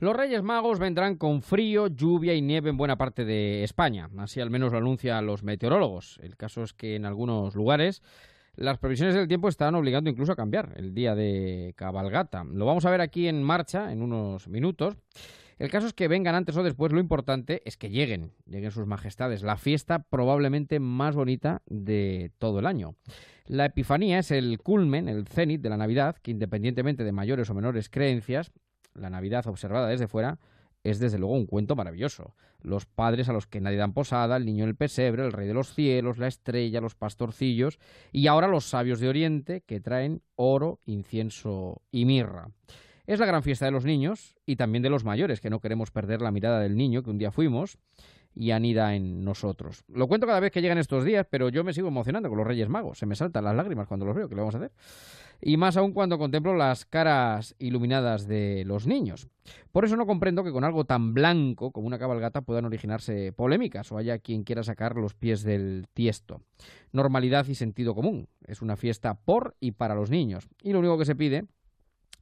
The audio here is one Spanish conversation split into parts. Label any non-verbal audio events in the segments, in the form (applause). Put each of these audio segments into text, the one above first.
Los Reyes Magos vendrán con frío, lluvia y nieve en buena parte de España. Así al menos lo anuncian los meteorólogos. El caso es que en algunos lugares las previsiones del tiempo están obligando incluso a cambiar el día de cabalgata. Lo vamos a ver aquí en marcha en unos minutos. El caso es que vengan antes o después, lo importante es que lleguen, lleguen sus majestades, la fiesta probablemente más bonita de todo el año. La Epifanía es el culmen, el cenit de la Navidad, que independientemente de mayores o menores creencias, la Navidad observada desde fuera es desde luego un cuento maravilloso. Los padres a los que nadie dan posada, el niño en el pesebre, el rey de los cielos, la estrella, los pastorcillos y ahora los sabios de Oriente que traen oro, incienso y mirra. Es la gran fiesta de los niños y también de los mayores, que no queremos perder la mirada del niño que un día fuimos y anida en nosotros. Lo cuento cada vez que llegan estos días, pero yo me sigo emocionando con los Reyes Magos. Se me saltan las lágrimas cuando los veo, ¿qué le vamos a hacer? Y más aún cuando contemplo las caras iluminadas de los niños. Por eso no comprendo que con algo tan blanco como una cabalgata puedan originarse polémicas o haya quien quiera sacar los pies del tiesto. Normalidad y sentido común. Es una fiesta por y para los niños. Y lo único que se pide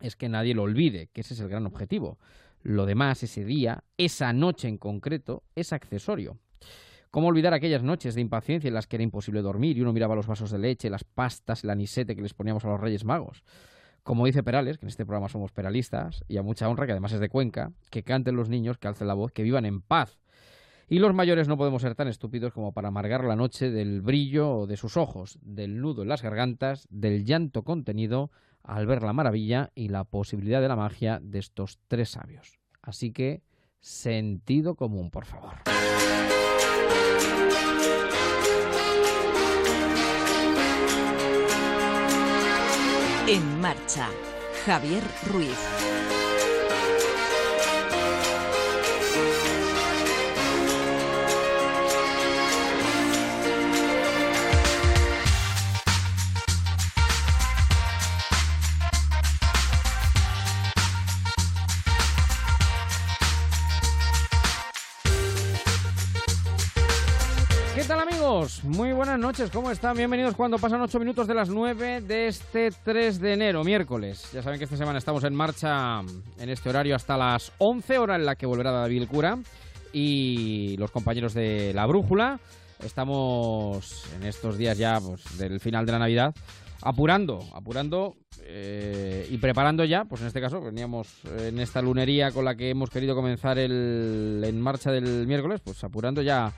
es que nadie lo olvide, que ese es el gran objetivo. Lo demás, ese día, esa noche en concreto, es accesorio. ¿Cómo olvidar aquellas noches de impaciencia en las que era imposible dormir y uno miraba los vasos de leche, las pastas, el anisete que les poníamos a los Reyes Magos? Como dice Perales, que en este programa somos peralistas, y a mucha honra, que además es de Cuenca, que canten los niños, que alcen la voz, que vivan en paz. Y los mayores no podemos ser tan estúpidos como para amargar la noche del brillo de sus ojos, del nudo en las gargantas, del llanto contenido, al ver la maravilla y la posibilidad de la magia de estos tres sabios. Así que, sentido común, por favor. En marcha, Javier Ruiz. Muy buenas noches, ¿cómo están? Bienvenidos cuando pasan 8 minutos de las 9 de este 3 de enero, miércoles. Ya saben que esta semana estamos en marcha en este horario hasta las 11, hora en la que volverá David el Cura y los compañeros de La Brújula. Estamos en estos días ya pues, del final de la Navidad apurando, apurando eh, y preparando ya, pues en este caso veníamos en esta lunería con la que hemos querido comenzar el en marcha del miércoles, pues apurando ya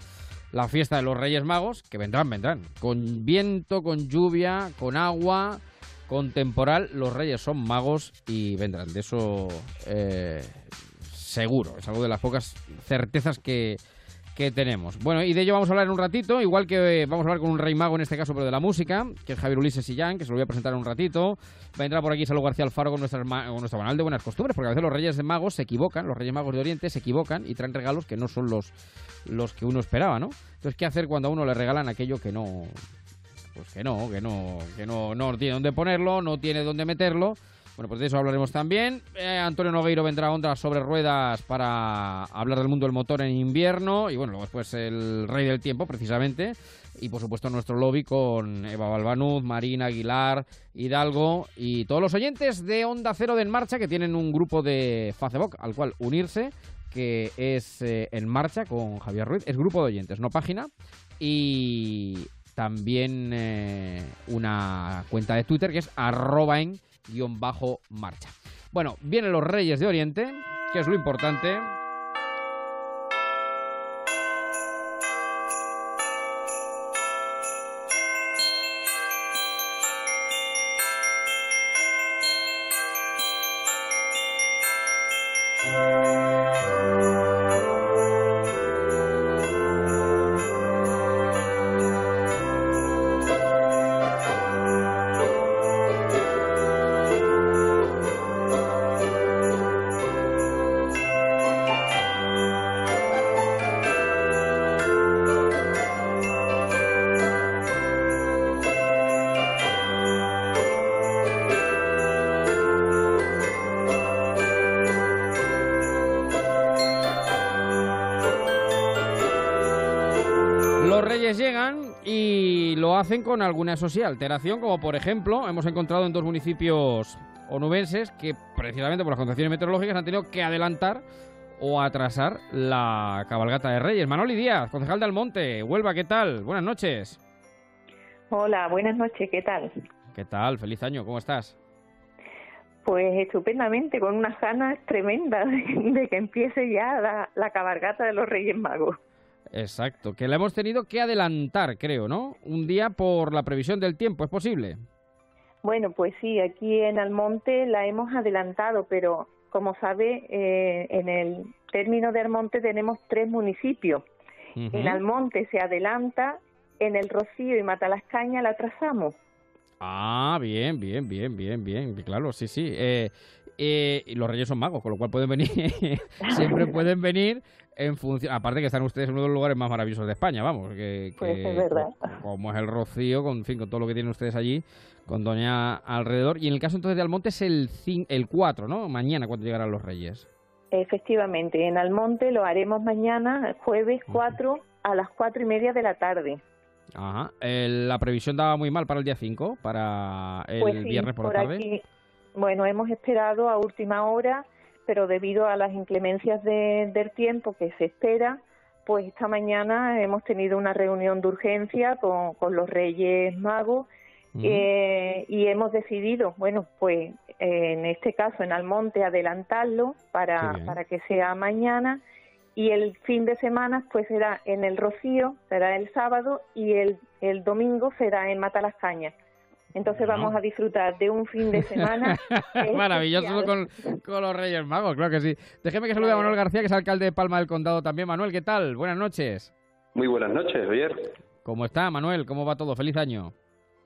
la fiesta de los Reyes Magos, que vendrán, vendrán. Con viento, con lluvia, con agua, con temporal, los Reyes son magos y vendrán. De eso eh, seguro. Es algo de las pocas certezas que, que tenemos. Bueno, y de ello vamos a hablar en un ratito, igual que vamos a hablar con un rey mago en este caso, pero de la música, que es Javier Ulises Sillán, que se lo voy a presentar en un ratito. Vendrá por aquí Salud García Alfaro con, nuestra, con nuestro canal de buenas costumbres, porque a veces los reyes de magos se equivocan, los reyes magos de Oriente se equivocan y traen regalos que no son los, los que uno esperaba, ¿no? Entonces, ¿qué hacer cuando a uno le regalan aquello que no... Pues que no, que no, que no, no tiene dónde ponerlo, no tiene dónde meterlo bueno, pues de eso hablaremos también. Eh, Antonio Nogueiro vendrá a Ondas sobre Ruedas para hablar del mundo del motor en invierno. Y bueno, luego después el rey del tiempo, precisamente. Y por supuesto nuestro lobby con Eva Balbanuz, Marina Aguilar, Hidalgo y todos los oyentes de Onda Cero de En Marcha que tienen un grupo de Facebook al cual unirse, que es eh, En Marcha con Javier Ruiz. Es grupo de oyentes, no página. Y también eh, una cuenta de Twitter que es arroba en marcha. Bueno, vienen los Reyes de Oriente, que es lo importante. Con alguna social alteración, como por ejemplo hemos encontrado en dos municipios onubenses que precisamente por las condiciones meteorológicas han tenido que adelantar o atrasar la cabalgata de Reyes. Manoli Díaz, concejal de Almonte, Huelva, ¿qué tal? Buenas noches. Hola, buenas noches, ¿qué tal? ¿Qué tal? Feliz año, ¿cómo estás? Pues estupendamente, con unas ganas tremendas de, que empiece ya la, cabalgata de los Reyes Magos. Exacto, que la hemos tenido que adelantar, creo, ¿no? Un día por la previsión del tiempo, ¿es posible? Bueno, pues sí, aquí en Almonte la hemos adelantado, pero como sabe, eh, en el término de Almonte tenemos tres municipios. En Almonte se adelanta, en el Rocío y Matalascaña la trazamos. Ah, bien, bien, bien, bien, bien. Claro, sí, sí. Eh, eh, y los reyes son magos, con lo cual pueden venir, (laughs) siempre pueden venir en función. Aparte que están ustedes en uno de los lugares más maravillosos de España, vamos. Que, pues es verdad. Como es el Rocío, con, fin, con todo lo que tienen ustedes allí, con Doña alrededor. Y en el caso entonces de Almonte es el, el 4, ¿no? Mañana, cuando llegarán los reyes. Efectivamente, en Almonte lo haremos mañana, jueves 4, a las cuatro y media de la tarde. Ajá. la previsión daba muy mal para el día 5, para el pues viernes por, la tarde. bueno, hemos esperado a última hora, pero debido a las inclemencias del tiempo que se espera, pues esta mañana hemos tenido una reunión de urgencia con, con los Reyes Magos eh, y hemos decidido, bueno, pues en este caso en Almonte adelantarlo para, para que sea mañana y el fin de semana pues será en el Rocío, será el sábado y el, el domingo será en Matalascaña. Entonces vamos a disfrutar de un fin de semana. (laughs) Maravilloso con, los Reyes Magos, claro que sí. Déjeme que salude a Manuel García, que es alcalde de Palma del Condado también. Manuel, ¿qué tal? Buenas noches. Muy buenas noches, Javier. ¿Cómo está, Manuel? ¿Cómo va todo? Feliz año.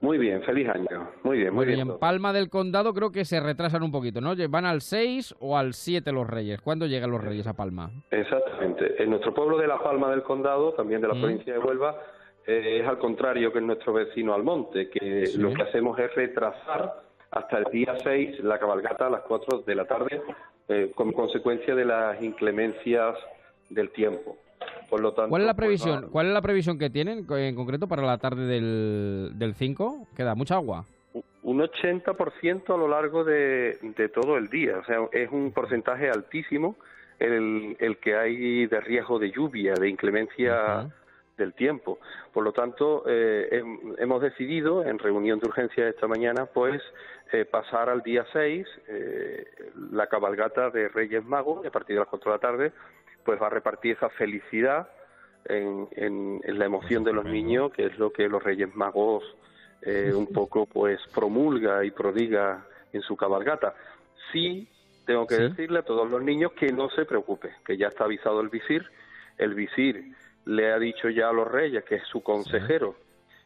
Muy bien, feliz año. Muy bien, muy, bien. en Palma del Condado creo que se retrasan un poquito, ¿no? ¿Van al 6 o al 7 los Reyes? ¿Cuándo llegan los Reyes a Palma? Exactamente. En nuestro pueblo de La Palma del Condado, también de la mm. provincia de Huelva, eh, es al contrario que en nuestro vecino Almonte, que lo que hacemos es retrasar hasta el día 6 la cabalgata a las 4 de la tarde, eh, como consecuencia de las inclemencias del tiempo. ¿Cuál es la pues, previsión? ¿Cuál es la previsión que tienen en concreto para la tarde del, del 5? ¿Queda mucha agua? Un 80% a lo largo de, todo el día. O sea, es un porcentaje altísimo el, el que hay de riesgo de lluvia, de inclemencia del tiempo. Por lo tanto, eh, hemos decidido en reunión de urgencia esta mañana, pues, eh, pasar al día 6 eh, la cabalgata de Reyes Magos a partir de las 4 de la tarde pues va a repartir esa felicidad en, en, la emoción de los niños, que es lo que los Reyes Magos eh, un poco pues promulga y prodiga en su cabalgata. Sí, tengo que decirle a todos los niños que no se preocupe, que ya está avisado el visir. El visir le ha dicho ya a los reyes, que es su consejero,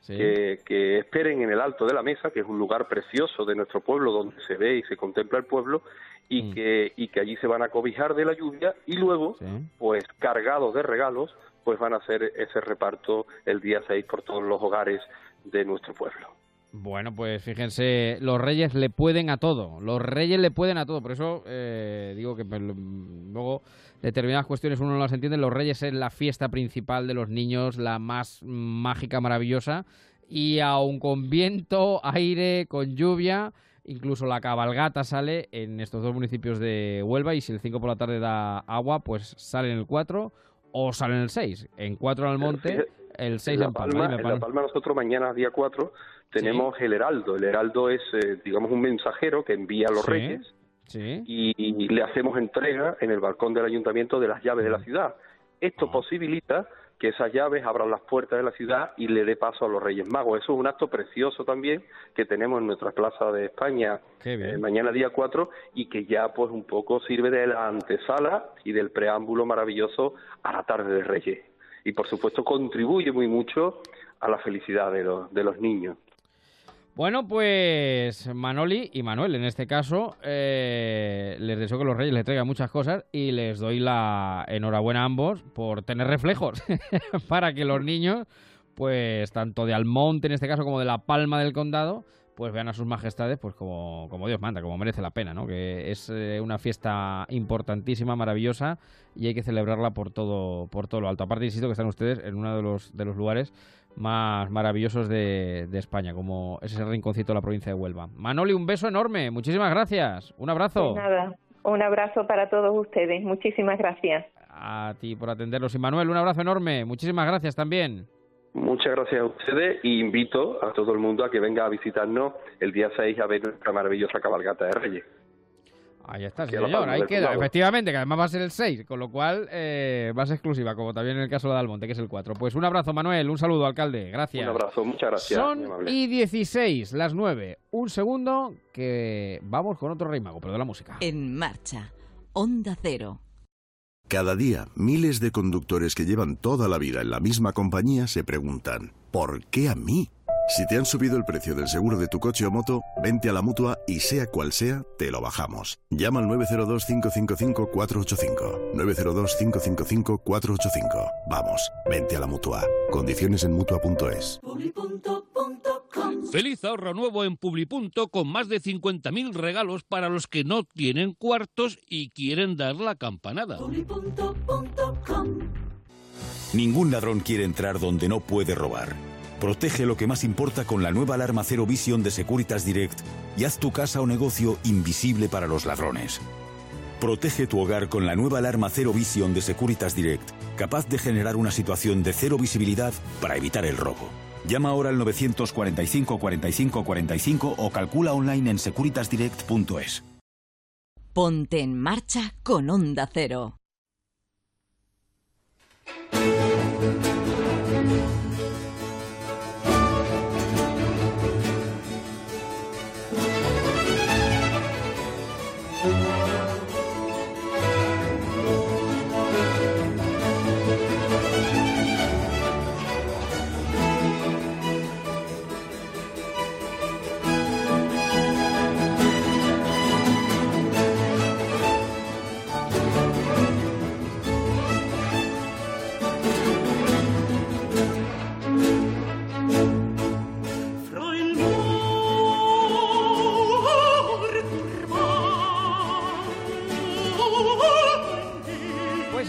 Que, que, esperen en el alto de la mesa, que es un lugar precioso de nuestro pueblo donde se ve y se contempla el pueblo, y, mm. que, y que allí se van a cobijar de la lluvia y luego, pues cargados de regalos, pues van a hacer ese reparto el día 6 por todos los hogares de nuestro pueblo. Bueno, pues fíjense, los reyes le pueden a todo, los reyes le pueden a todo, por eso eh, digo que pues, luego determinadas cuestiones uno no las entiende, los reyes es la fiesta principal de los niños, la más mágica, maravillosa, y aun con viento, aire, con lluvia, Incluso la cabalgata sale en estos dos municipios de Huelva y si el 5 por la tarde da agua, pues sale en el 4 o sale en el 6. En 4 en el monte, el 6 en, Palma. En La Palma nosotros mañana, día 4, tenemos el heraldo. El heraldo es, eh, digamos, un mensajero que envía a los reyes y, le hacemos entrega en el balcón del ayuntamiento de las llaves de la ciudad. Esto ah. posibilita que esas llaves abran las puertas de la ciudad y le dé paso a los Reyes Magos. Eso es un acto precioso también que tenemos en nuestra plaza de España eh, mañana día 4 y que ya pues un poco sirve de la antesala y del preámbulo maravilloso a la tarde de Reyes. Y por supuesto contribuye muy mucho a la felicidad de los, de los niños. Bueno, pues Manoli y Manuel, en este caso, eh, les deseo que los Reyes les traigan muchas cosas y les doy la enhorabuena a ambos por tener reflejos (laughs) para que los niños, pues tanto de Almonte en este caso como de la Palma del Condado, pues vean a sus majestades pues como, Dios manda, como merece la pena, ¿no? Que es eh, una fiesta importantísima, maravillosa y hay que celebrarla por todo, por todo lo alto. Aparte, insisto que están ustedes en uno de los, de los lugares más maravillosos de, España, como ese rinconcito de la provincia de Huelva. Manoli, un beso enorme, muchísimas gracias, un abrazo. Pues nada, un abrazo para todos ustedes, muchísimas gracias. A ti por atenderlos y Manuel, un abrazo enorme, muchísimas gracias también. Muchas gracias a ustedes y invito a todo el mundo a que venga a visitarnos el día 6 a ver nuestra maravillosa cabalgata de Reyes. Ahí está, señor, ahí queda. Efectivamente, que además va a ser el 6, con lo cual eh, va a ser exclusiva, como también en el caso de Almonte, que es el 4. Pues un abrazo, Manuel, un saludo, alcalde, gracias. Un abrazo, muchas gracias. Son y 16, las 9. Un segundo, que vamos con otro rey mago, pero de la música. En marcha, Onda Cero. Cada día, miles de conductores que llevan toda la vida en la misma compañía se preguntan, ¿por qué a mí? Si te han subido el precio del seguro de tu coche o moto, vente a la mutua y sea cual sea, te lo bajamos. Llama al 902-555-485. 902-555-485. Vamos, vente a la mutua. Condiciones en mutua.es. Feliz ahorro nuevo en Publipunto con más de 50.000 regalos para los que no tienen cuartos y quieren dar la campanada. Ningún ladrón quiere entrar donde no puede robar. Protege lo que más importa con la nueva alarma Cero Vision de Securitas Direct y haz tu casa o negocio invisible para los ladrones. Protege tu hogar con la nueva alarma Cero Vision de Securitas Direct, capaz de generar una situación de cero visibilidad para evitar el robo. Llama ahora al 945 45 45 o calcula online en securitasdirect.es. Ponte en marcha con Onda Cero.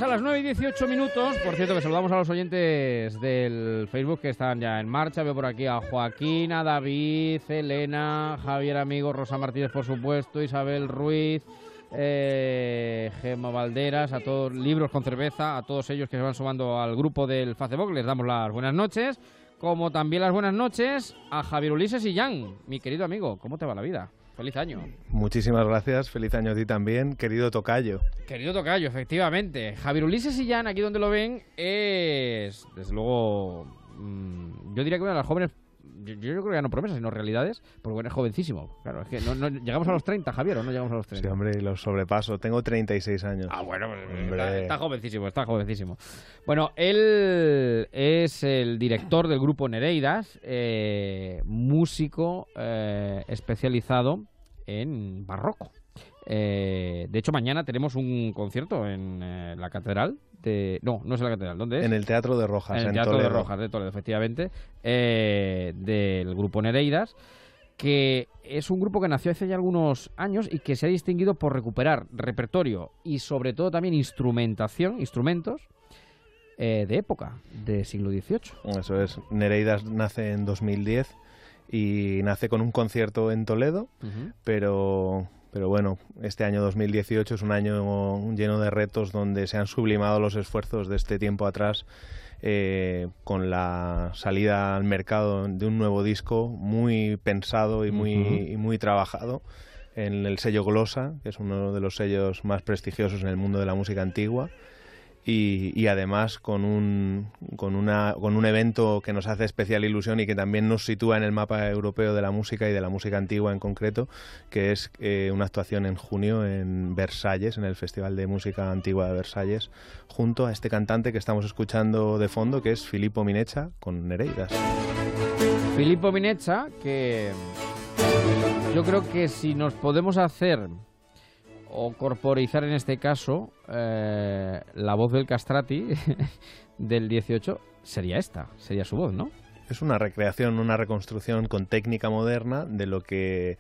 Las 9 y 18 minutos. Por cierto, que saludamos a los oyentes del Facebook que están ya en marcha. Veo por aquí a Joaquín, a David, Elena, Javier Amigo, Rosa Martínez, por supuesto, Isabel Ruiz, eh, Gemma Valderas, a todos, Libros con Cerveza, a todos ellos que se van sumando al grupo del Facebook. Les damos las buenas noches. Como también las buenas noches a Javier Ulises y Jan, mi querido amigo. ¿Cómo te va la vida? Feliz año. Muchísimas gracias, feliz año a ti también, querido Tocayo. Querido Tocayo, efectivamente. Javier Ulises y Jan, aquí donde lo ven, es, desde luego, mm, yo diría que una de las jóvenes yo, creo que ya no promesas, sino realidades, porque bueno, es jovencísimo. Claro, es que no, llegamos a los 30, Javier, o no llegamos a los 30. Sí, hombre, los sobrepaso. Tengo 36 años. Ah, bueno, pues, está, jovencísimo, está jovencísimo. Bueno, él es el director del grupo Nereidas, eh, músico eh, especializado en barroco. Eh, de hecho, mañana tenemos un concierto en la catedral no, no es en la catedral, ¿dónde es? En el Teatro de Rojas. En el Teatro de Rojas de Toledo, efectivamente, eh, del grupo Nereidas, que es un grupo que nació hace ya algunos años y que se ha distinguido por recuperar repertorio y sobre todo también instrumentación, instrumentos eh, de época, de siglo XVIII. Eso es, Nereidas nace en 2010 y nace con un concierto en Toledo, pero pero bueno, este año 2018 es un año lleno de retos donde se han sublimado los esfuerzos de este tiempo atrás eh, con la salida al mercado de un nuevo disco muy pensado y muy, y muy trabajado en el sello Glosa, que es uno de los sellos más prestigiosos en el mundo de la música antigua y, además con un, con, una, con un evento que nos hace especial ilusión y que también nos sitúa en el mapa europeo de la música y de la música antigua en concreto, que es eh, una actuación en junio en Versalles, en el Festival de Música Antigua de Versalles, junto a este cantante que estamos escuchando de fondo, que es Filippo Minecha con Nereidas. Filippo Minecha, que yo creo que si nos podemos hacer o corporizar en este caso eh, la voz del castrati (laughs) del 18 sería esta, sería su voz, ¿no? Es una recreación, una reconstrucción con técnica moderna de lo que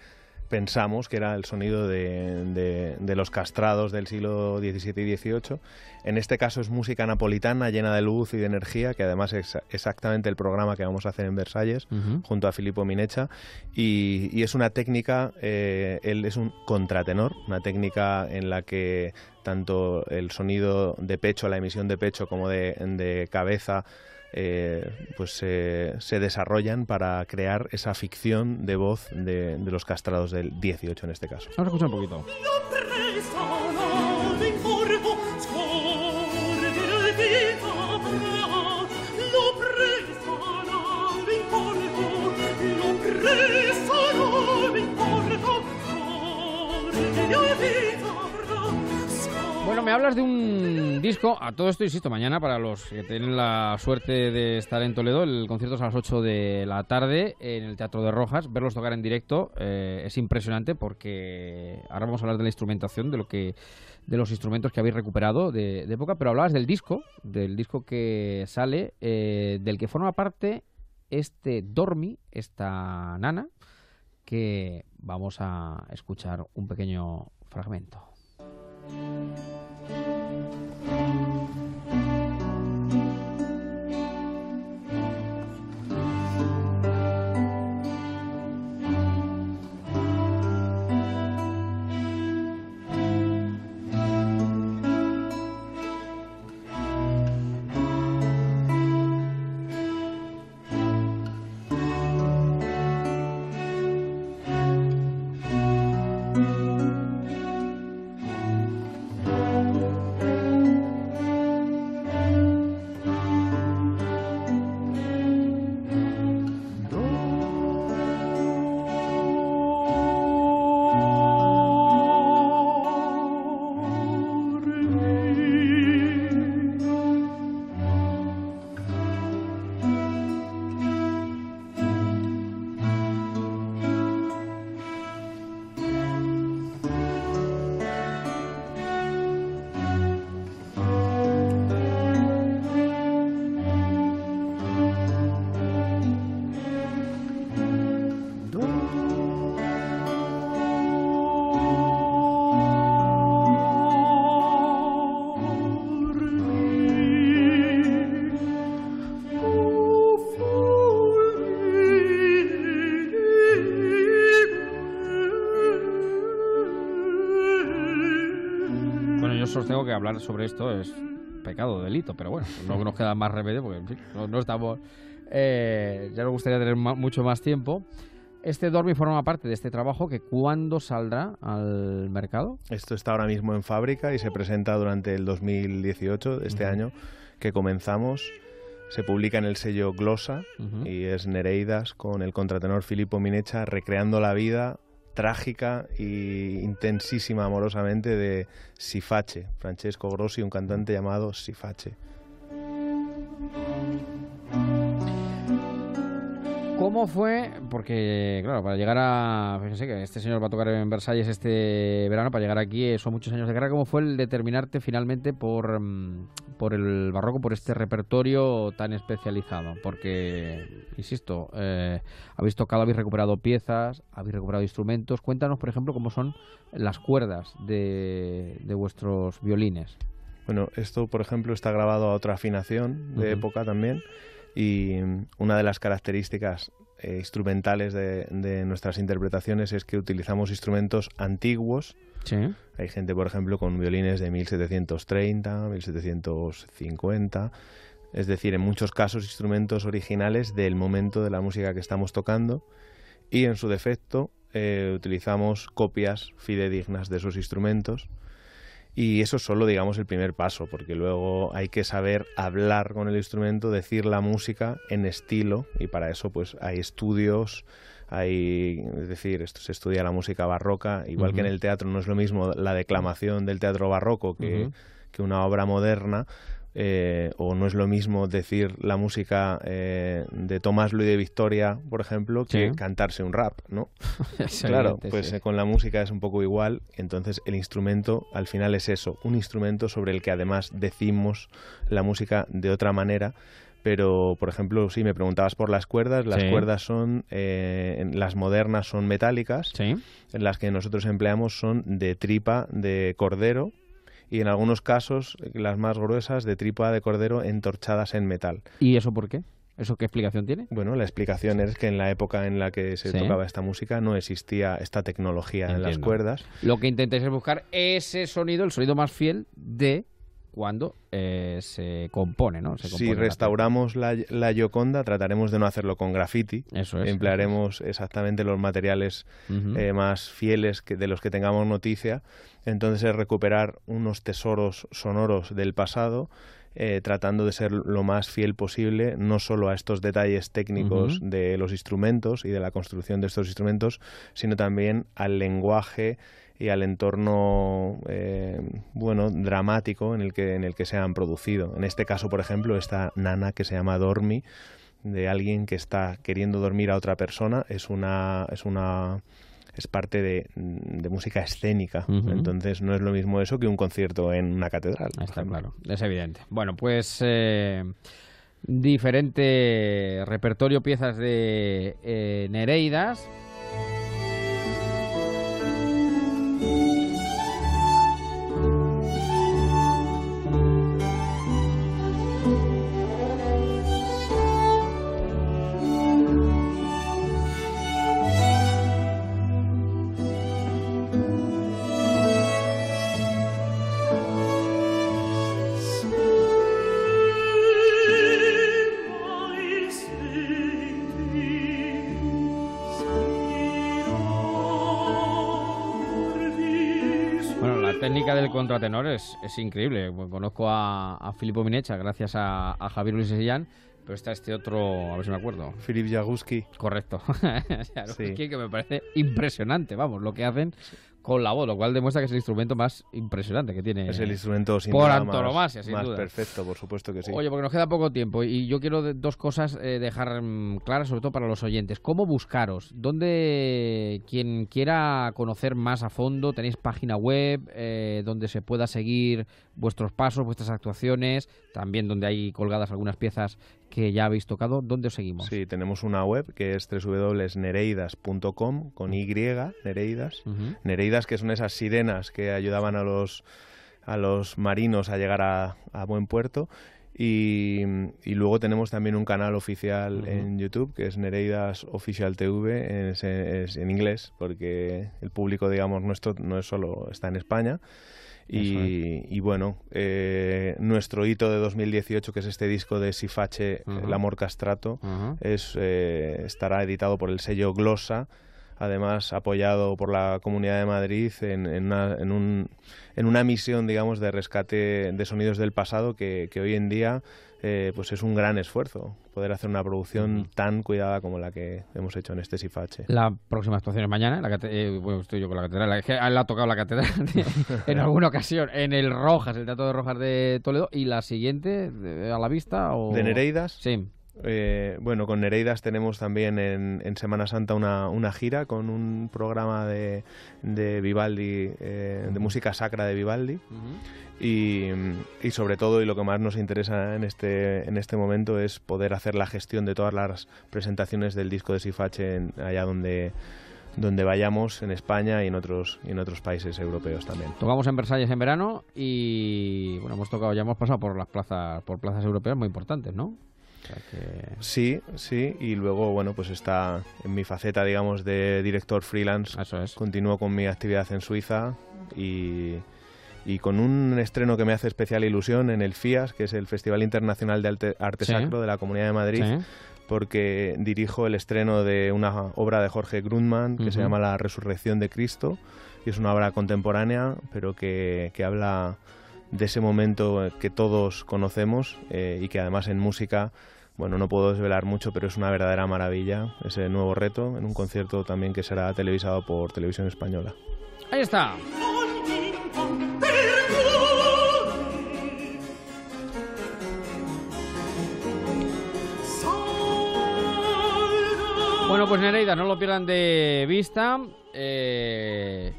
pensamos que era el sonido de, los castrados del siglo XVII y XVIII. En este caso es música napolitana llena de luz y de energía, que además es exactamente el programa que vamos a hacer en Versalles junto a Filippo Minecha. Y, es una técnica, eh, él es un contratenor, una técnica en la que tanto el sonido de pecho, la emisión de pecho como de cabeza, eh, pues se desarrollan para crear esa ficción de voz de, de, los castrados del 18 en este caso. Vamos a escuchar un poquito. Me hablas de un disco, a todo esto insisto, mañana para los que tienen la suerte de estar en Toledo, el concierto es a las 8 de la tarde en el Teatro de Rojas, verlos tocar en directo eh, es impresionante porque ahora vamos a hablar de la instrumentación, de lo que de los instrumentos que habéis recuperado de, época, pero hablabas del disco, del disco que sale, eh, del que forma parte este Dormi, esta nana, que vamos a escuchar un pequeño fragmento. Thank you. Que hablar sobre esto, es pecado, delito, pero bueno, no nos queda más remedio porque no, estamos... Eh, ya nos gustaría tener mucho más tiempo. Este Dormi forma parte de este trabajo que cuándo saldrá al mercado? Esto está ahora mismo en fábrica y se presenta durante el 2018, este año que comenzamos. Se publica en el sello Glosa y es Nereidas con el contratenor Filippo Minecha recreando la vida trágica e intensísima amorosamente de Siface, Francesco Grossi, un cantante llamado Siface. ¿Cómo fue? Porque, claro, para llegar a. Fíjense que este señor va a tocar en Versalles este verano, para llegar aquí eh, son muchos años de guerra. ¿Cómo fue el determinarte finalmente por, mm, por el barroco, por este repertorio tan especializado? Porque, insisto, eh, habéis tocado, habéis recuperado piezas, habéis recuperado instrumentos. Cuéntanos, por ejemplo, cómo son las cuerdas de, de vuestros violines. Bueno, esto, por ejemplo, está grabado a otra afinación de época también y una de las características eh, instrumentales de, nuestras interpretaciones es que utilizamos instrumentos antiguos. Hay gente, por ejemplo, con violines de 1730, 1750. Es decir, en muchos casos instrumentos originales del momento de la música que estamos tocando. Y en su defecto eh, utilizamos copias fidedignas de esos instrumentos y eso es solo, digamos, el primer paso, porque luego hay que saber hablar con el instrumento, decir la música en estilo, y para eso pues hay estudios, hay, es decir, esto se estudia la música barroca, igual que en el teatro no es lo mismo la declamación del teatro barroco que, que una obra moderna, eh, o no es lo mismo decir la música eh, de Tomás Luis de Victoria, por ejemplo, que cantarse un rap, ¿no? (laughs) claro, pues eh, con la música es un poco igual, entonces el instrumento al final es eso, un instrumento sobre el que además decimos la música de otra manera, pero por ejemplo, si me preguntabas por las cuerdas, las cuerdas son, las modernas son metálicas, en las que nosotros empleamos son de tripa de cordero y en algunos casos las más gruesas de tripa de cordero entorchadas en metal. ¿Y eso por qué? ¿Eso qué explicación tiene? Bueno, la explicación es que en la época en la que se tocaba esta música no existía esta tecnología en las cuerdas. Lo que intentáis es buscar ese sonido, el sonido más fiel de cuando eh, se compone, ¿no? si restauramos la, la, Gioconda, trataremos de no hacerlo con graffiti. Eso es. Emplearemos exactamente los materiales eh, más fieles que, de los que tengamos noticia. Entonces es recuperar unos tesoros sonoros del pasado eh, tratando de ser lo más fiel posible, no solo a estos detalles técnicos de los instrumentos y de la construcción de estos instrumentos, sino también al lenguaje y al entorno eh, bueno dramático en el que en el que se han producido. En este caso, por ejemplo, esta nana que se llama Dormi de alguien que está queriendo dormir a otra persona es una es una es parte de, música escénica. Entonces no es lo mismo eso que un concierto en una catedral. Está claro, es evidente. Bueno, pues eh, diferente repertorio, piezas de eh, Nereidas. Thank you. Del contratenor es, increíble. conozco a, a Filippo Minecha gracias a, Javier Luis Sillán, pero está este otro, a ver si me acuerdo. Filip Jaguski. Correcto. (laughs) que me parece impresionante, vamos, lo que hacen con la voz, lo cual demuestra que es el instrumento más impresionante que tiene. Es el instrumento sin por antonomasia, sin más perfecto, por supuesto que sí. Oye, porque nos queda poco tiempo y yo quiero dos cosas eh, dejar mm, claras, sobre todo para los oyentes. ¿Cómo buscaros? ¿Dónde quien quiera conocer más a fondo tenéis página web eh, donde se pueda seguir vuestros pasos, vuestras actuaciones, también donde hay colgadas algunas piezas que ya habéis tocado. ¿Dónde os seguimos? Sí, tenemos una web que es www.nereidas.com con Y, Nereidas. Nereidas que son esas sirenas que ayudaban a los, a los marinos a llegar a, buen puerto. Y, luego tenemos también un canal oficial en YouTube que es Nereidas Official TV, es, es, en inglés, porque el público, digamos, nuestro no es solo está en España, y, bueno, eh, nuestro hito de 2018, que es este disco de Sifache, El amor castrato, es, eh, estará editado por el sello Glosa, además apoyado por la Comunidad de Madrid en, una, en, un, en una misión, digamos, de rescate de sonidos del pasado que, que hoy en día eh, pues es un gran esfuerzo poder hacer una producción tan cuidada como la que hemos hecho en este Sifache. La próxima actuación es mañana, la eh, bueno, estoy yo con la catedral, es que ha tocado la catedral (laughs) en (laughs) alguna ocasión, en el Rojas, el Teatro de Rojas de Toledo, y la siguiente, a la vista, o... ¿De Nereidas? Sí. Eh, bueno, con Nereidas tenemos también en, Semana Santa una, gira con un programa de, de Vivaldi, de música sacra de Vivaldi. Y, sobre todo, y lo que más nos interesa en este, en este momento es poder hacer la gestión de todas las presentaciones del disco de Sifache allá donde, donde vayamos en España y en otros y en otros países europeos también. Tocamos en Versalles en verano y bueno hemos tocado ya hemos pasado por las plazas por plazas europeas muy importantes, ¿no? Sí, sí, y luego, bueno, pues está en mi faceta, digamos, de director freelance. Eso es. Continúo con mi actividad en Suiza y, y con un estreno que me hace especial ilusión en el FIAS, que es el Festival Internacional de Arte, Sacro de la Comunidad de Madrid. porque dirijo el estreno de una obra de Jorge Grundmann que se llama La Resurrección de Cristo y es una obra contemporánea pero que, que habla de ese momento que todos conocemos eh, y que además en música bueno, no puedo desvelar mucho, pero es una verdadera maravilla ese nuevo reto en un concierto también que será televisado por Televisión Española. Ahí está. Bueno, pues Nereida, no lo pierdan de vista. Eh,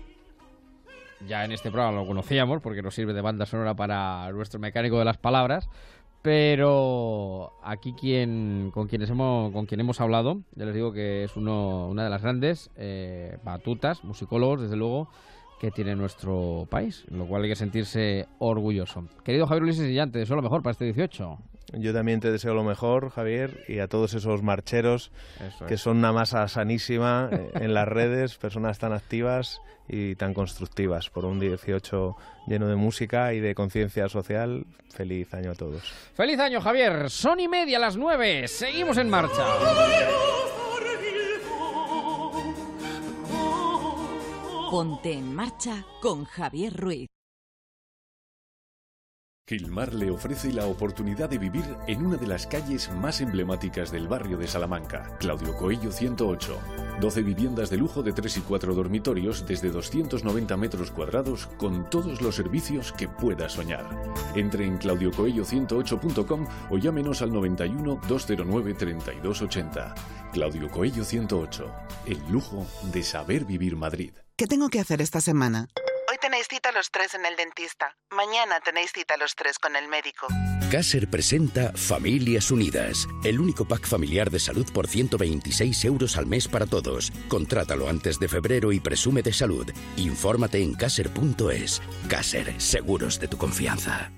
ya en este programa lo conocíamos porque nos sirve de banda sonora para nuestro mecánico de las palabras. Pero aquí quien, con quienes hemos, con quien hemos hablado, ya les digo que es uno, una de las grandes eh, batutas, musicólogos, desde luego, que tiene nuestro país, lo cual hay que sentirse orgulloso. Querido Javier Ulises ya te deseo lo mejor para este 18. Yo también te deseo lo mejor, Javier, y a todos esos marcheros que son una masa sanísima eh, en las redes, personas tan activas y tan constructivas. Por un 18 lleno de música y de conciencia social, feliz año a todos. Feliz año, Javier. Son y media a las 9. Seguimos en marcha. Ponte en marcha con Javier Ruiz. Gilmar le ofrece la oportunidad de vivir en una de las calles más emblemáticas del barrio de Salamanca, Claudio Coello 108. 12 viviendas de lujo de 3 y 4 dormitorios desde 290 metros cuadrados con todos los servicios que pueda soñar. Entre en claudiocoello108.com o llámenos al 91 209 3280. Claudio Coello 108. El lujo de saber vivir Madrid. ¿Qué tengo que hacer esta semana? Tenéis cita los tres en el dentista. Mañana tenéis cita los tres con el médico. Caser presenta Familias Unidas, el único pack familiar de salud por 126 euros al mes para todos. Contrátalo antes de febrero y presume de salud. Infórmate en caser.es. Caser, seguros de tu confianza.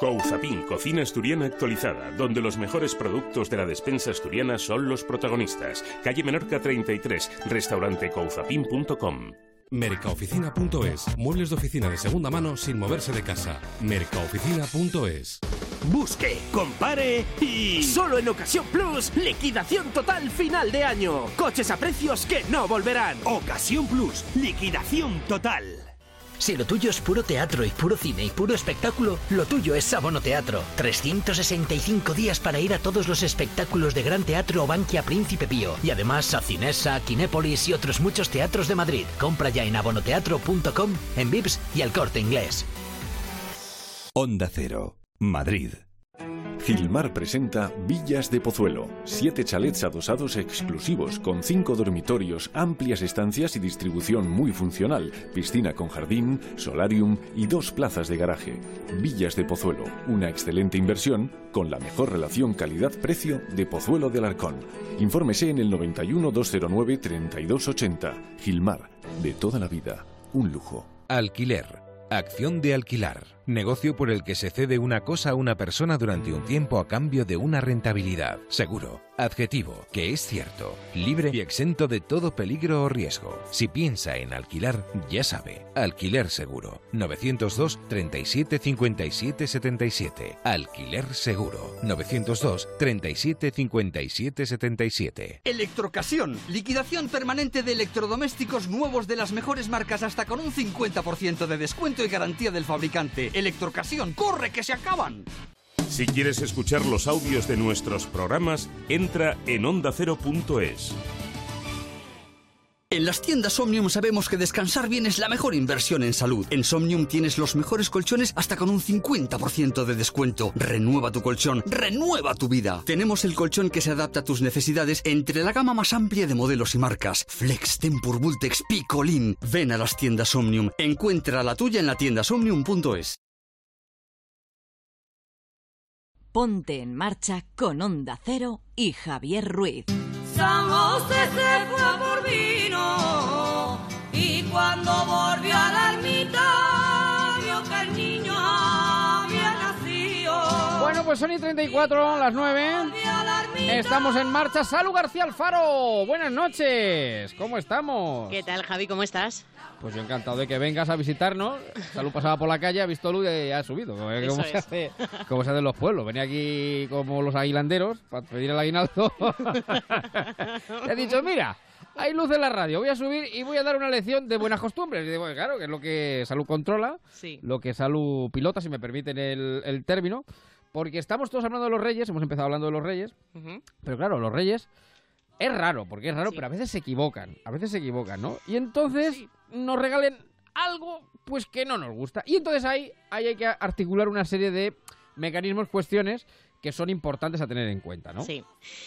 Couzapin, cocina asturiana actualizada, donde los mejores productos de la despensa asturiana son los protagonistas. Calle Menorca 33, restaurante couzapin.com. Mercaoficina.es. Muebles de oficina de segunda mano sin moverse de casa. Mercaoficina.es. Busque, compare y... Solo en Ocasión Plus, liquidación total final de año. Coches a precios que no volverán. Ocasión Plus, liquidación total. Si lo tuyo es puro teatro y puro cine y puro espectáculo, lo tuyo es Sabono Teatro. 365 días para ir a todos los espectáculos de Gran Teatro o Bankia Príncipe Pío. Y además a Cinesa, Kinépolis y otros muchos teatros de Madrid. Compra ya en abonoteatro.com, en Vips y al corte inglés. Onda Cero, Madrid. Gilmar presenta Villas de Pozuelo, siete chalets adosados exclusivos con cinco dormitorios, amplias estancias y distribución muy funcional, piscina con jardín, solarium y dos plazas de garaje. Villas de Pozuelo, una excelente inversión con la mejor relación calidad-precio de Pozuelo del Arcón. Infórmese en el 91 209 3280. Gilmar, de toda la vida, un lujo. Alquiler. Acción de alquilar. Negocio por el que se cede una cosa a una persona durante un tiempo a cambio de una rentabilidad. Seguro. Adjetivo, que es cierto, libre y exento de todo peligro o riesgo. Si piensa en alquilar, ya sabe. Alquiler seguro. 902 37 57 77. Alquiler seguro. 902 37 57 77. Electrocasión. Liquidación permanente de electrodomésticos nuevos de las mejores marcas hasta con un 50% de descuento y garantía del fabricante. Electrocasión. ¡Corre que se acaban! Si quieres escuchar los audios de nuestros programas, entra en ondacero.es. En las tiendas Omnium sabemos que descansar bien es la mejor inversión en salud. En Somnium tienes los mejores colchones hasta con un 50% de descuento. Renueva tu colchón, renueva tu vida. Tenemos el colchón que se adapta a tus necesidades entre la gama más amplia de modelos y marcas. Flex, Tempur, Vultex, Picolin. Ven a las tiendas Omnium. Encuentra la tuya en la tienda somnium.es. Ponte en marcha con Onda Cero y Javier Ruiz. San José se fue a por vino y cuando volvió a la ermita vio que el niño había nacido. Bueno, pues son y 34, las 9. Estamos en marcha. Salud García Alfaro. Buenas noches. ¿Cómo estamos? ¿Qué tal, Javi? ¿Cómo estás? Pues yo encantado de que vengas a visitarnos. Salud pasaba por la calle, ha visto luz y ha subido. Como, como se hace, como se hace en los pueblos. Venía aquí como los aguilanderos para pedir el aguinaldo. (laughs) y ha dicho, mira, hay luz en la radio, voy a subir y voy a dar una lección de buenas costumbres. Y digo, claro, que es lo que Salud controla, sí. lo que Salud pilota, si me permiten el, el término. Porque estamos todos hablando de los reyes, hemos empezado hablando de los reyes, uh -huh. pero claro, los reyes es raro, porque es raro, sí. pero a veces se equivocan, a veces se equivocan, ¿no? Y entonces sí. nos regalen algo, pues que no nos gusta. Y entonces ahí, ahí hay que articular una serie de mecanismos, cuestiones que son importantes a tener en cuenta, ¿no? Sí,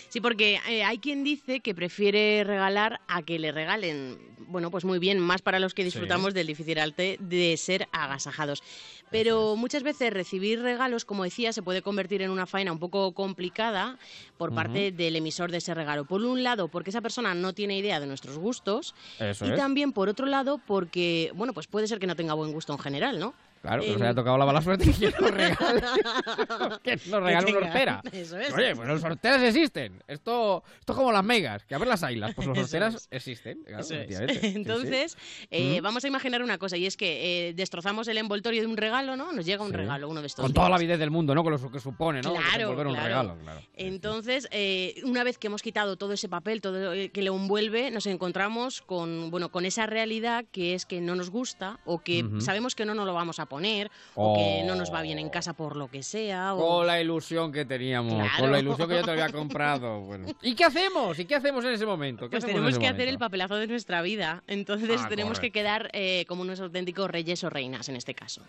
sí, porque eh, hay quien dice que prefiere regalar a que le regalen. Bueno, pues muy bien, más para los que disfrutamos del difícil arte de ser agasajados. Pero muchas veces recibir regalos, como decía, se puede convertir en una faena un poco complicada por parte del emisor de ese regalo. Por un lado, porque esa persona no tiene idea de nuestros gustos Eso y es. también por otro lado porque, bueno, pues puede ser que no tenga buen gusto en general, ¿no? Claro, que nos haya tocado la mala suerte que nos regale, (laughs) que nos una hortera. Eso es. Oye, pues los horteras existen. Esto, esto es como las megas, que a ver las ailas, pues los Eso horteras es. existen. claro, Eso es. efectivamente. (laughs) Sí, sí. Entonces, eh, Mm. vamos a imaginar una cosa, y es que eh, destrozamos el envoltorio de un regalo, ¿no? Nos llega un Sí. regalo, uno de estos Con toda la avidez del mundo, ¿no? Con lo que supone, ¿no? Claro, Desenvolver un claro. regalo, claro. Entonces, eh, una vez que hemos quitado todo ese papel, todo eh, que lo envuelve, nos encontramos con, bueno, con esa realidad que es que no nos gusta o que sabemos que no nos lo vamos a poner o que no nos va bien Oh. en casa por lo que sea. O... Con la ilusión que teníamos, Claro. con la ilusión que yo te había comprado. Bueno. (laughs) ¿Y qué hacemos? ¿Y qué hacemos en ese momento? ¿Qué Pues tenemos que hacer el papelazo de nuestra vida. Entonces Ah, tenemos que quedar eh, como unos auténticos reyes o reinas en este caso.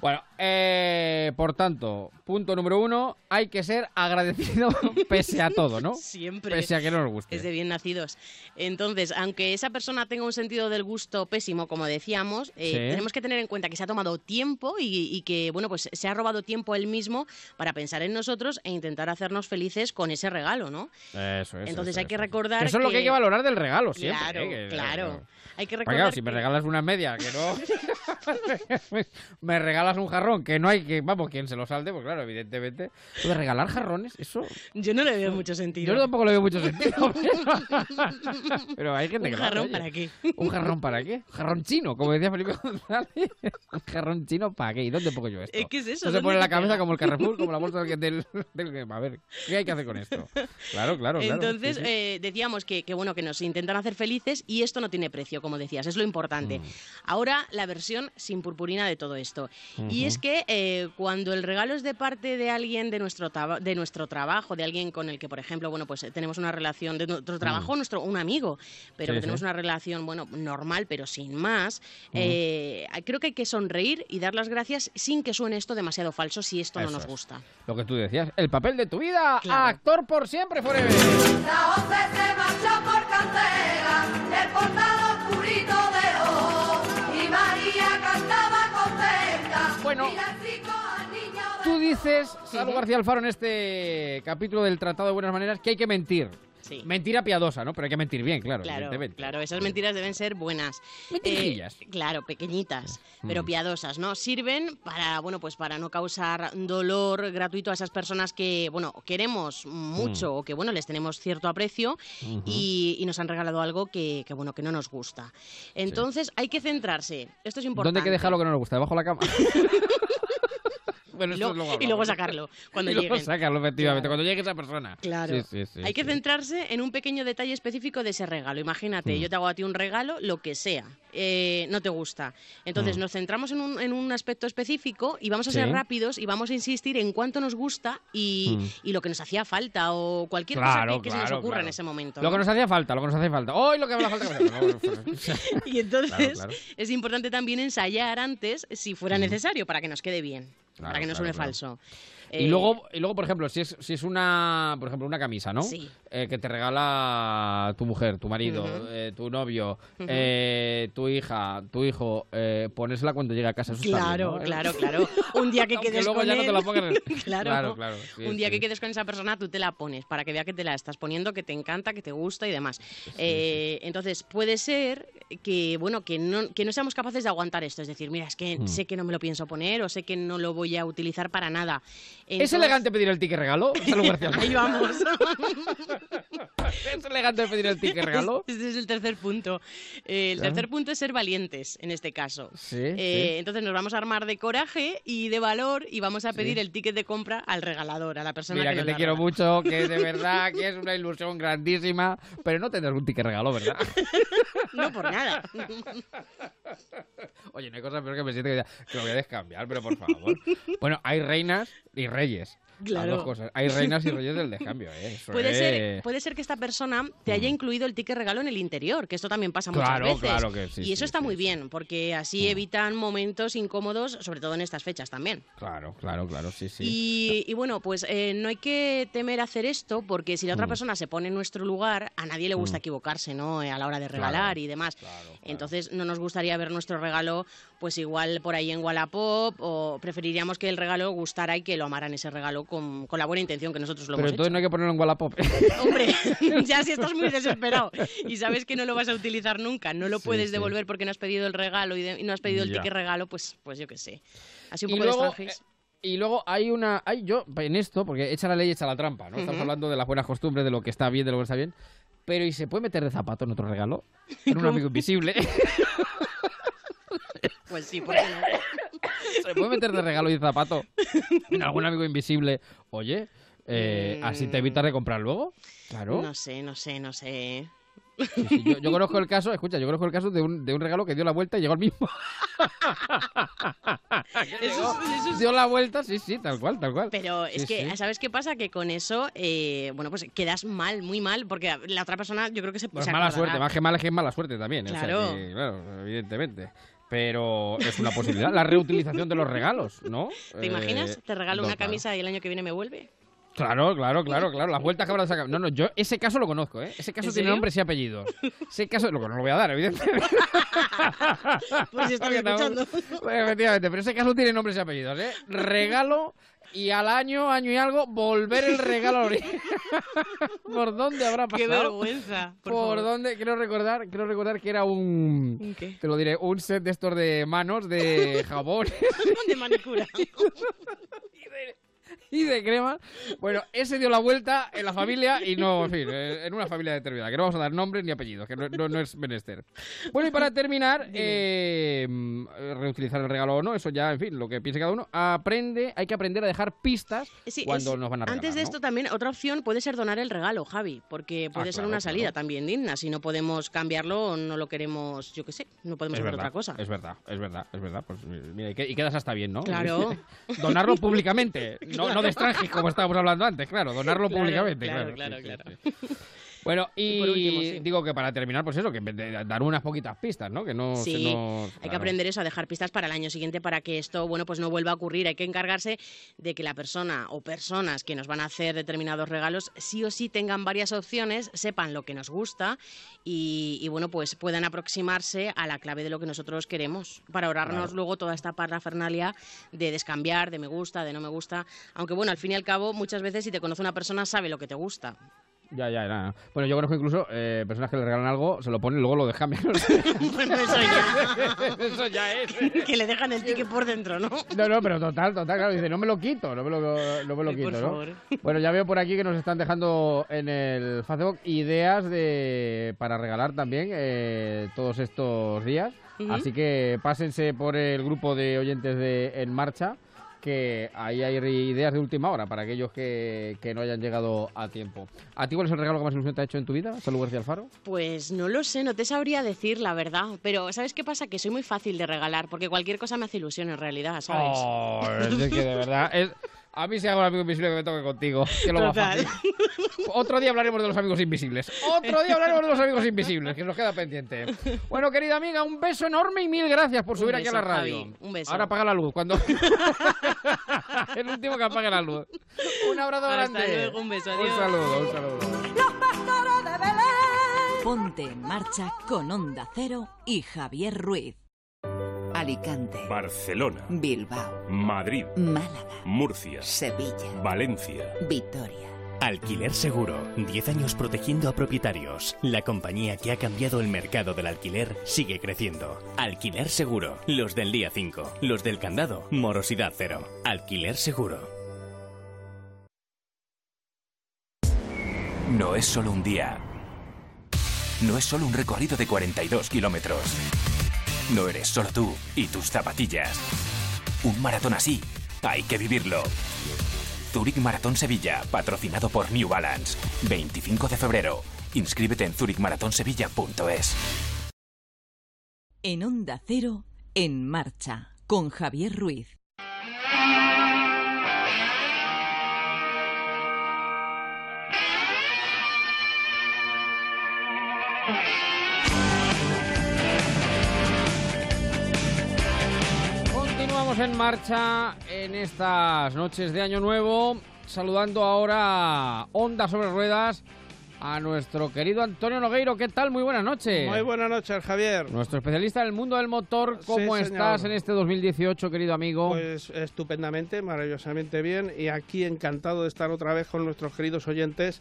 Bueno, eh, por tanto, punto número uno, hay que ser agradecido (laughs) pese a todo, ¿no? Siempre. Pese a que no nos guste. Es de bien nacidos. Entonces, aunque esa persona tenga un sentido del gusto pésimo, como decíamos, eh, Sí. tenemos que tener en cuenta que se ha tomado tiempo y, y que, bueno, pues se ha robado tiempo él mismo para pensar en nosotros e intentar hacernos felices con ese regalo, ¿no? Eso es. Entonces eso hay que recordar eso es lo que hay que valorar del regalo siempre. Claro, ¿eh? Que- claro. Hay que recordar si me regalas una media, que no. (laughs) (laughs) me regalas un jarrón, que no hay que. Vamos, quien se lo salte, pues claro, evidentemente. De regalar jarrones, eso. Yo no le veo mucho sentido. Yo tampoco le veo mucho sentido. (laughs) Pero, hay gente ¿Un que lo jarrón para qué? ¿Un jarrón para qué? Jarrón chino, como decía Felipe González. ¿Un jarrón chino para qué? ¿Y dónde pongo yo esto? ¿qué es eso? No se ¿Dónde pone en la cabeza como el Carrefour, como la bolsa del, (laughs) del, del- A ver, ¿qué hay que hacer con esto? Claro, claro, claro. Entonces, sí, sí. eh, decíamos que, que, bueno, que nos intentan hacer felices y esto no tiene precio, como decías, es lo importante. Mm. Ahora, la versión sin purpurina de todo esto. Y es que eh, cuando el regalo es de parte de alguien de nuestro, de nuestro trabajo, de alguien con el que, por ejemplo, bueno, pues eh, tenemos una relación de nuestro trabajo, nuestro, un amigo, pero Mm. Sí, que tenemos sí. una relación, bueno, normal, pero sin más, Mm. eh, creo que hay que sonreír y dar las gracias sin que suene esto demasiado falso si esto no nos es. gusta. Lo que tú decías, el papel de tu vida, Claro. actor por siempre, forever. La José se marchó por cantera, el portal Bueno. Tú dices, Salud García Alfaro, en este capítulo del Tratado de Buenas Maneras, que hay que mentir. Sí. Mentira piadosa, ¿no? Pero hay que mentir bien, claro, Claro, esas mentiras deben ser buenas. Mentirijillas. Eh, claro, pequeñitas, pero Mm. piadosas, ¿no? Sirven para, bueno, pues para no causar dolor gratuito a esas personas que, bueno, queremos mucho Mm. o que, bueno, les tenemos cierto aprecio y, y nos han regalado algo que, que, bueno, que no nos gusta. Entonces, hay que centrarse. Esto es importante. ¿Dónde hay que dejar lo que no nos gusta? ¿Debajo de la cama? (laughs) bueno, Y luego y luego sacarlo, cuando (laughs) y luego lleguen. sacarlo, efectivamente, Claro. cuando llegue esa persona. Claro. Sí, sí, sí, Hay que centrarse en un pequeño detalle específico de ese regalo. Imagínate, Mm. yo te hago a ti un regalo, lo que sea, eh, no te gusta. Entonces Mm. nos centramos en un, en un aspecto específico y vamos a ser rápidos y vamos a insistir en cuánto nos gusta y, Mm. y lo que nos hacía falta o cualquier Claro, cosa que, que se nos claro, ocurra claro. en ese momento. Lo ¿no? que nos hacía falta, lo que nos hacía falta. ¡Hoy lo que me falta! (laughs) que me! (laughs) Y entonces Claro, claro. es importante también ensayar antes si fuera Mm. necesario para que nos quede bien, Claro, para que no suene claro. falso. Y Eh, luego, y luego, por ejemplo, si es, si es una, por ejemplo, una camisa, ¿no? Sí. Eh, que te regala tu mujer, tu marido, eh, tu novio, eh, tu hija, tu hijo, eh, ponérsela cuando llegue a casa. Eso está bien, Claro, ¿no? claro, claro. Un día que (laughs) quedes luego con ya no te él, la pongas en- (laughs) claro, Claro, claro, sí, un día sí. que quedes con esa persona, tú te la pones para que vea que te la estás poniendo, que te encanta, que te gusta y demás. Eh, Entonces puede ser que bueno que no que no seamos capaces de aguantar esto, es decir, mira, es que Mm. sé que no me lo pienso poner o sé que no lo voy a utilizar para nada. ¿Es elegante pedir el ticket regalo? (laughs) Ahí vamos. ¿Es elegante pedir el ticket regalo? (laughs) Este es el tercer punto. Eh, el tercer punto es ser valientes en este caso. Sí, Eh, sí. Entonces nos vamos a armar de coraje y de valor y vamos a pedir Sí. el ticket de compra al regalador, a la persona Mira que, que te quiero mucho, que de (laughs) verdad que es una ilusión grandísima, pero no tendrás un ticket regalo, ¿verdad? (laughs) No por nada. Oye, no hay cosa peor que me siento que, ya- que lo voy a descambiar, pero por favor. Bueno, hay reinas y reyes. Claro. Las dos cosas. Hay (laughs) reinas y reyes del descambio, ¿eh? Eso Puede es- ser, puede ser que esta persona te haya incluido el ticket regalo en el interior, que esto también pasa muchas Claro, veces. claro que sí, y eso sí, está muy bien, porque así evitan momentos incómodos, sobre todo en estas fechas también. Claro, claro, claro, sí, sí. Y, y bueno, pues eh, no hay que temer hacer esto, porque si la otra Mm. persona se pone en nuestro lugar, a nadie le gusta Mm. equivocarse, ¿no? A la hora de regalar y demás. Entonces no nos gustaría ver nuestro regalo, pues igual por ahí en Wallapop, o preferiríamos que el regalo gustara y que lo amaran ese regalo con, con la buena intención que nosotros lo Pero hemos entonces no hay que ponerlo en Wallapop. (laughs) Hombre, (laughs) ya si estás muy desesperado y sabes que no lo vas a utilizar nunca, no lo Sí, puedes sí. devolver porque no has pedido el regalo y, de- y no has pedido el Ya. ticket regalo, pues, pues yo qué sé. Así un poco luego, de estrangis. Y luego hay una. Hay yo, en esto, porque echa la ley, echa la trampa, ¿no? Estamos hablando de las buenas costumbres, de lo que está bien, de lo que está bien. Pero ¿y se puede meter de zapato en otro regalo? (laughs) En un amigo invisible. Pues sí, ¿por qué no? (laughs) ¿Se puede meter de regalo y de zapato en algún amigo invisible? Oye, eh, así te evitas de comprar luego. Claro. No sé, no sé, no sé. Sí, sí, Yo, yo conozco el caso, escucha, yo conozco el caso de un, de un regalo que dio la vuelta y llegó el mismo. (laughs) Eso eso Dio la vuelta, sí, sí, tal cual, tal cual. Pero es Sí, que. ¿sabes qué pasa? Que con eso, eh, bueno, pues quedas mal, muy mal, porque la otra persona yo creo que se, Pues se mala acordará. suerte, más que mala es que es mala suerte también. ¿eh? O sea Claro. que, claro, evidentemente. Pero es una (laughs) posibilidad. La reutilización de los regalos, ¿no? ¿Te imaginas? Eh, Te regalo una camisa y el año que viene me vuelve. Claro, claro, claro, claro. Las vueltas que habrá sacado. No, no, yo ese caso lo conozco, ¿eh? Ese caso ¿En tiene serio? nombres y apellidos. (laughs) Ese caso, lo que no lo voy a dar, evidentemente. (laughs) (laughs) Pues estamos- escuchando. Bueno, efectivamente, pero ese caso tiene nombres y apellidos, ¿eh? Regalo y al año, año y algo, volver el regalo al origen. ¿Por dónde habrá Qué pasado? vergüenza. Por, Por, dónde, creo recordar, creo recordar que era un, ¿Un qué? te lo diré, un set de estos de manos, de jabón de manicura. (laughs) y de crema. Bueno, ese dio la vuelta en la familia y no, en fin, eh, en una familia determinada, que no vamos a dar nombres ni apellidos, que no, no- no es menester. Bueno, y para (laughs) terminar, eh, mm, reutilizar el regalo o no, eso ya, en fin, lo que piense cada uno, aprende, hay que aprender a dejar pistas Sí, cuando es- nos van a regalar. Antes de ¿no? esto también otra opción puede ser donar el regalo, Javi, porque puede Ah, ser claro, una salida claro. también digna. Si no podemos cambiarlo o no lo queremos, yo qué sé, no podemos Es hacer verdad, otra cosa. Es verdad, es verdad, es verdad. Pues mira, y quedas hasta bien, ¿no? Claro. (laughs) Donarlo públicamente, no, no de extranjis, como estábamos hablando antes, claro, donarlo (laughs) Claro, públicamente. claro, Claro, claro, sí. (laughs) Bueno, y, Y por último, sí. digo que para terminar, pues eso, que dar unas poquitas pistas, ¿no? Que no se Sí, hay que aprender eso, a dejar pistas para el año siguiente para que esto, bueno, pues no vuelva a ocurrir. Hay que encargarse de que la persona o personas que nos van a hacer determinados regalos sí o sí tengan varias opciones, sepan lo que nos gusta y, y, bueno, pues puedan aproximarse a la clave de lo que nosotros queremos para ahorrarnos Claro. luego toda esta parafernalia de descambiar, de me gusta, de no me gusta. Aunque bueno, al fin y al cabo, muchas veces si te conoce una persona sabe lo que te gusta. Ya, ya, ya. Bueno, yo conozco incluso eh, personas que le regalan algo, se lo ponen y luego lo dejan. Bueno, (laughs) eso ya. Eso ya es. que le dejan el ticket por dentro, ¿no? No, no, pero total, total, claro. Dice, no me lo quito, no me lo, no me lo quito, por ¿no? favor. Bueno, ya veo por aquí que nos están dejando en el Facebook ideas de para regalar también eh, todos estos días. Así que pásense por el grupo de oyentes de En Marcha, que ahí hay ideas de última hora para aquellos que, que no hayan llegado a tiempo. ¿A ti cuál es el regalo que más ilusión te ha hecho en tu vida, Salud García Alfaro? Pues no lo sé, no te sabría decir la verdad. Pero ¿sabes qué pasa? Que soy muy fácil de regalar, porque cualquier cosa me hace ilusión en realidad, ¿sabes? Oh, es que de verdad. es- a mí si hago un amigo invisible que me toque contigo. Que lo Total. Otro día hablaremos de los amigos invisibles. Otro día hablaremos de los amigos invisibles, que nos queda pendiente. Bueno, querida amiga, un beso enorme y mil gracias por Un subir aquí a la radio. Javi, un beso. Ahora apaga la luz. Cuando... (laughs) El último que apague la luz. Un abrazo Hasta grande. luego, un beso, Un saludo, un saludo. Ponte en marcha con Onda Cero y Javier Ruiz. Alicante. Barcelona. Bilbao. Madrid. Málaga. Murcia. Sevilla. Valencia. Vitoria. Alquiler Seguro. 10 años protegiendo a propietarios. La compañía que ha cambiado el mercado del alquiler sigue creciendo. Alquiler Seguro. Los del día 5. Los del candado. Morosidad cero. Alquiler Seguro. No es solo un día. No es solo un recorrido de 42 kilómetros. No eres solo tú y tus zapatillas. Un maratón así, hay que vivirlo. Zurich Maratón Sevilla, patrocinado por New Balance. 25 de febrero. Inscríbete en zurichmaratonsevilla.es. En Onda Cero, en marcha, con Javier Ruiz. En marcha en estas noches de Año Nuevo, saludando ahora Onda sobre Ruedas a nuestro querido Antonio Nogueiro. ¿Qué tal? Muy buenas noches. Muy buenas noches, Javier. Nuestro especialista en el mundo del motor, ¿cómo Sí, estás en este 2018, querido amigo? Pues estupendamente, maravillosamente bien y aquí encantado de estar otra vez con nuestros queridos oyentes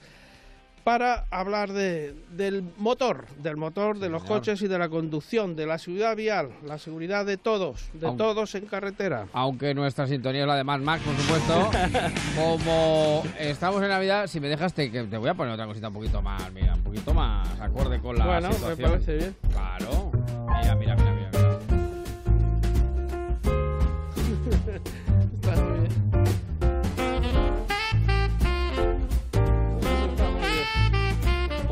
para hablar de, del motor, del motor, de los Señor. coches y de la conducción, de la seguridad vial, la seguridad de todos, de todos en carretera. Aunque nuestra sintonía es la de Mad Max, por supuesto. (laughs) Como estamos en Navidad, si me dejas, te, te voy a poner otra cosita un poquito más, mira, un poquito más acorde con la Bueno, me situación. parece bien. Claro. Mira, mira, mira, mira. mira. (laughs)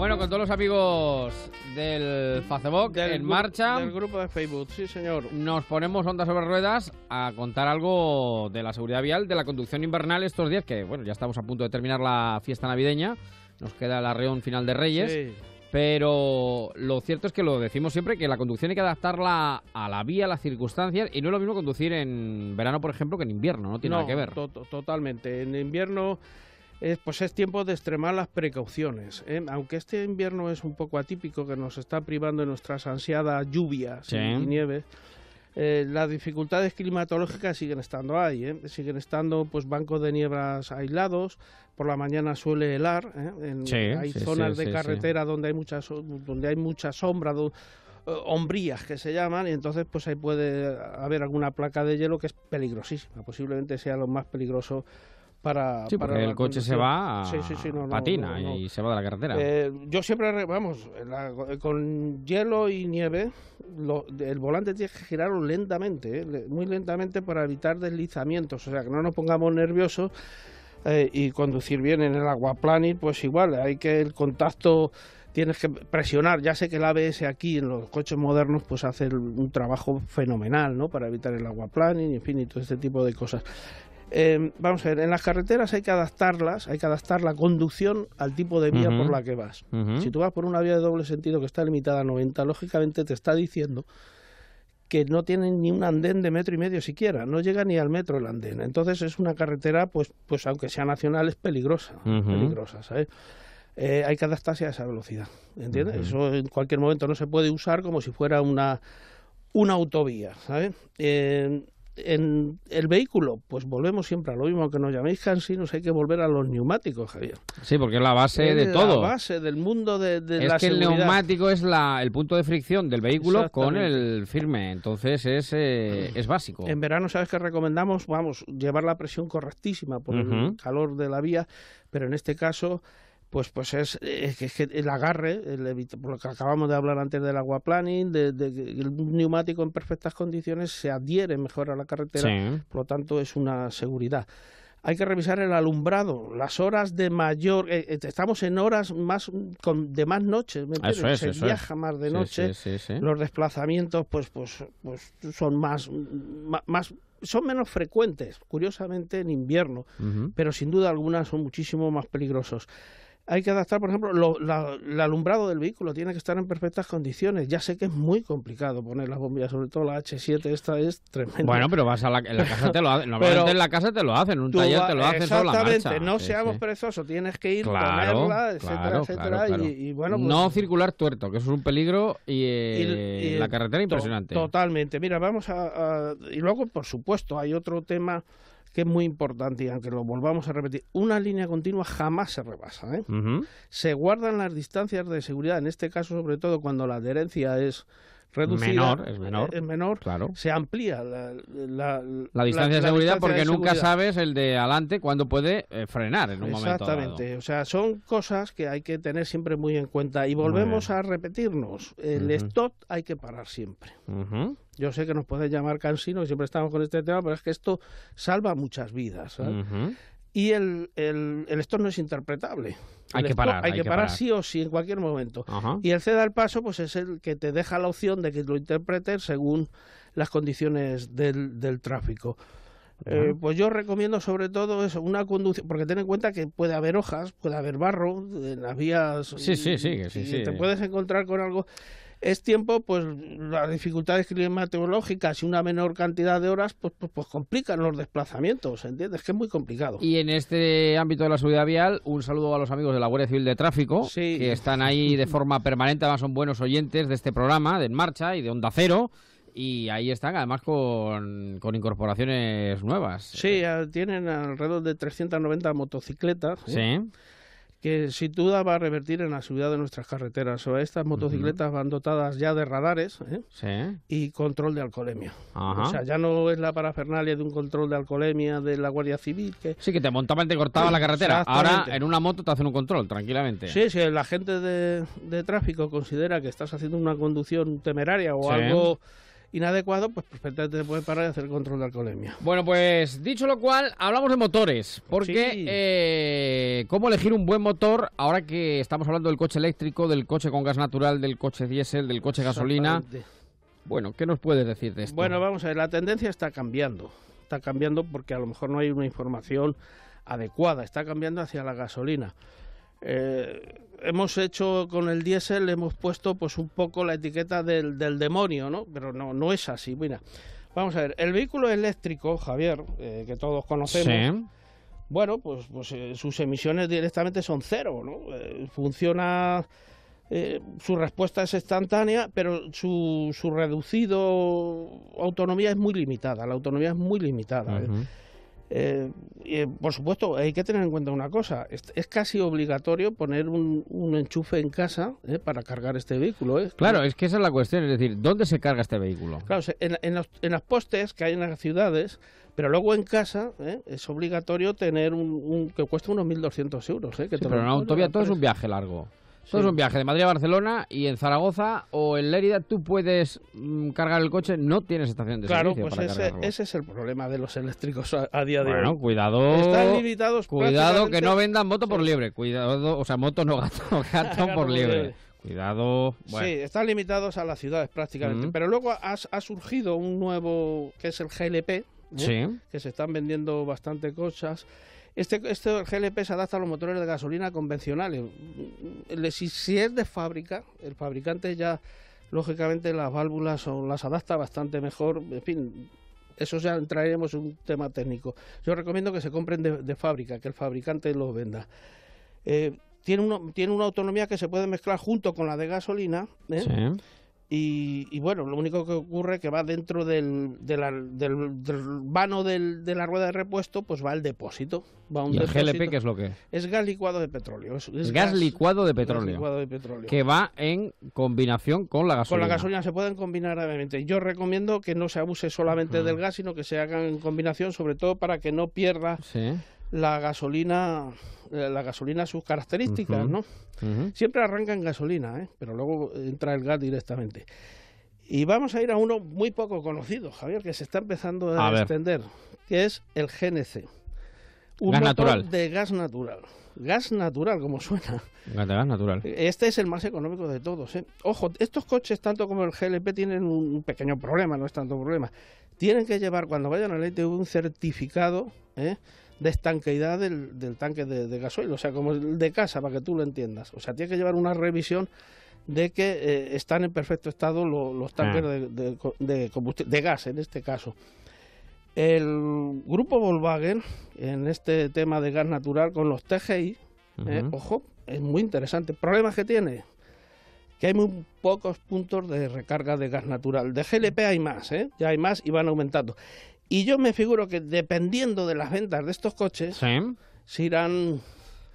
Bueno, con todos los amigos del Facebook Del en marcha, Del grupo de Facebook, sí señor. nos ponemos ondas sobre ruedas a contar algo de la seguridad vial, de la conducción invernal estos días, que bueno, ya estamos a punto de terminar la fiesta navideña, nos queda la reunión final de Reyes. Sí. Pero lo cierto es que lo decimos siempre, que la conducción hay que adaptarla a la vía, a las circunstancias, y no es lo mismo conducir en verano, por ejemplo, que en invierno, no tiene No, nada que ver. to- totalmente. En invierno es, pues es tiempo de extremar las precauciones. ¿eh? Aunque este invierno es un poco atípico, que nos está privando de nuestras ansiadas lluvias Sí. y, nieves, eh, las dificultades climatológicas siguen estando ahí. ¿eh? Siguen estando pues bancos de nieblas aislados. Por la mañana suele helar. ¿eh? En- Sí, hay sí, zonas sí, de carretera donde hay mucha donde hay mucha sombra. do- eh, hombrías que se llaman y entonces pues ahí puede haber alguna placa de hielo que es peligrosísima posiblemente sea lo más peligroso para Sí, para porque la el coche se va, a Sí, sí, sí, no, no, patina no, no. y se va de la carretera. Eh, yo siempre, re- vamos, la- con hielo y nieve, lo- el volante tiene que girarlo lentamente, ¿eh? Muy lentamente para evitar deslizamientos, o sea, que no nos pongamos nerviosos eh, y conducir bien en el aquaplaning, pues igual, hay que el contacto tienes que presionar. Ya sé que el ABS aquí en los coches modernos pues hace un trabajo fenomenal, ¿no? Para evitar el aquaplaning, en fin, y todo este tipo de cosas. Eh, vamos a ver, en las carreteras hay que adaptarlas, hay que adaptar la conducción al tipo de vía por la que vas. Si tú vas por una vía de doble sentido que está limitada a 90, lógicamente te está diciendo que no tienen ni un andén de metro y medio siquiera, no llega ni al metro el andén. Entonces es una carretera, pues, pues aunque sea nacional, es peligrosa, peligrosa, ¿sabes? Eh, hay que adaptarse a esa velocidad, ¿entiendes? Eso en cualquier momento no se puede usar como si fuera una, una autovía, ¿sabes? Eh, en el vehículo, pues volvemos siempre a lo mismo, que nos llaméis cansinos, hay que volver a los neumáticos, Javier. Sí, porque es la base de Es todo. La base del mundo de, de es la que el neumático es la, el punto de fricción del vehículo con el firme, entonces es, eh, es básico. En verano, ¿sabes que recomendamos? Vamos, llevar la presión correctísima por el calor de la vía, pero en este caso, pues pues es, eh, que- que el agarre, el por lo que acabamos de hablar antes del aquaplaning, de, de que el neumático en perfectas condiciones se adhiere mejor a la carretera, Sí. por lo tanto es una seguridad. Hay que revisar el alumbrado, las horas de mayor, eh, eh, estamos en horas más con, de más noches, ¿me entiendes? Eso es, se eso es. viaja más de noche, sí, sí, los desplazamientos pues pues pues son más más son menos frecuentes curiosamente en invierno pero sin duda algunas son muchísimo más peligrosos hay que adaptar, por ejemplo, lo- la- el alumbrado del vehículo tiene que estar en perfectas condiciones. Ya sé que es muy complicado poner las bombillas, sobre todo la H7, esta es tremenda. Bueno, pero vas a la, en la casa te lo hacen. (laughs) Normalmente Pero en la casa te lo hacen, en un taller va- te lo hacen sobre la marcha. Exactamente, no Sí, seamos sí. perezosos, tienes que ir, Claro, ponerla, etcétera, claro, etcétera. claro. Y, y bueno, pues, no circular tuerto, que eso es un peligro y, eh, y- y la carretera to- impresionante. Totalmente. Mira, vamos a, a- Y luego, por supuesto, hay otro tema que es muy importante y aunque lo volvamos a repetir, una línea continua jamás se rebasa. ¿eh? Se guardan las distancias de seguridad, en este caso sobre todo cuando la adherencia es reducida. Menor, es menor. eh, es menor, Claro. Se amplía la, la, La distancia de seguridad distancia porque de nunca seguridad. sabes el de adelante cuándo puede eh, frenar en un momento dado. Exactamente, o sea, son cosas que hay que tener siempre muy en cuenta y volvemos a repetirnos, el stop hay que parar siempre. Yo sé que nos puede llamar cansino, y siempre estamos con este tema, pero es que esto salva muchas vidas. ¿sabes? Y el, el, el stop no es interpretable. Hay que parar, Hay hay que, que parar, sí o sí, en cualquier momento. Ajá. Y el ceda al paso, pues es el que te deja la opción de que lo interpretes según las condiciones del, del tráfico. Eh, pues yo recomiendo sobre todo eso, una conducción, porque ten en cuenta que puede haber hojas, puede haber barro en las vías. Sí, sí, sí, sí, y sí. Te puedes encontrar con algo. Es tiempo, pues las dificultades climatológicas y una menor cantidad de horas, pues, pues, pues complican los desplazamientos, ¿entiendes? Que es muy complicado. Y en este ámbito de la seguridad vial, un saludo a los amigos de la Guardia Civil de Tráfico, que están ahí de forma permanente, además son buenos oyentes de este programa, de En Marcha y de Onda Cero. Y ahí están, además, con, con incorporaciones nuevas. Sí, tienen alrededor de 390 motocicletas. ¿eh? Sí. Que sin duda va a revertir en la seguridad de nuestras carreteras. O estas motocicletas van dotadas ya de radares ¿eh? Sí. y control de alcoholemia. Ajá. O sea, ya no es la parafernalia de un control de alcoholemia de la Guardia Civil. Que... Sí, que te montaban y te cortaban la carretera. Ahora en una moto te hacen un control, tranquilamente. Sí, si el agente de, de tráfico considera que estás haciendo una conducción temeraria o Sí. algo inadecuado, pues perfectamente te puede parar y hacer el control de alcoholemia. Bueno, pues dicho lo cual, hablamos de motores. Porque, Sí. eh, ¿cómo elegir un buen motor ahora que estamos hablando del coche eléctrico, del coche con gas natural, del coche diésel, del coche gasolina? Bueno, ¿qué nos puedes decir de esto? Bueno, vamos a ver, la tendencia está cambiando. Está cambiando porque a lo mejor no hay una información adecuada. Está cambiando hacia la gasolina. Eh, hemos hecho con el diésel, hemos puesto pues un poco la etiqueta del, del demonio, ¿no? Pero no, no es así. Mira, vamos a ver, el vehículo eléctrico, Javier, eh, que todos conocemos, Sí. bueno, pues, pues eh, sus emisiones directamente son cero, ¿no? Eh, funciona, eh, su respuesta es instantánea, pero su, su reducido autonomía es muy limitada, la autonomía es muy limitada. Eh, eh, por supuesto, hay que tener en cuenta una cosa, es, es casi obligatorio poner un, un enchufe en casa ¿eh? para cargar este vehículo. ¿eh? Claro, es que esa es la cuestión, es decir, ¿dónde se carga este vehículo? Claro, en, en los, en las postes que hay en las ciudades, pero luego en casa ¿eh? es obligatorio tener un, un- que cuesta unos 1.200 euros. ¿eh? Que Sí, te pero la todo es un viaje largo. Todo Sí. es un viaje de Madrid a Barcelona y en Zaragoza o en Lérida tú puedes mm, cargar el coche, no tienes estación de Claro, servicio pues para ese, ese es el problema de los eléctricos a, a día de Bueno, hoy. cuidado. Están limitados Cuidado que no vendan moto por liebre. Cuidado, o sea, moto no gato, (laughs) gato por liebre. Cuidado. Bueno. Sí, están limitados a las ciudades prácticamente. Mm. Pero luego ha, ha surgido un nuevo, que es el GLP, ¿eh? Sí. que se están vendiendo bastante cosas. Este, este GLP se adapta a los motores de gasolina convencionales. El- Si, si es de fábrica, el fabricante ya, lógicamente, las válvulas o las adapta bastante mejor. En fin, eso ya entraremos en un tema técnico. Yo recomiendo que se compren de, de fábrica, que el fabricante los venda. Eh, tiene, uno- tiene una autonomía que se puede mezclar junto con la de gasolina. ¿eh? Sí. Y, y bueno, lo único que ocurre es que va dentro del, de la- del, del vano del- de la rueda de repuesto, pues va el depósito. Va un ¿Y el depósito. GLP qué es lo que es? Es gas licuado de petróleo. Es, es gas, licuado de gas petróleo. licuado de petróleo. Que va en combinación con la Con gasolina. la gasolina se pueden combinar obviamente. Yo recomiendo que no se abuse solamente del gas, sino que se hagan en combinación, sobre todo para que no pierda Sí. La gasolina, eh, la gasolina sus características. ¿no? Siempre arranca en gasolina, ¿eh? pero luego entra el gas directamente. Y vamos a ir a uno muy poco conocido, Javier, que se está empezando a, A ver. extender, que es el GNC. Un Gas motor natural. de gas natural. Gas natural, como suena. Gas de gas natural. Este es el más económico de todos. ¿eh? Ojo, estos coches, tanto como el GLP, tienen un pequeño problema, no es tanto problema. Tienen que llevar, cuando vayan al ITV, un certificado ¿eh? De estanqueidad del, del tanque de, de gasoil, o sea, como el de casa, para que tú lo entiendas. O sea, tiene que llevar una revisión de que eh, están en perfecto estado lo- los tanques Ah. de, de, de combustible, de gas en este caso. El grupo Volkswagen, en este tema de gas natural con los TGI, eh, ojo, es muy interesante. ¿Problemas que tiene? Que hay muy pocos puntos de recarga de gas natural. De GLP hay más, ¿eh? ya hay más y van aumentando. Y yo me figuro que dependiendo de las ventas de estos coches, se irán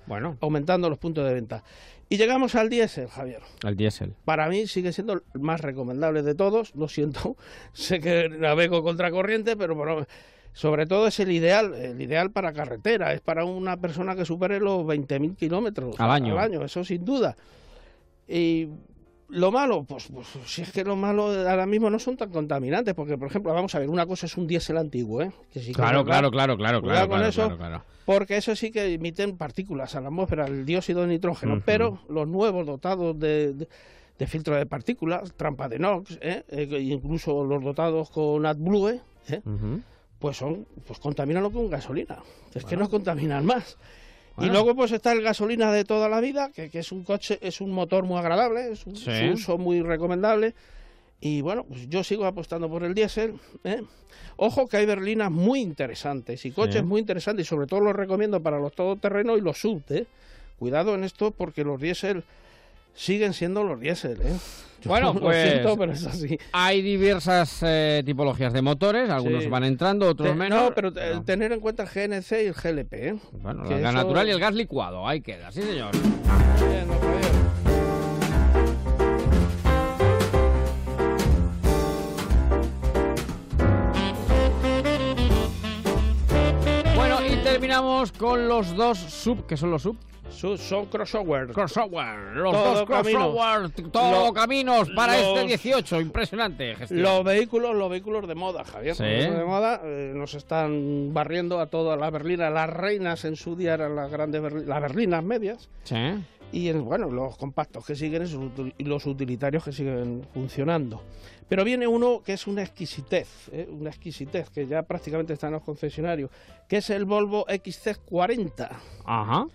bueno. aumentando los puntos de venta. Y llegamos al diésel, Javier. El diésel. Para mí sigue siendo el más recomendable de todos. Lo siento, (laughs) sé que navego contracorriente, pero bueno, sobre todo es el ideal, el ideal para carretera. Es para una persona que supere los 20.000 kilómetros Al año. eso sin duda. Y lo malo, pues, pues si es que lo malo ahora mismo no son tan contaminantes, porque por ejemplo, vamos a ver, una cosa es un diésel antiguo, ¿eh? Que sí que Claro, claro, claro, claro, claro, con claro, eso, claro, claro. porque eso sí que emiten partículas a la atmósfera, el dióxido de nitrógeno, pero los nuevos dotados de, de, de filtro de partículas, trampa de NOx, ¿eh? Eh, incluso los dotados con AdBlue, ¿eh? Pues son pues contaminan lo que un gasolina. Es que no contaminan más. Y luego pues está el gasolina de toda la vida, que, que es un coche, es un motor muy agradable, es un Sí. su uso muy recomendable. Y bueno, pues yo sigo apostando por el diésel. ¿eh? Ojo que hay berlinas muy interesantes y coches Sí. muy interesantes y sobre todo los recomiendo para los todoterrenos y los sub. ¿eh? Cuidado en esto porque los diésel siguen siendo los diésel. ¿eh? Bueno, lo pues siento, pero es así. hay diversas eh, tipologías de motores, algunos Sí. van entrando, otros Te- menos. No, pero tener en cuenta el GNC y el GLP. ¿eh? Bueno, el gas eso- natural y el gas licuado, ahí queda, sí señor. Bien, terminamos con los dos sub, que son los sub. son crossover. Crossover, los Todo dos crossover, todo Lo- caminos para los- este 18, impresionante gestión. Los vehículos, los vehículos de moda, Javier. Sí. Los vehículos de moda eh, nos están barriendo a toda la berlina. Las reinas en su día eran las grandes berli- las berlinas medias. Sí. Y bueno, los compactos que siguen y los utilitarios que siguen funcionando. Pero viene uno que es una exquisitez, ¿eh? una exquisitez que ya prácticamente está en los concesionarios, que es el Volvo XC40. Ajá.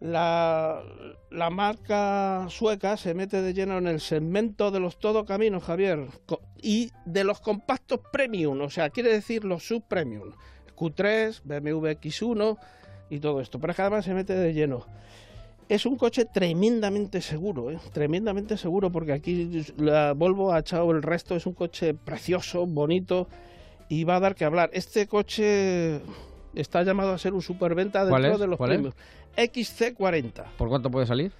La, la marca sueca se mete de lleno en el segmento de los todocaminos, Javier, y de los compactos premium, o sea, quiere decir los sub-premium, Q3, BMW X1 y todo esto, pero es que además se mete de lleno. Es un coche tremendamente seguro, ¿eh? tremendamente seguro, porque aquí la Volvo ha echado el resto, es un coche precioso, bonito, y va a dar que hablar. Este coche está llamado a ser un superventa ¿Cuál dentro de los premios. XC40. ¿Por cuánto puede salir?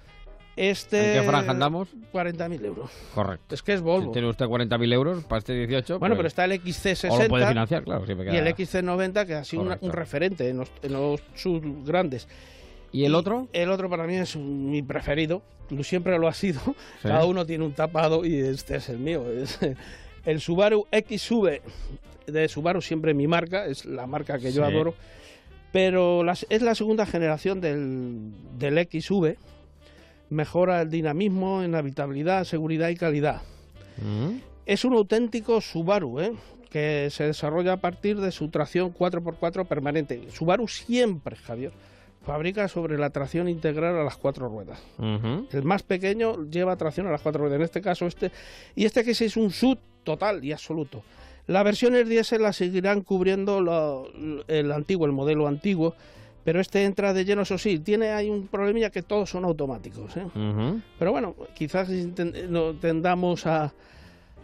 Este... ¿En qué franja andamos? 40.000 euros. Correcto. Es que es Volvo. Si tiene usted 40.000 euros para este 18. Bueno, pues- pero está el XC60 O lo puede financiar, claro. siempre y el queda- XC90 que ha sido una- un referente en los, en los grandes. ¿Y el otro? El otro para mí es mi preferido, siempre lo ha sido. (laughs) Sí. Cada uno tiene un tapado y este es el mío. Es (laughs) el Subaru XV de Subaru, siempre mi marca, es la marca que yo Sí. adoro. Pero las- es la segunda generación del, del XV. Mejora el dinamismo en habitabilidad, seguridad y calidad. Mm. Es un auténtico Subaru, ¿eh? que se desarrolla a partir de su tracción 4x4 permanente. Subaru siempre, Javier, fabrica sobre la tracción integral a las cuatro ruedas. El más pequeño lleva tracción a las cuatro ruedas, en este caso este. Y este que es un SUV total y absoluto. Las versiones diésel las seguirán cubriendo lo- el antiguo, el modelo antiguo, pero este entra de lleno, eso sí, tiene hay un problemilla que todos son automáticos. ¿eh? Pero bueno, quizás tendamos a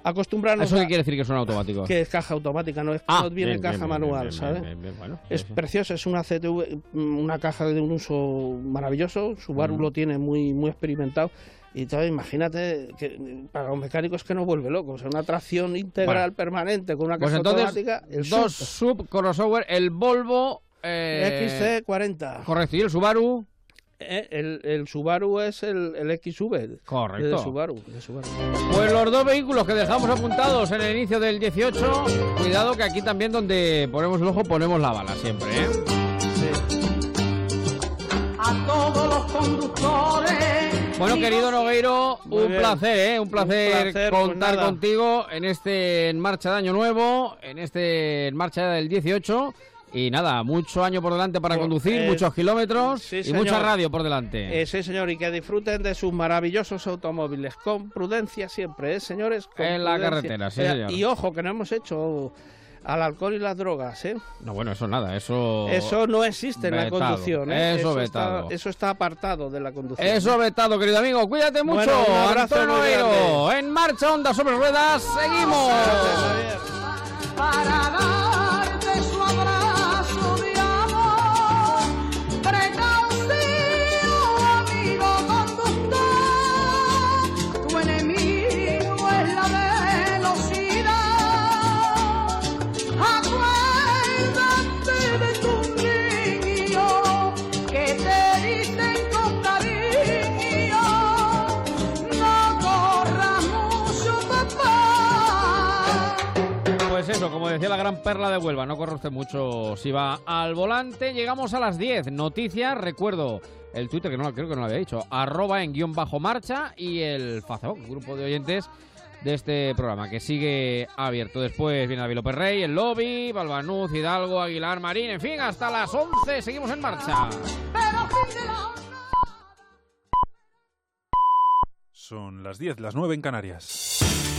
acostumbrarnos ¿Eso a qué quiere decir que son automáticos? que es caja automática, no, es, Ah, no viene bien, caja bien, manual, ¿sabes? bueno, es sí, preciosa, es una CTV, mm, una caja de un uso maravilloso, Subaru Ujú. lo tiene muy, muy experimentado. Y entonces imagínate que para los mecánicos que nos vuelve locos, una tracción integral Bueno. permanente con una Pues caja entonces, automática, el dos sub, sub crossover, el Volvo... eh, XC40. Correcto, y el Subaru... Eh, el, el Subaru es el, el XV. Correcto. De Subaru, de Subaru. Pues los dos vehículos que dejamos apuntados en el inicio del 18, cuidado que aquí también donde ponemos el ojo ponemos la bala siempre, ¿eh? a todos los conductores. Bueno, querido Nogueiro, Muy un bien. placer, ¿eh? Un placer, Un placer, pues contar contigo en este En Marcha de Año Nuevo, en este En Marcha del 18. Y nada, mucho año por delante para Pues, conducir, eh, muchos kilómetros sí, y señor. mucha radio por delante. Eh, sí, señor, y que disfruten de sus maravillosos automóviles, con prudencia siempre, ¿eh, señores? Con En la carretera, sí, Eh, señor. Y ojo, que no hemos hecho al alcohol y las drogas, ¿eh? No, bueno, eso nada, eso... Eso no existe en la conducción, ¿eh? Eso está, vetado. eso está apartado de la conducción. Eso vetado, querido amigo. Cuídate mucho. Bueno, un abrazo Antonio muy Nogueiro. grande. En marcha, onda sobre ruedas. Seguimos. para Como decía la gran perla de Huelva, no corre usted mucho si va al volante. Llegamos a las 10. Noticias, recuerdo el Twitter, que no creo que no lo había dicho, arroba en guion bajo marcha y el Facebook, grupo de oyentes de este programa, que sigue abierto. Después viene David López Rey, el lobby, Balbanuz, Hidalgo, Aguilar, Marín, en fin, hasta las 11 seguimos en marcha. Son las 10, las 9 en Canarias.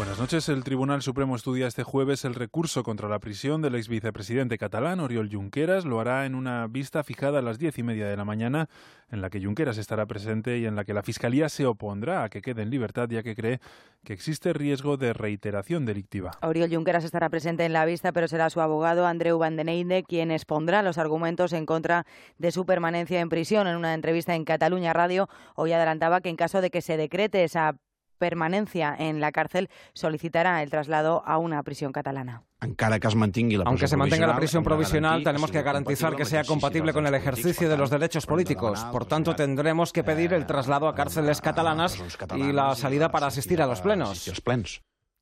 Buenas noches. El Tribunal Supremo estudia este jueves el recurso contra la prisión del ex vicepresidente catalán, Oriol Junqueras. Lo hará en una vista fijada a las diez y media de la mañana, en la que Junqueras estará presente y en la que la Fiscalía se opondrá a que quede en libertad, ya que cree que existe riesgo de reiteración delictiva. Oriol Junqueras estará presente en la vista, pero será su abogado, Andreu Van den quien expondrá los argumentos en contra de su permanencia en prisión. En una entrevista en Cataluña Radio, hoy adelantaba que en caso de que se decrete esa permanencia en la cárcel, solicitará el traslado a una prisión catalana. Aunque se mantenga la prisión provisional, tenemos que garantizar que sea compatible con el ejercicio de los derechos políticos. Por tanto, tendremos que pedir el traslado a cárceles catalanas y la salida para asistir a los plenos.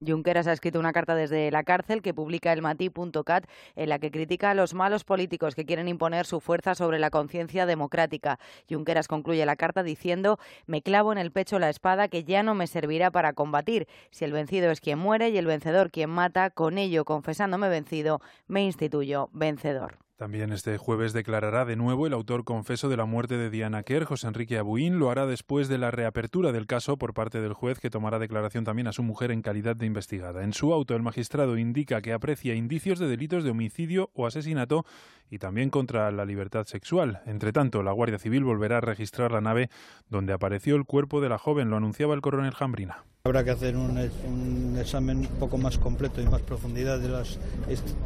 Junqueras ha escrito una carta desde la cárcel que publica el matí.cat en la que critica a los malos políticos que quieren imponer su fuerza sobre la conciencia democrática. Junqueras concluye la carta diciendo me clavo en el pecho la espada que ya no me servirá para combatir. Si el vencido es quien muere y el vencedor quien mata, con ello, confesándome vencido, me instituyo vencedor. También este jueves declarará de nuevo el autor confeso de la muerte de Diana Kerr, José Enrique Abuín. Lo hará después de la reapertura del caso por parte del juez, que tomará declaración también a su mujer en calidad de investigada. En su auto, el magistrado indica que aprecia indicios de delitos de homicidio o asesinato y también contra la libertad sexual. Entre tanto, la Guardia Civil volverá a registrar la nave donde apareció el cuerpo de la joven, lo anunciaba el coronel Jambrina. Habrá que hacer un, un, examen un poco más completo y más profundidad de, las,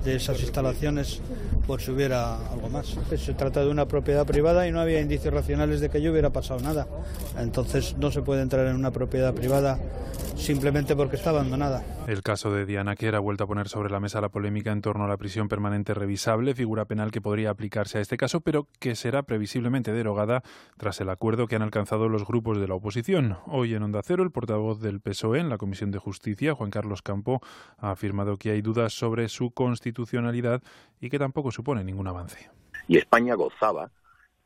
de esas instalaciones por si hubiera algo más. Se trata de una propiedad privada y no había indicios racionales de que yo hubiera pasado nada. Entonces no se puede entrar en una propiedad privada simplemente porque está abandonada. El caso de Diana Kerr ha vuelto a poner sobre la mesa la polémica en torno a la prisión permanente revisable, figura penal que podría aplicarse a este caso, pero que será previsiblemente derogada tras el acuerdo que han alcanzado los grupos de la oposición. Hoy en Onda Cero, el portavoz del PSOE en la Comisión de Justicia, Juan Carlos Campo, ha afirmado que hay dudas sobre su constitucionalidad y que tampoco supone ningún avance. Y España gozaba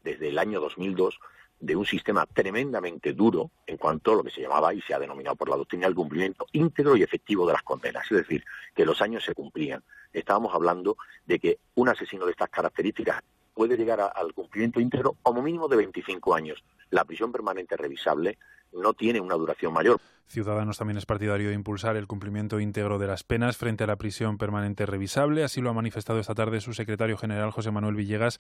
desde el año 2002 de un sistema tremendamente duro en cuanto a lo que se llamaba y se ha denominado por la doctrina el cumplimiento íntegro y efectivo de las condenas, es decir, que los años se cumplían. Estábamos hablando de que un asesino de estas características puede llegar al cumplimiento íntegro como mínimo de 25 años. La prisión permanente revisable no tiene una duración mayor. Ciudadanos también es partidario de impulsar el cumplimiento íntegro de las penas frente a la prisión permanente revisable. Así lo ha manifestado esta tarde su secretario general José Manuel Villegas,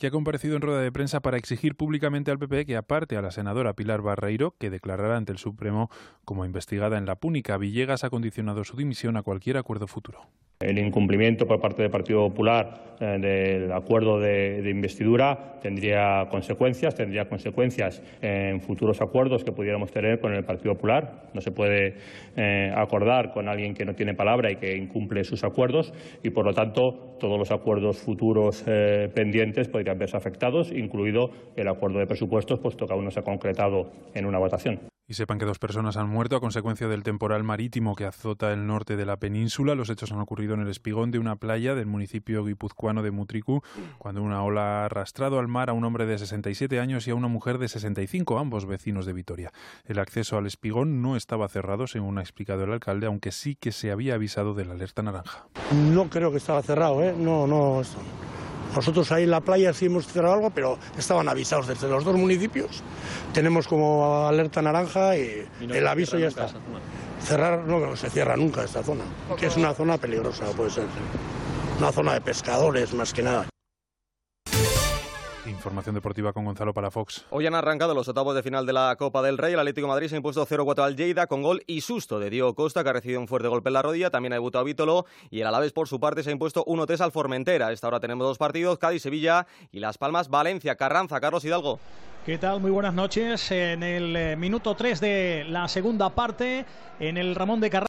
que ha comparecido en rueda de prensa para exigir públicamente al PP que aparte a la senadora Pilar Barreiro, que declarará ante el Supremo como investigada en la púnica. Villegas ha condicionado su dimisión a cualquier acuerdo futuro. El incumplimiento por parte del Partido Popular eh, del acuerdo de, investidura tendría consecuencias, tendría consecuencias en futuros acuerdos que pudiéramos tener con el Partido Popular. No se puede eh, acordar con alguien que no tiene palabra y que incumple sus acuerdos y, por lo tanto, todos los acuerdos futuros eh, pendientes podrían verse afectados, incluido el acuerdo de presupuestos, puesto que aún no se ha concretado en una votación. Y sepan que dos personas han muerto a consecuencia del temporal marítimo que azota el norte de la península. Los hechos han ocurrido en el espigón de una playa del municipio guipuzcoano de Mutriku, cuando una ola ha arrastrado al mar a un hombre de 67 años y a una mujer de 65, ambos vecinos de Vitoria. El acceso al espigón no estaba cerrado, según ha explicado el alcalde, aunque sí que se había avisado de la alerta naranja. No creo que estaba cerrado, ¿eh? No, no. Nosotros ahí en la playa sí hemos cerrado algo, pero estaban avisados desde los dos municipios. Tenemos como alerta naranja y, ¿Y no el aviso ya está. Cerrar no se cierra nunca esta zona, que es una zona peligrosa, puede ser. Una zona de pescadores más que nada. Información deportiva con Gonzalo para Fox. Hoy han arrancado los octavos de final de la Copa del Rey. El Atlético de Madrid se ha impuesto 0-4 al Lleida con gol y susto de Diego Costa, que ha recibido un fuerte golpe en la rodilla. También ha debutado Vítolo y el Alavés, por su parte, se ha impuesto 1-3 al Formentera. A esta hora tenemos dos partidos, Cádiz-Sevilla y Las Palmas-Valencia. Carranza, Carlos Hidalgo. ¿Qué tal? Muy buenas noches. En el minuto 3 de la segunda parte, en el Ramón de Carranza.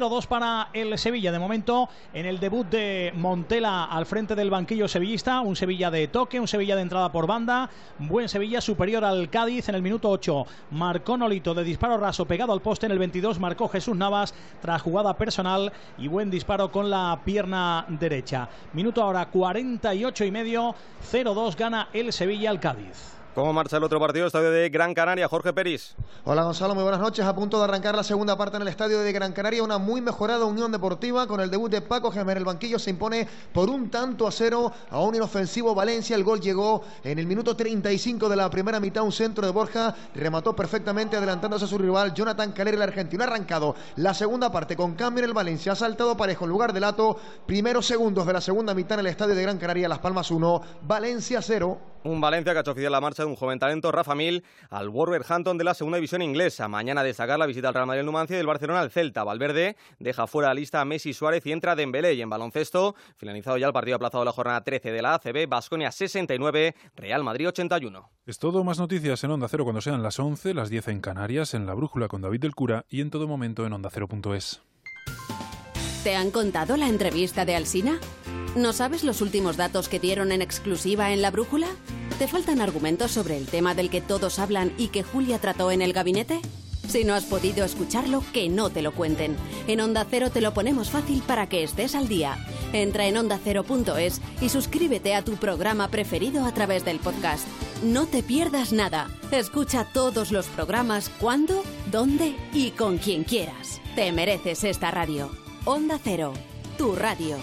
0-2 para el Sevilla. De momento, en el debut de Montela al frente del banquillo sevillista, un Sevilla de toque, un Sevilla de entrada por banda, buen Sevilla superior al Cádiz en el minuto 8. Marcó Nolito de disparo raso pegado al poste en el 22, marcó Jesús Navas tras jugada personal y buen disparo con la pierna derecha. Minuto ahora 48 y medio, 0-2 gana el Sevilla al Cádiz. ¿Cómo marcha el otro partido? Estadio de Gran Canaria, Jorge Peris. Hola Gonzalo, muy buenas noches. A punto de arrancar la segunda parte en el estadio de Gran Canaria. Una muy mejorada Unión Deportiva con el debut de Paco Gemer. El banquillo se impone por un tanto a cero a un inofensivo Valencia. El gol llegó en el minuto 35 de la primera mitad. Un centro de Borja remató perfectamente adelantándose a su rival Jonathan Calera, el argentino. Ha arrancado la segunda parte con cambio en el Valencia. Ha saltado parejo en lugar de Lato. Primeros segundos de la segunda mitad en el estadio de Gran Canaria. Las Palmas 1, Valencia 0. Un Valencia que ha hecho oficial la marcha de un joven talento, Rafa Mil, al Wolverhampton de la segunda división inglesa. Mañana destacar la visita al Real Madrid Numancia y del Barcelona al Celta. Valverde deja fuera la lista a Messi Suárez y entra Dembélé. Y en baloncesto, finalizado ya el partido aplazado de la jornada 13 de la ACB, Basconia 69, Real Madrid 81. Es todo, más noticias en Onda Cero cuando sean las 11, las 10 en Canarias, en La Brújula con David del Cura y en todo momento en ondacero.es. ¿Te han contado la entrevista de Alsina? ¿No sabes los últimos datos que dieron en exclusiva en La Brújula? ¿Te faltan argumentos sobre el tema del que todos hablan y que Julia trató en el gabinete? Si no has podido escucharlo, que no te lo cuenten. En Onda Cero te lo ponemos fácil para que estés al día. Entra en ondacero.es y suscríbete a tu programa preferido a través del podcast. No te pierdas nada. Escucha todos los programas cuando, dónde y con quien quieras. Te mereces esta radio. Onda Cero, tu radio.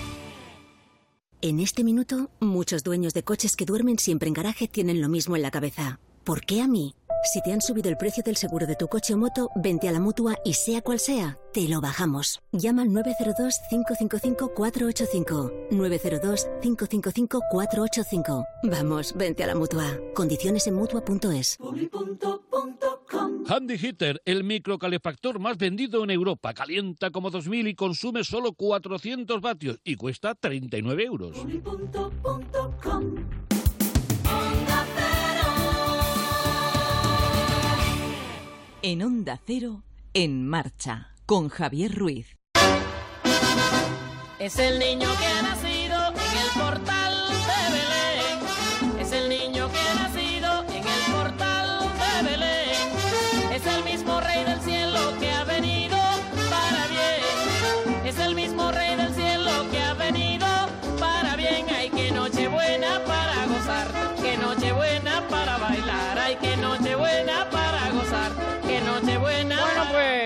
En este minuto, muchos dueños de coches que duermen siempre en garaje tienen lo mismo en la cabeza. ¿Por qué a mí? Si te han subido el precio del seguro de tu coche o moto, vente a la mutua y sea cual sea, te lo bajamos. Llama al 902-555-485. 902-555-485. Vamos, vente a la mutua. Condiciones en mutua.es. Handy Heater, el microcalefactor más vendido en Europa. Calienta como 2000 y consume solo 400 vatios y cuesta 39 euros. En Onda Cero, en marcha, con Javier Ruiz. Es el niño que ha nacido en el portal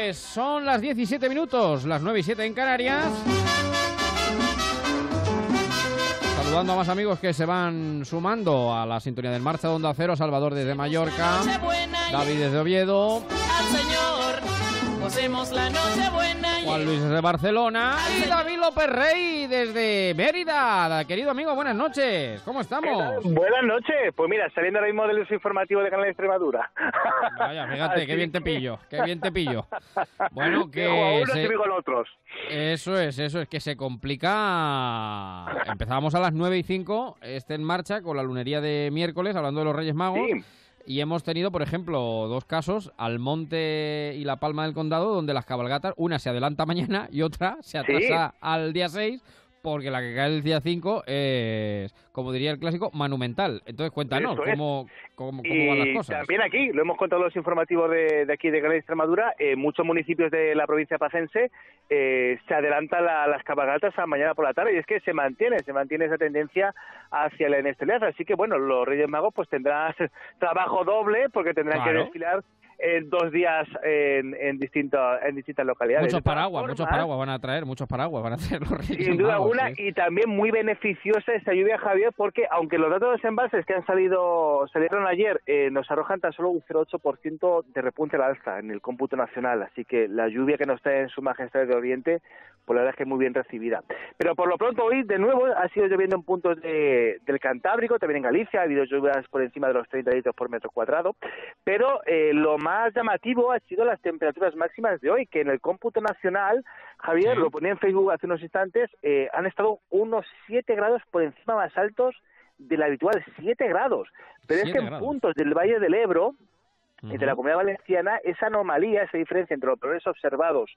pues son las 17 minutos, las 9 y 7 en Canarias. Saludando a más amigos que se van sumando a la sintonía del Marcha de Onda Cero, Salvador desde Mallorca, David desde Oviedo, la noche buena. Juan Luis desde Barcelona y David López Rey desde Mérida. Querido amigo, buenas noches. ¿Cómo estamos? Buenas noches. Pues mira, saliendo ahora mismo del informativo de Canal de Extremadura. Vaya, fíjate, qué bien te pillo, qué bien te pillo. Bueno, que... Unos se- a otros. Eso es, eso es, que se complica. Empezábamos a las 9 y 5, este en marcha con la lunería de miércoles, hablando de los Reyes Magos. Y hemos tenido, por ejemplo, dos casos, Almonte y La Palma del Condado, donde las cabalgatas, una se adelanta (laughs) mañana y otra se atrasa al día 6, porque la que cae el día 5 es, como diría el clásico, monumental. Entonces cuéntanos, cómo, cómo, cómo van las cosas. también aquí, lo hemos contado los informativos de, de aquí de Gran Extremadura, eh, muchos municipios de la provincia pacense eh, se adelantan la- las cabalgatas a mañana por la tarde y es que se mantiene, se mantiene esa tendencia hacia la inestabilidad. Así que bueno, los Reyes Magos pues tendrán (laughs) trabajo doble porque tendrán que desfilar en dos días en, en, distintas en distintas localidades. Muchos paraguas, muchos paraguas van a traer, muchos paraguas van a traer los Reyes sin duda Magos, alguna, sí. y también muy beneficiosa esta lluvia, Javier, porque aunque los datos de que han salido salieron ayer eh, nos arrojan tan solo un 0,8% de repunte al alza en el cómputo nacional, así que la lluvia que nos trae en su majestad de Oriente, pues la verdad es que es muy bien recibida. Pero por lo pronto hoy, de nuevo, ha sido lloviendo en puntos de- del Cantábrico, también en Galicia, ha habido lluvias por encima de los 30 litros por metro cuadrado, pero eh, lo más llamativo ha sido las temperaturas máximas de hoy, que en el cómputo nacional, Javier, lo ponía en Facebook hace unos instantes, eh, han estado unos 7 grados por encima más altos del habitual, 7 grados. Pero es que en puntos del Valle del Ebro, entre la comunidad valenciana, esa anomalía, esa diferencia entre los valores observados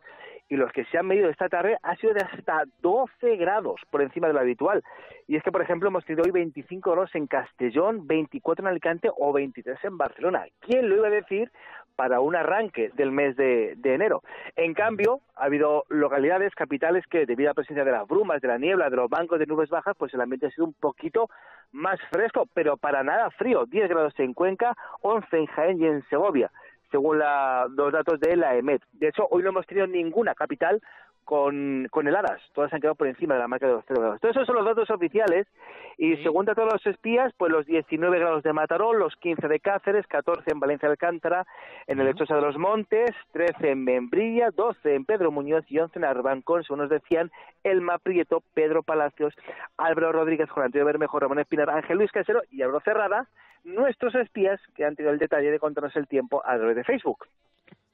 y los que se han medido esta tarde ha sido de hasta 12 grados por encima de lo habitual. Y es que, por ejemplo, hemos tenido hoy 25 grados en Castellón, 24 en Alicante o 23 en Barcelona. ¿Quién lo iba a decir para un arranque del mes de, enero. En cambio, ha habido localidades, capitales que debido a la presencia de las brumas, de la niebla, de los bancos de nubes bajas, pues el ambiente ha sido un poquito más fresco, pero para nada frío. 10 grados en Cuenca, 11 en Jaén y en Segovia según los datos de la EMET. De hecho, hoy no hemos tenido ninguna capital con, con heladas. Todas se han quedado por encima de la marca de los 0 grados. Todos esos son los datos oficiales y según datos de los espías, pues los 19 grados de Mataró, los 15 de Cáceres, 14 en Valencia Alcántara, en el Lechosa de los Montes, 13 en Membrilla, 12 en Pedro Muñoz y 11 en Arbancón, según nos decían Elma Prieto, Pedro Palacios, Álvaro Rodríguez, Juan Antonio Bermejo, Ramón Espinar, Ángel Luis Casero y Álvaro Cerrada, nuestros espías que han tenido el detalle de contarnos el tiempo a través de Facebook.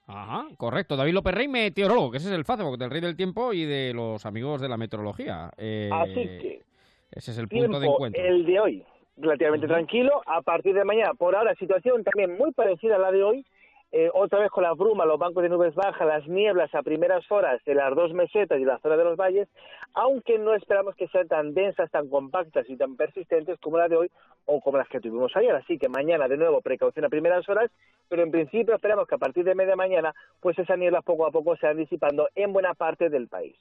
Ajá, correcto. David López Rey, meteorólogo, que ese es el Facebook del Rey del Tiempo y de los amigos de la meteorología. Eh, Así que. Ese es el punto de encuentro. El de hoy, relativamente tranquilo. A partir de mañana, por ahora, situación también muy parecida a la de hoy. Eh, otra vez con la bruma, los bancos de nubes bajas, las nieblas a primeras horas de las dos mesetas y la zona de los valles, aunque no esperamos que sean tan densas, tan compactas y tan persistentes como la de hoy o como las que tuvimos ayer. Así que mañana, de nuevo, precaución a primeras horas, pero en principio esperamos que a partir de media mañana, pues esas nieblas poco a poco se van disipando en buena parte del país.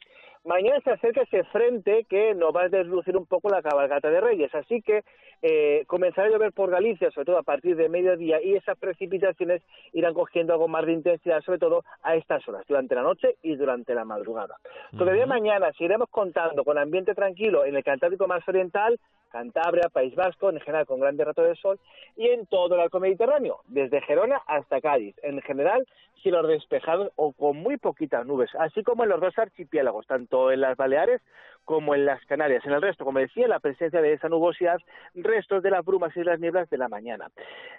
Mañana se acerca ese frente que nos va a deslucir un poco la cabalgata de Reyes, así que eh, comenzará a llover por Galicia, sobre todo a partir de mediodía, y esas precipitaciones irán cogiendo algo más de intensidad, sobre todo a estas horas, durante la noche y durante la madrugada. Todavía mañana seguiremos contando con ambiente tranquilo en el Cantábrico más oriental, Cantabria, País Vasco, en general con grandes ratos de sol, y en todo el arco mediterráneo, desde Gerona hasta Cádiz. En general, cielos despejados o con muy poquitas nubes, así como en los dos archipiélagos, tanto en las Baleares como en las Canarias. En el resto, como decía, la presencia de esa nubosidad, restos de las brumas y las nieblas de la mañana.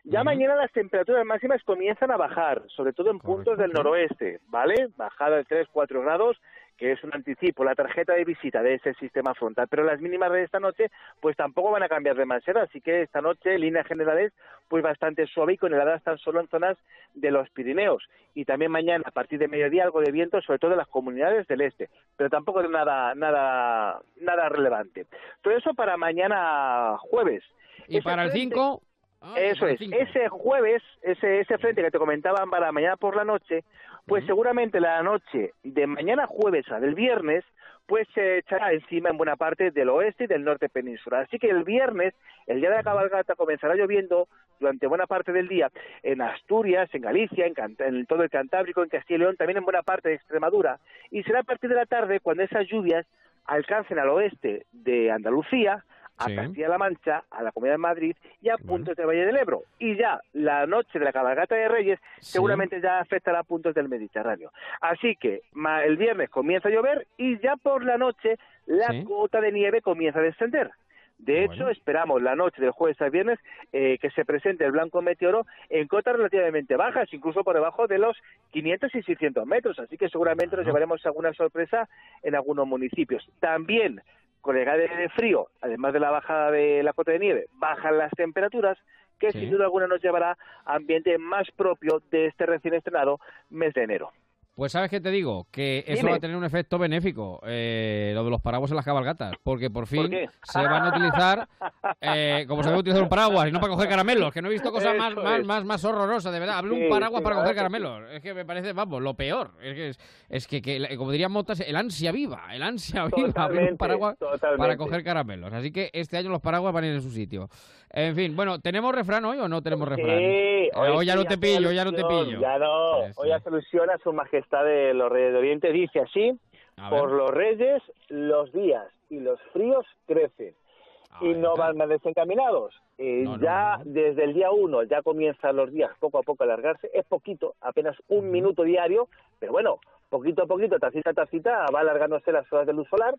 Ya mañana las temperaturas máximas comienzan a bajar, sobre todo en puntos del noroeste, ¿vale? Bajada de 3-4 grados que es un anticipo, la tarjeta de visita de ese sistema frontal. Pero las mínimas de esta noche, pues tampoco van a cambiar demasiado, así que esta noche, líneas generales, pues bastante suave y con heladas tan solo en zonas de los Pirineos. Y también mañana, a partir de mediodía, algo de viento, sobre todo en las comunidades del este, pero tampoco de nada, nada, nada relevante. Todo eso para mañana jueves. ¿Y para el 5? Eso es. Ese jueves, ese, ese frente que te comentaban para mañana por la noche, pues seguramente la noche de mañana jueves a del viernes, pues se echará encima en buena parte del oeste y del norte peninsular. Así que el viernes, el día de la cabalgata, comenzará lloviendo durante buena parte del día en Asturias, en Galicia, en, en todo el Cantábrico, en Castilla y León, también en buena parte de Extremadura. Y será a partir de la tarde cuando esas lluvias alcancen al oeste de Andalucía, a Castilla-La Mancha, a la Comunidad de Madrid y a puntos del Valle del Ebro. Y ya la noche de la cabalgata de Reyes seguramente ya afectará a puntos del Mediterráneo. Así que el viernes comienza a llover y ya por la noche la cota de nieve comienza a descender. De hecho, esperamos la noche del jueves al viernes eh, que se presente el blanco meteoro en cotas relativamente bajas, incluso por debajo de los 500 y 600 metros. Así que seguramente nos llevaremos alguna sorpresa en algunos municipios. También con el de frío, además de la bajada de la cota de nieve, bajan las temperaturas, que sin duda alguna nos llevará a ambiente más propio de este recién estrenado mes de enero. Pues sabes qué te digo, que eso va a tener un efecto benéfico, eh, lo de los paraguas en las cabalgatas, porque por fin se van a utilizar eh, como se debe utilizar un paraguas y no para coger caramelos, que no he visto cosas más, más, más, más, horrorosas, de verdad. Hablo un paraguas para coger caramelos, es que me parece, vamos, lo peor. Es que, es, que, como dirían Motas, el ansia viva, el ansia (laughs) viva, abrir un paraguas para coger caramelos. Así que este año los paraguas van a ir en su sitio. En fin, bueno, ¿tenemos refrán hoy o no tenemos refrán? Sí, hoy, ya no te pillo, ya no te pillo. Ya no, hoy ya soluciona su majestad de los Reyes de Oriente, dice así, por los reyes los días y los fríos crecen y no van más desencaminados. Eh, ya desde el día uno ya comienzan los días poco a poco a alargarse, es poquito, apenas un minuto diario, pero bueno, poquito a poquito, tacita a tacita, va alargándose las horas de luz solar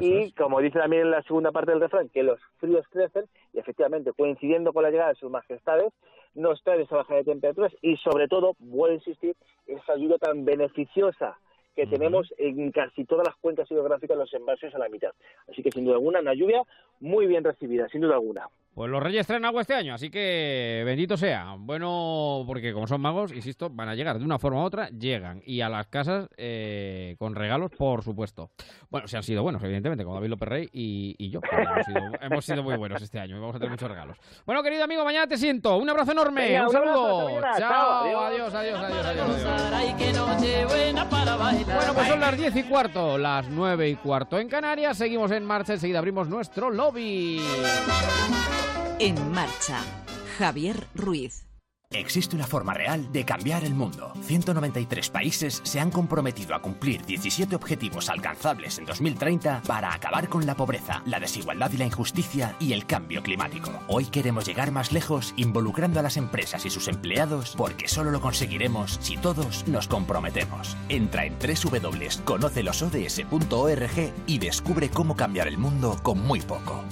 y como dice también en la segunda parte del refrán, que los fríos crecen y efectivamente coincidiendo con la llegada de sus majestades, nos trae esa baja de temperaturas y sobre todo, vuelvo a insistir, esa ayuda tan beneficiosa que tenemos en casi todas las cuencas hidrográficas, los embalses a la mitad. Así que sin duda alguna, una lluvia muy bien recibida, sin duda alguna. Pues los reyes traen agua este año, así que bendito sea. Bueno, porque como son magos, insisto, van a llegar de una forma u otra, llegan. Y a las casas eh, con regalos, por supuesto. Bueno, se han sido buenos, evidentemente, como David López Rey y, yo. Hemos sido, (laughs) hemos sido, muy buenos este año y vamos a tener muchos regalos. Bueno, querido amigo, mañana te siento. Un abrazo enorme, un saludo. Chao, adiós, adiós, adiós, adiós. Bueno, pues son las 10 y cuarto, las 9 y cuarto en Canarias. Seguimos en marcha, enseguida abrimos nuestro lobby. En marcha, Javier Ruiz. Existe una forma real de cambiar el mundo. 193 países se han comprometido a cumplir 17 objetivos alcanzables en 2030 para acabar con la pobreza, la desigualdad y la injusticia y el cambio climático. Hoy queremos llegar más lejos involucrando a las empresas y sus empleados porque solo lo conseguiremos si todos nos comprometemos. Entra en www.conocelosods.org y descubre cómo cambiar el mundo con muy poco.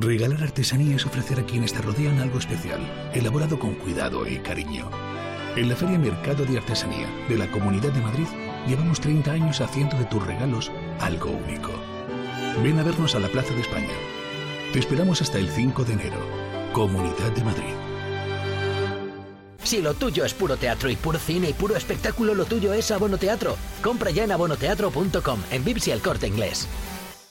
Regalar artesanía es ofrecer a quienes te rodean algo especial, elaborado con cuidado y cariño. En la Feria Mercado de Artesanía de la Comunidad de Madrid llevamos 30 años haciendo de tus regalos algo único. Ven a vernos a la Plaza de España. Te esperamos hasta el 5 de enero. Comunidad de Madrid. Si lo tuyo es puro teatro y puro cine y puro espectáculo, lo tuyo es Abono Teatro. Compra ya en abonoteatro.com, en Vips y el corte inglés.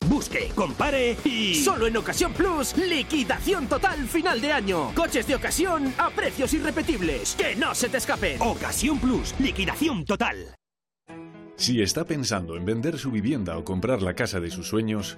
Busque, compare y... Solo en Ocasión Plus, liquidación total final de año. Coches de ocasión a precios irrepetibles. Que no se te escape. Ocasión Plus, liquidación total. Si está pensando en vender su vivienda o comprar la casa de sus sueños,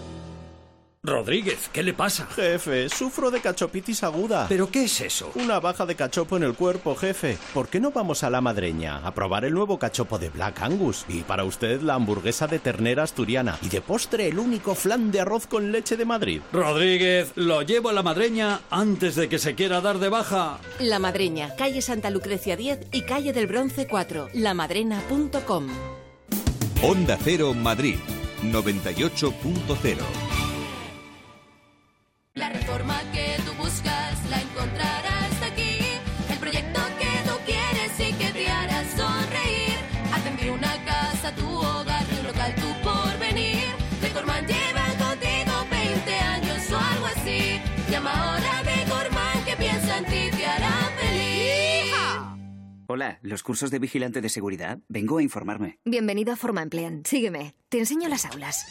Rodríguez, ¿qué le pasa? Jefe, sufro de cachopitis aguda. ¿Pero qué es eso? Una baja de cachopo en el cuerpo, jefe. ¿Por qué no vamos a la madreña a probar el nuevo cachopo de Black Angus? Y para usted la hamburguesa de ternera asturiana. Y de postre el único flan de arroz con leche de Madrid. Rodríguez, lo llevo a la madreña antes de que se quiera dar de baja. La madreña, calle Santa Lucrecia 10 y calle del Bronce 4. Lamadrena.com. Onda Cero Madrid 98.0 la reforma que tú buscas la encontrarás aquí. El proyecto que tú quieres y que te hará sonreír. Atender una casa, tu hogar, un local, tu porvenir. Decorman lleva contigo 20 años o algo así. Llama ahora a Decorman que piensa en ti te hará feliz. Hola, ¿los cursos de vigilante de seguridad? Vengo a informarme. Bienvenido a Forma Emplean. Sígueme. Te enseño las aulas.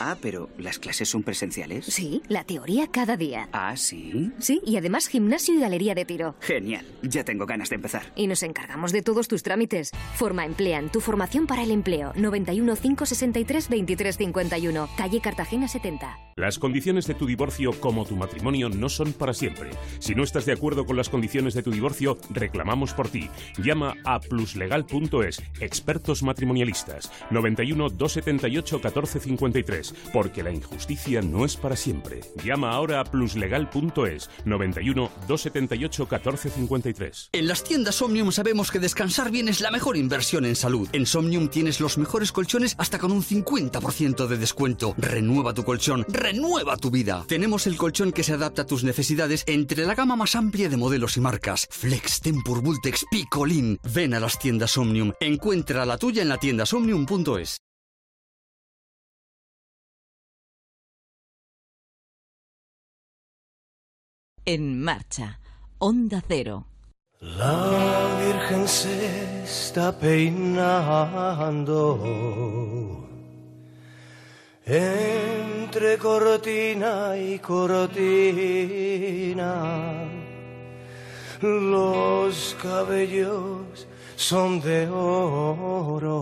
Ah, pero ¿las clases son presenciales? Sí, la teoría cada día. Ah, sí. Sí, y además gimnasio y galería de tiro. Genial, ya tengo ganas de empezar. Y nos encargamos de todos tus trámites. Forma Emplean, tu formación para el empleo. 91 563 2351, calle Cartagena 70. Las condiciones de tu divorcio como tu matrimonio no son para siempre. Si no estás de acuerdo con las condiciones de tu divorcio, reclamamos por ti. Llama a pluslegal.es, expertos matrimonialistas. 91 278 1453 porque la injusticia no es para siempre. Llama ahora a pluslegal.es 91 278 1453. En las tiendas Omnium sabemos que descansar bien es la mejor inversión en salud. En Somnium tienes los mejores colchones hasta con un 50% de descuento. Renueva tu colchón, renueva tu vida. Tenemos el colchón que se adapta a tus necesidades entre la gama más amplia de modelos y marcas. Flex, Tempur, Vultex, Picolin. Ven a las tiendas Omnium. Encuentra la tuya en la tienda somnium.es. En marcha, Onda Cero. La Virgen se está peinando entre cortina y cortina. Los cabellos son de oro,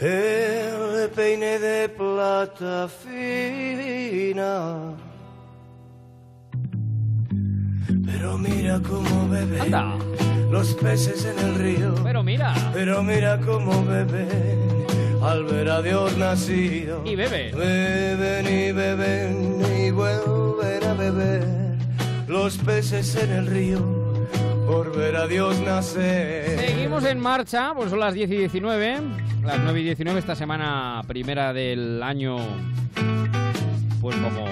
el peine de plata fina. Pero mira cómo beben los peces en el río. Pero mira. Pero mira cómo beben al ver a Dios nacido. Y beben. Beben y beben y vuelven a beber los peces en el río. por ver a Dios nacer. Seguimos en marcha, pues son las 10 y 19, las 9 y 19 esta semana primera del año, pues como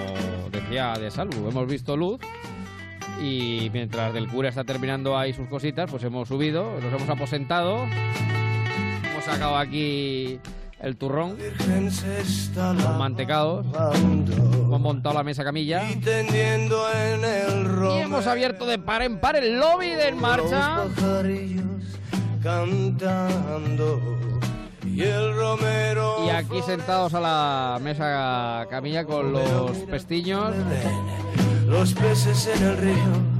decía de salud, hemos visto luz y mientras del cura está terminando ahí sus cositas, pues hemos subido, nos hemos aposentado, hemos sacado aquí el turrón, los mantecados, hemos montado la mesa camilla. Tendiendo en el y hemos abierto de par en par el lobby de En marcha. cantando y el romero Y aquí sentados a la mesa camilla con los pestiños, los peces en el río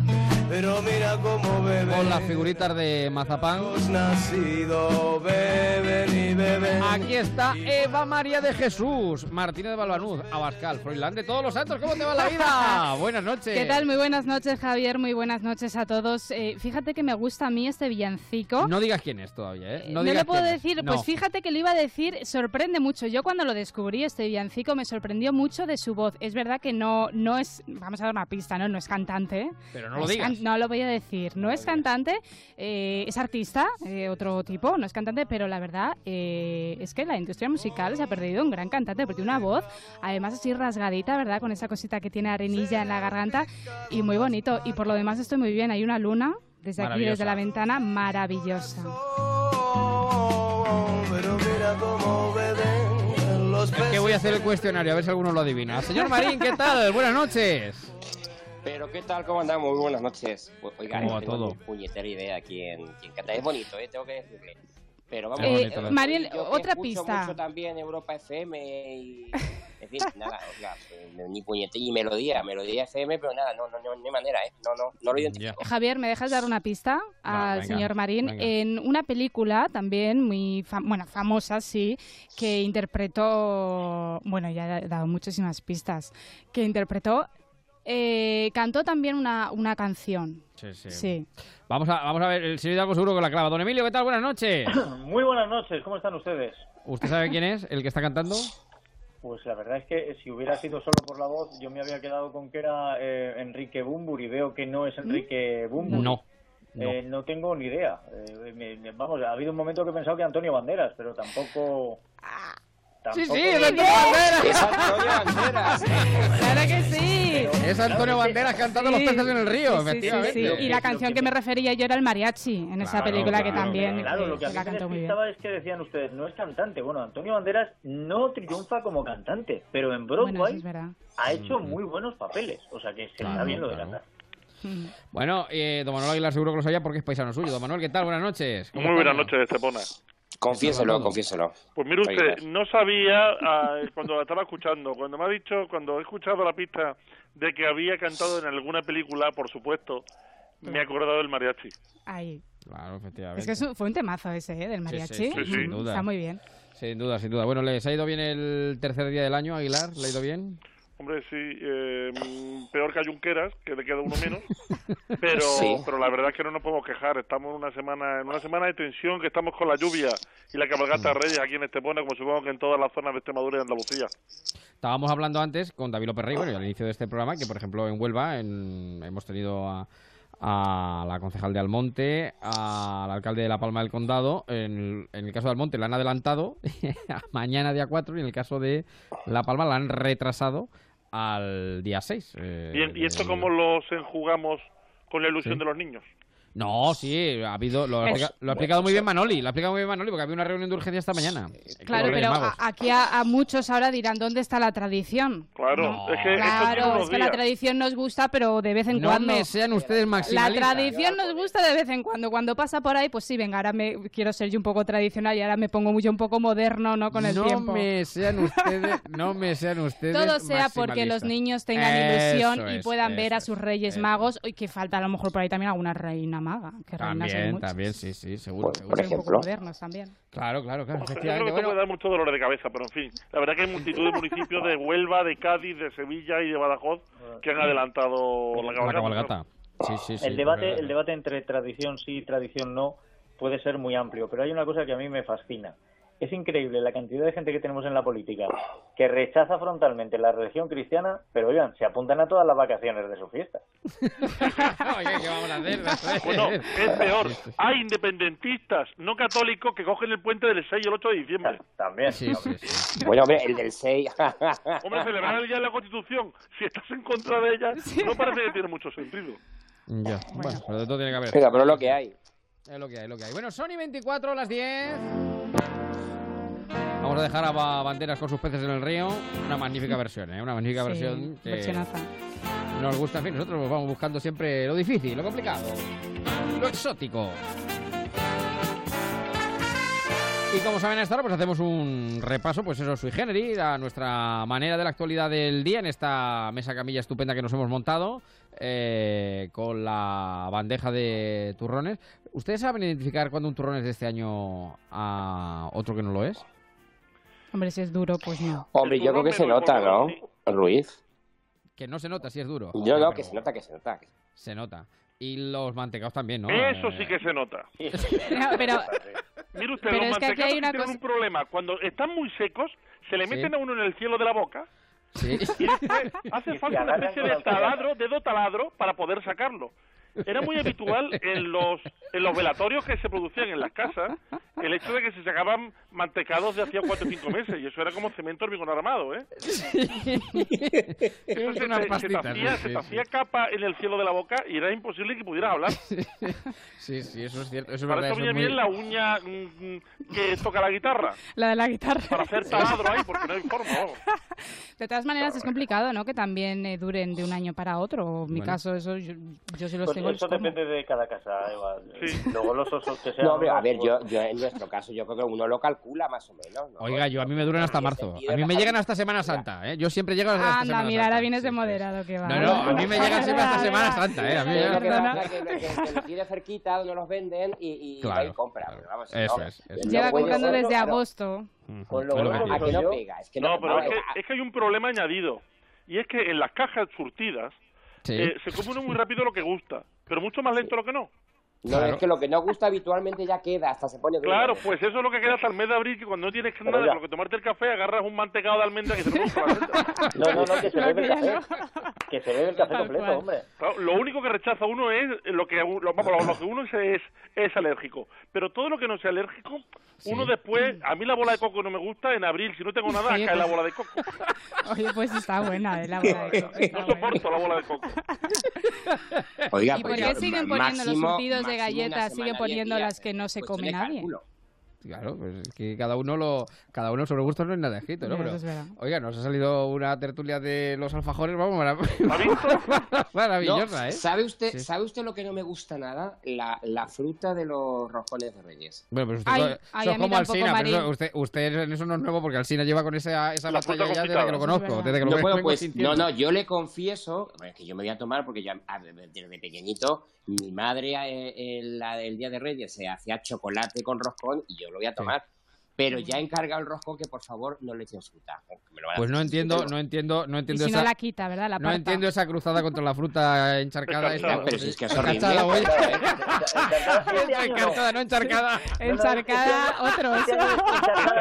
pero mira cómo beben con las figuritas de mazapán. los nacidos beben y beben Aquí está Eva María de Jesús, Martínez de Balbanuz, Abascal, Froilán de todos los santos. ¿Cómo te va la vida? (laughs) Buenas noches. ¿Qué tal? Muy buenas noches, Javier. Muy buenas noches a todos. Eh, fíjate que me gusta a mí este villancico. No digas quién es todavía, ¿eh? No, digas le puedo quién es. decir, No. pues fíjate que lo iba a decir, sorprende mucho. Yo cuando lo descubrí, este villancico, me sorprendió mucho de su voz. Es verdad que no, no es, vamos a dar una pista, ¿no? No es cantante. ¿eh? Pero no lo es digas. No lo voy a decir. No es cantante, eh, es artista, eh, otro tipo, no es cantante, pero la verdad eh, es que la industria musical se ha perdido un gran cantante, porque una voz, además así rasgadita, ¿verdad? Con esa cosita que tiene arenilla en la garganta y muy bonito. Y por lo demás estoy muy bien. Hay una luna desde aquí, desde la ventana, maravillosa. pero mira cómo beben los Es que voy a hacer el cuestionario, a ver si alguno lo adivina. Señor Marín, ¿qué tal? Buenas noches. Pero ¿qué tal? ¿Cómo andamos? Muy buenas noches. O- Oiga, ¿Cómo va tengo todo? ni puñetera idea quién, quién canta. Es bonito, ¿eh? Tengo que decirle. Pero vamos, eh, bonito, ¿no? Mariel, yo otra escucho pista. mucho también Europa FM y... En fin, (laughs) nada, oiga, eh, ni puñetera y melodía, melodía FM, pero nada, no, no, no, no hay manera, ¿eh? No, no, no lo identifico. Javier, ¿me dejas dar una pista al venga, señor Marín? venga. En una película también muy fam- bueno, famosa, sí, que interpretó, bueno, ya he dado muchísimas pistas, que interpretó, eh, cantó también una, una canción. Sí, sí. Sí. Vamos a, vamos a ver, el señor Hidalgo seguro que la clava. Don Emilio, ¿qué tal? Buenas noches. (coughs) Muy buenas noches, ¿cómo están ustedes? ¿Usted sabe quién es el que está cantando? Pues la verdad es que si hubiera sido solo por la voz, yo me había quedado con que era eh, Enrique Bumbur y veo que no es Enrique Bumbur. No. Eh, no tengo ni idea. Eh, me- me- vamos, ha habido un momento que he pensado que Antonio Banderas, pero tampoco. Sí, sí, es Antonio Banderas. Es Antonio Banderas. ¡Claro que sí! Es Antonio Banderas cantando Los peces en el río, Sí, sí, sí, efectivamente. sí. Y la canción que me refería yo era el mariachi, en esa Claro, película que también Claro, lo que a mí me despistaba es que decían ustedes, no es cantante. Bueno, Antonio Banderas no triunfa como cantante, pero en Broadway Bueno, ha hecho muy buenos papeles. O sea que se le da Claro, bien lo de claro. cantar. Bueno, eh, don Manuel Aguilar seguro que lo sabía porque es paisano suyo. Don Manuel, ¿qué tal? Buenas noches. ¿Cómo Muy buenas noches, Estepona. Confiéselo, confiéselo. Pues mire usted, no sabía ah, (laughs) cuando la estaba escuchando, cuando me ha dicho, cuando he escuchado la pista de que había cantado en alguna película, por supuesto, me he acordado del mariachi. Ahí. Claro, efectivamente. Es que es un- fue un temazo ese, ¿eh? Del mariachi. sí, sí, sin duda. Está muy bien. Sin duda, sin duda. Bueno, ¿les ha ido bien el tercer día del año, Aguilar? ¿Le ha ido bien? Hombre, sí, eh, mm, peor que a Junqueras, que le queda uno menos, (laughs) pero Sí. pero la verdad es que no nos podemos quejar. Estamos en una semana en una semana de tensión, que estamos con la lluvia y la cabalgata de Reyes aquí en Estepona, como supongo que en todas las zonas de Extremadura y Andalucía. Estábamos hablando antes con David López Rey, bueno, al inicio de este programa, que por ejemplo en Huelva en- hemos tenido a, a la concejal de Almonte, al alcalde de La Palma del Condado. En, en el caso de Almonte la han adelantado (laughs) a mañana día 4 y en el caso de La Palma la han retrasado al día 6. eh, ¿Y, y esto cómo los enjugamos con la ilusión Sí. de los niños? No, sí, ha habido, lo, ha Es- explica- lo ha explicado muy bien Manoli, lo ha explicado muy bien Manoli, porque había una reunión de urgencia esta mañana. Claro, pero a- aquí a, a muchos ahora dirán, ¿dónde está la tradición? Claro, es que Claro, es que la tradición nos gusta, pero de vez en No cuando. me sean ustedes La maximalistas. tradición nos gusta de vez en cuando. Cuando pasa por ahí, pues sí, venga, ahora me quiero ser yo un poco tradicional y ahora me pongo mucho un poco moderno, ¿no? Con el no tiempo. me sean ustedes, no me sean ustedes Todo sea porque los niños tengan Eso ilusión y es, puedan ver a sus reyes magos y que falta a lo mejor por ahí también alguna reina maga. Que reinas hay También, también, sí, sí, seguro. seguro. Ser un poco modernos también. Claro, claro, claro, Yo creo que esto Bueno, puede dar mucho dolor de cabeza, pero en fin, la verdad que hay multitud de municipios de Huelva, de Cádiz, de Sevilla y de Badajoz que han adelantado la cabalgata. la cabalgata. Sí, sí, sí. el debate el debate entre tradición sí y tradición no puede ser muy amplio, pero hay una cosa que a mí me fascina es increíble la cantidad de gente que tenemos en la política que rechaza frontalmente la religión cristiana, pero oigan, se apuntan a todas las vacaciones de su fiesta. (laughs) Oye, ¿qué vamos a hacer? (laughs) Bueno, es peor. Hay independentistas no católicos que cogen el puente del 6 y el 8 de diciembre. También. Sí, sí, sí. (laughs) Bueno, hombre, el del 6. Hombre, celebrar el día de la Constitución, si estás en contra de ella, no parece que tiene mucho sentido. Ya, bueno, pero de todo tiene que haber. Venga, pero es lo que hay. Es lo que hay, es lo que hay. Bueno, Sony 24, las 10. Vamos a dejar a Ba- Banderas con sus peces en el río. Una magnífica versión, ¿eh? Una magnífica Sí, versión que versionaza. nos gusta. En fin, nosotros vamos buscando siempre lo difícil, lo complicado, lo exótico. Y como saben a esta hora, pues hacemos un repaso, pues eso, sui generis, a nuestra manera de la actualidad del día en esta mesa camilla estupenda que nos hemos montado eh, con la bandeja de turrones. ¿Ustedes saben identificar cuando un turrón es de este año a otro que no lo es? Hombre, si es duro, pues no. Hombre, yo creo que se nota, ¿no? Ruiz. Que no se nota si es duro. Yo no, pero que se nota, que se nota. Se nota. Y los mantecados también, ¿no? Eso Eh, sí que se nota. (laughs) Pero, Mire usted, Pero los es que aquí hay una tienen cosa- un problema. Cuando están muy secos, se le Sí. meten a uno en el cielo de la boca Sí. y después (laughs) hace falta una especie de taladro, dedo taladro, para poder sacarlo. Era muy habitual en los, en los velatorios que se producían en las casas el hecho de que se sacaban mantecados de hacía cuatro o cinco meses y eso era como cemento hormigón armado, ¿eh? Eso se, te- se te hacía, sí, se te sí, hacía capa en el cielo de la boca y era imposible que pudieras hablar. Sí, sí, eso es cierto. Eso es Para verdad, eso es muy- bien la uña mm, mm, que toca la guitarra, la de la guitarra. para hacer taladro ahí, porque no hay forma. vamos. De todas maneras, es complicado, ¿no? Que también eh, duren de un año para otro. En mi Bueno. caso, eso yo, yo si los Pues eso como. depende de cada casa, Eva. Luego los osos que sean... No, hombre, a ver, pues, yo, yo en nuestro caso, yo creo que uno lo calcula más o menos. ¿no? Oiga, yo a mí me duran hasta marzo. A mí me llegan hasta Semana Santa, ¿eh? Yo siempre llego hasta Anda, Semana mira, Santa. ahora vienes de moderado, que va. No, no, a mí me llegan (laughs) siempre hasta Semana Santa, ¿eh? A mí me llegan- lo que lo tiene cerquita, donde los venden y, y compra. pero Eso es, Lleva comprando desde agosto. Con lo lo ¿A que no pega? Es que No, pero eh, es que hay un problema añadido. Y es que en las cajas surtidas Eh, se come uno muy rápido lo que gusta, pero mucho más lento lo que no. No, claro. es que lo que no gusta habitualmente ya queda, hasta se pone. Claro, pues eso es lo que queda hasta el mes de abril, que cuando no tienes Pero nada ya. lo que tomarte el café, agarras un mantecado de almendra que se la almendra. No, no, no, que se bebe el café. Que se bebe el café completo, cual. hombre. Claro, lo único que rechaza uno es lo que, lo, vamos, lo que uno es, es, es alérgico. Pero todo lo que no sea alérgico, uno después, a mí la bola de coco no me gusta, en abril, si no tengo nada, Sí, cae la pues- bola de coco. Oye, pues está buena, eh, la bola de coco, No buena. soporto la bola de coco. Oiga, ¿Y pues por qué yo, siguen poniendo los máximo- surtidos de galletas, diez poniendo las que no se cuestión come nadie? Claro, pues es que cada uno lo, cada uno sobre gustos no es nada escrito, ¿no? Pero, oiga, nos ha salido una tertulia de los alfajores, vamos, (laughs) maravillosa, No, ¿eh? ¿Sabe usted, Sí. ¿Sabe usted lo que no me gusta nada? La, la fruta de los roscones de Reyes. Bueno, pues usted Ay, como Alsina, pero eso- usted, usted en eso no es nuevo porque Alsina lleva con esa, esa La batalla ya desde que lo conozco, desde que lo No, pues, no, no, yo le confieso bueno, que yo me voy a tomar porque ya desde pequeñito mi madre el, la- el día de Reyes se hacía chocolate con roscón y yo lo voy a tomar. Pero ya he encargado el roscón que por favor no le echen fruta. que me lo van a Pues no entiendo, no entiendo, no Y entiendo si esa, no la quita, ¿verdad? La no entiendo esa cruzada contra la fruta encharcada. (laughs) Encharcada. esta- Pero si es que es horrible. (laughs) Encharcada, año no. Encharcada, no encharcada. Encharcada, otros.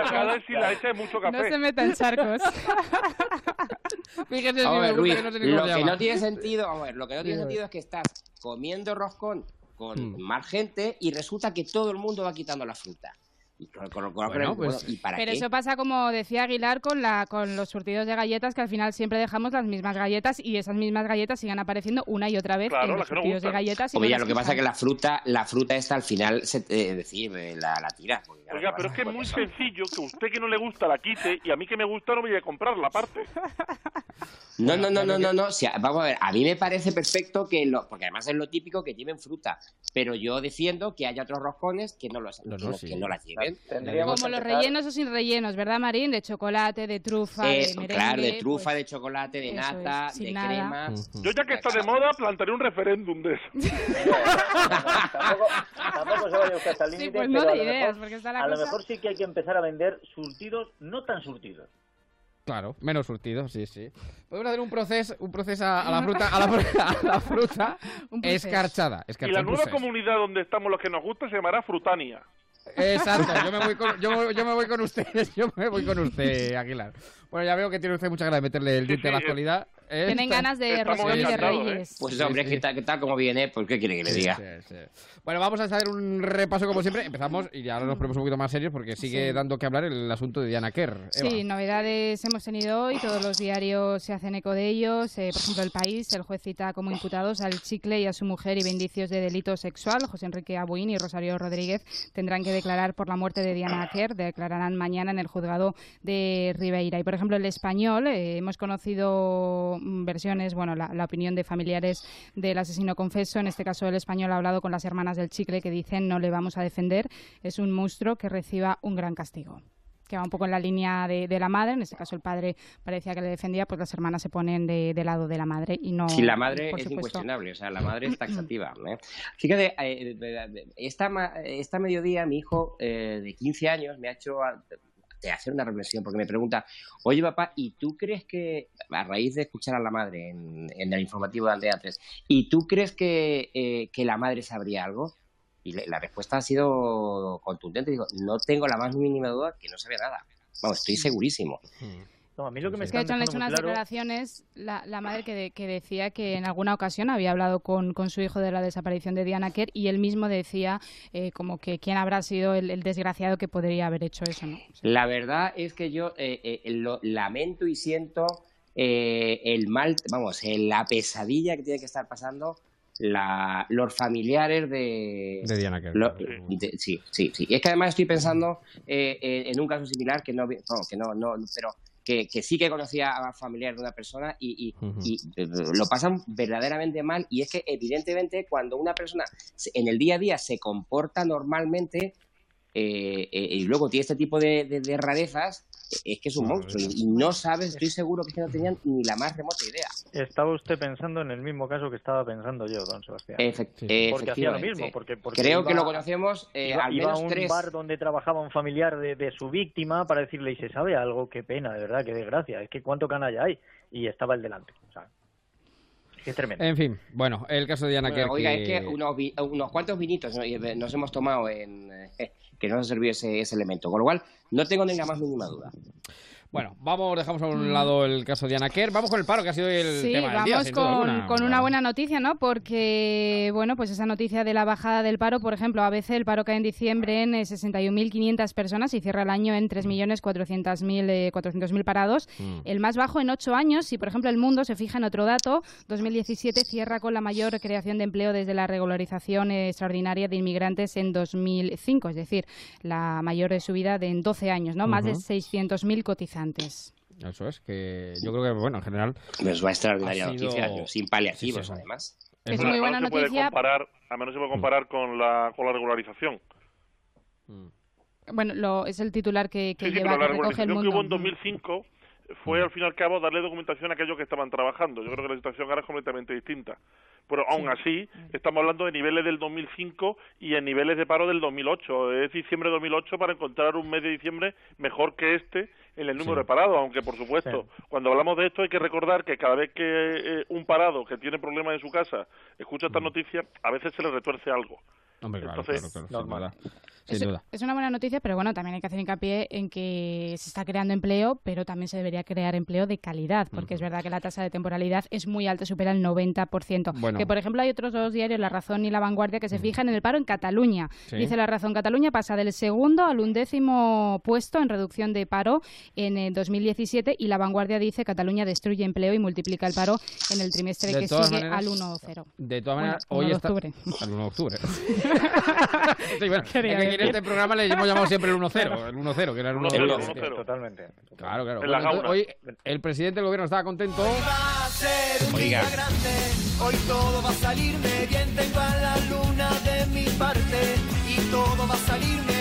Cada vez si la echa mucho No café. se meta en charcos. (laughs) A ver, gusta Luis, que no sé lo que no tiene sentido, a ver, lo que no tiene sentido es que estás comiendo roscón con Hmm. más gente y resulta que todo el mundo va quitando la fruta. Y, con- con- con- Bueno, bueno, pues- ¿y para Pero qué? eso pasa, como decía Aguilar, con, la, con los surtidos de galletas, que al final siempre dejamos las mismas galletas y esas mismas galletas siguen apareciendo una y otra vez Claro, en los no surtidos de galletas. No las lo que pasa es que la fruta, la fruta esta al final, se, eh, decir, eh, la, la tira. Oiga, ¿qué pero es que es muy sencillo que usted que no le gusta la quite y a mí que me gusta no voy a comprarla aparte. (laughs) No, no, no, no, no, no. si a- vamos a ver, a mí me parece perfecto que lo, porque además es lo típico que lleven fruta, pero yo defiendo que haya otros roscones que no los, No, que no, no- sí. que no las lleven. Tendríamos Como los empezar- rellenos o sin rellenos, ¿verdad, Marín? De chocolate, de trufa, de merengue. claro, de trufa, pues, de chocolate, de eso nata, es, sin de nada. crema. Yo ya que está de moda plantaré un referéndum de eso. (laughs) tampoco, tampoco se vaya usted hasta el Sí, límite, pues no pero a de lo ideas, mejor- porque está la a lo mejor sí que hay que empezar a vender surtidos no tan surtidos. Claro, menos surtido, sí, sí. Podemos hacer un proceso, un proceso a, a la (laughs) fruta, a la, fru- (laughs) a la fruta escarchada. Y la nueva proceso. comunidad donde estamos los que nos gusta se llamará Frutania. Exacto, yo me voy con, yo, yo me voy con usted, (laughs) yo me voy con usted, Aguilar. Bueno, ya veo que tiene usted muchas ganas de meterle el diente a la actualidad. ¿eh? Tienen ganas de y de ¿eh? reyes. Pues Sí, hombre, sí. que tal como viene, pues ¿qué quiere que le diga? sí, sí. Bueno, vamos a hacer un repaso como siempre. Empezamos y ahora nos ponemos un poquito más serios porque sigue Sí. dando que hablar el asunto de Diana Kerr. Eva. Sí, novedades hemos tenido hoy, todos los diarios se hacen eco de ellos. Eh, por ejemplo, El País, el juez cita como imputados al chicle y a su mujer y indicios de delito sexual. José Enrique Abuín y Rosario Rodríguez tendrán que declarar por la muerte de Diana Kerr. Declararán mañana en el juzgado de Ribeira. Y, por ejemplo, El Español, eh, hemos conocido mm, versiones, bueno, la, la opinión de familiares del asesino confeso. En este caso, El Español ha hablado con las hermanas del chicle que dicen no le vamos a defender. Es un monstruo que reciba un gran castigo que va un poco en la línea de, de la madre, en este caso el padre parecía que le defendía, pues las hermanas se ponen de, de lado de la madre y no... Si la madre es supuesto. incuestionable, o sea, la madre es taxativa. (clears throat) ¿eh? Fíjate, eh, esta, esta mediodía mi hijo eh, de 15 años me ha hecho de hacer una reflexión porque me pregunta, oye papá, ¿y tú crees que, a raíz de escuchar a la madre en, en el informativo de Aldea 3, ¿y tú crees que, eh, que la madre sabría algo? Y le- la respuesta ha sido contundente. Digo, no tengo la más mínima duda que no sabía nada. Vamos, estoy segurísimo. No, a mí lo que me Es que de hecho han hecho unas claro- declaraciones la, la madre que, de- que decía que en alguna ocasión había hablado con, con su hijo de la desaparición de Diana Kerr y él mismo decía eh, como que quién habrá sido el, el desgraciado que podría haber hecho eso, ¿no? La verdad es que yo eh, eh, lo lamento y siento eh, el mal, vamos, eh, la pesadilla que tiene que estar pasando la, los familiares de... De Diana Kerr. lo- de- sí, sí, sí. Y es que además estoy pensando eh, en, en un caso similar que no, no, que no, no, pero que, que sí que conocía a familiares de una persona y, y- eh, lo pasan verdaderamente mal. Y es que evidentemente cuando una persona en el día a día se comporta normalmente eh, eh, y luego tiene este tipo de, de- de rarezas, es que es un monstruo y, no sabes, estoy seguro que no tenían ni la más remota idea. Estaba usted pensando en el mismo caso que estaba pensando yo, don Sebastián. Efect- porque hacía lo mismo. Porque, porque Creo que lo conocemos eh, iba, al iba menos a un tres. bar donde trabajaba un familiar de, de su víctima para decirle, ¿y se sabe algo? Qué pena, de verdad, qué desgracia. Es que cuánto canalla hay. Y estaba el delante. O sea, que es tremendo. En fin, bueno, el caso de Diana Bueno, Kerr. oiga, que- es que unos, vi- unos cuantos vinitos ¿no? Y, eh, nos hemos tomado en eh, que no nos sirvió ese, ese elemento. Con lo cual, no tengo ni la más mínima duda. Bueno, vamos, dejamos a un lado el caso de Diana Kerr. Vamos con el paro, que ha sido el Sí, tema del día, vamos sin duda con, alguna. con una buena noticia, ¿no? Porque, bueno, pues esa noticia de la bajada del paro, por ejemplo, a veces el paro cae en diciembre en eh, 61.500 personas y cierra el año en 3.400.000 eh, 400.000 parados. Mm. El más bajo en ocho años. Y, por ejemplo, el mundo se fija en otro dato. 2017 cierra con la mayor creación de empleo desde la regularización eh, extraordinaria de inmigrantes en 2005, es decir, la mayor eh, subida de en 12 años, ¿no? Más de Ujú. 600.000 cotizantes. Eso es, que yo creo que, bueno, en general. Pues va extraordinaria ha sido- noticia, sin paliativos, Sí, sí, sí. además. Es muy buena se puede noticia. comparar, al menos se puede comparar con la, con la regularización. Bueno, lo, es el titular que, que Sí, sí, lleva, pero la que recoge el que mundo. hubo en 2005 fue al fin y al cabo darle documentación a aquellos que estaban trabajando. Yo creo que la situación ahora es completamente distinta. Pero aún así, estamos hablando de niveles del 2005 y en niveles de paro del 2008. Es diciembre de 2008 para encontrar un mes de diciembre mejor que este en el número Sí. de parados, aunque por supuesto, cuando hablamos de esto hay que recordar que cada vez que eh, un parado que tiene problemas en su casa escucha esta noticia, a veces se le retuerce algo. Hombre, claro, Entonces, claro, claro, sin duda. Sin Es, duda. es una buena noticia, pero bueno, también hay que hacer hincapié en que se está creando empleo, pero también se debería crear empleo de calidad, porque es verdad que la tasa de temporalidad es muy alta, supera el 90%. Bueno. Que, por ejemplo, hay otros dos diarios, La Razón y La Vanguardia, que se fijan en el paro en Cataluña. Sí. Dice La Razón, Cataluña pasa del segundo al undécimo puesto en reducción de paro en eh, 2017 y La Vanguardia dice Cataluña destruye empleo y multiplica el paro en el trimestre De que sigue maneras- al 1-0. De todas Bueno, maneras, 1 hoy de está... octubre. Al 1 de octubre. (laughs) (laughs) Sí, bueno, En este programa le hemos llamado siempre el 1-0, el 1-0, que era el 1-0. El que- 1-0. Totalmente. Claro, claro. En la Bueno, entonces, hoy el presidente del gobierno estaba contento. Oiga. Hoy todo va a salirme bien, tengo a la luna de mi parte y todo va a salirme.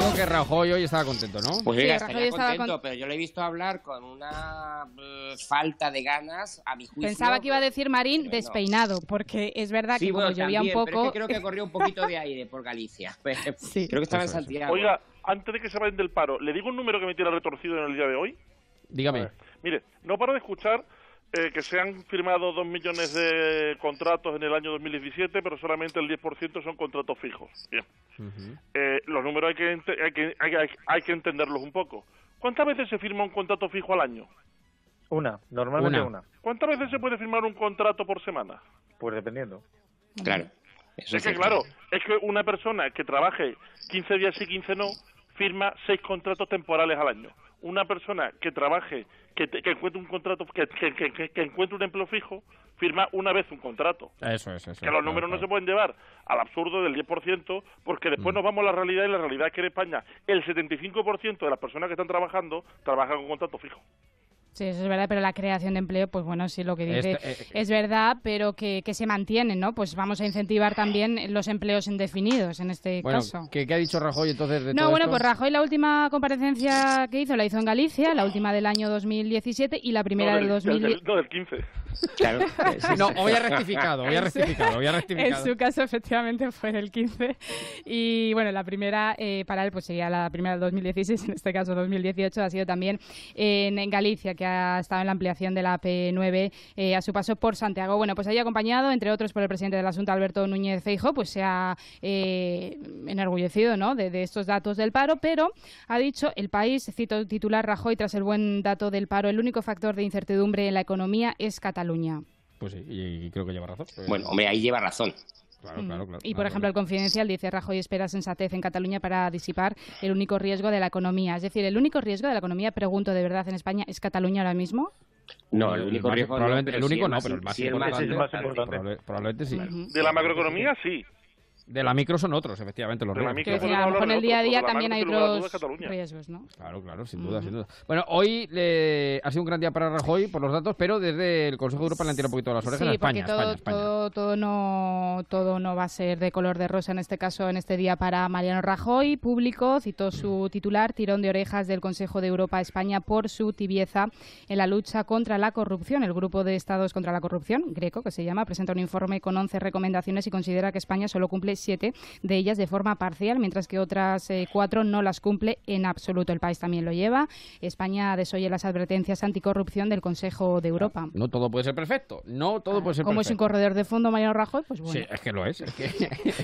Digo que Rajoy hoy estaba contento, ¿no? Pues Sí, oiga, Rajoy estaría estaba contento, con- pero yo le he visto hablar con una eh, falta de ganas, a mi juicio. Pensaba que iba a decir Marín despeinado, porque es verdad Sí, que bueno, como llovía un también, pero poco... es que creo que corrió un poquito de aire por Galicia. (laughs) Creo que estaba en Eso. Santiago. Oiga, antes de que se vayan del paro, ¿le digo un número que me tiene retorcido en el día de hoy? Dígame. Mire, no paro de escuchar eh, que se han firmado dos millones de contratos en el año 2017, pero solamente el 10% son contratos fijos. Bien. Eh, los números hay que, hay, que, hay, hay- hay que entenderlos un poco. ¿Cuántas veces se firma un contrato fijo al año? Una, normalmente una. ¿Cuántas veces se puede firmar un contrato por semana? Pues dependiendo. Claro. es que, claro, es que una persona que trabaje 15 días y 15 no, firma seis contratos temporales al año. Una persona que trabaje, que, que encuentre un contrato, que, que, que- encuentre un empleo fijo, firma una vez un contrato. Eso es, eso. Que los números no se pueden llevar al absurdo del 10%, porque después nos vamos a la realidad y la realidad es que en España el 75% de las personas que están trabajando trabajan con contrato fijo. Sí, eso es verdad, pero la creación de empleo, pues bueno, sí lo que dice Este, eh, es verdad, pero que, que se mantienen, ¿no? Pues vamos a incentivar también los empleos indefinidos en este Bueno, caso. ¿qué, qué ha dicho Rajoy entonces de No, todo bueno, esto? pues Rajoy la última comparecencia que hizo la hizo en Galicia, la última del año 2017 y la primera no, del del, 2010. del- no, del 15. Claro. (laughs) No, hoy ha rectificado, hoy ha rectificado, hoy ha En rectificado. su caso, efectivamente, fue del 15. Y bueno, la primera eh, para él pues sería la primera del 2016, en este caso 2018, ha sido también en, en Galicia, que ha estado en la ampliación de la P9 eh, a su paso por Santiago. Bueno, pues ahí acompañado, entre otros, por el presidente del asunto, Alberto Núñez Feijo, pues se ha eh, enorgullecido ¿no? de, de estos datos del paro, pero ha dicho el país, cito titular Rajoy, tras el buen dato del paro, el único factor de incertidumbre en la economía es Cataluña. Pues sí, y, y creo que lleva razón. Bueno, hombre, ahí lleva razón. Claro, claro, claro. Y, por ejemplo, el Confidencial dice Rajoy espera sensatez en Cataluña para disipar el único riesgo de la economía. Es decir, el único riesgo de la economía, pregunto de verdad, en España, ¿es Cataluña ahora mismo? No, el El único más- riesgo probablemente, pero el sí único el no, más pero el im- más sí, el más importante. importante. Probable- probablemente sí. De la macroeconomía, sí. De la micro son otros, efectivamente, los De la riesgos. micro Que decir, a lo mejor en el día a día también hay otros riesgos, ¿no? Claro, claro, sin duda, sin duda. Bueno, hoy le- ha sido un gran día para Rajoy por los datos, pero desde el Consejo de Europa le han tirado un poquito las orejas Sí, a España, todo, España, España. Todo, todo, no, todo no va a ser de color de rosa en este caso, en este día para Mariano Rajoy. Público citó su titular, tirón de orejas del Consejo de Europa a España por su tibieza en la lucha contra la corrupción. El Grupo de Estados contra la Corrupción, Greco, que se llama, presenta un informe con 11 recomendaciones y considera que España solo cumple siete de ellas de forma parcial, mientras que otras eh, cuatro no las cumple en absoluto. El país también lo lleva. España desoye las advertencias anticorrupción del Consejo de Europa. No todo puede ser perfecto, no todo puede ser Como es un perfecto. corredor de fondo Mariano Rajoy, pues bueno. Sí, es que lo es. Es que...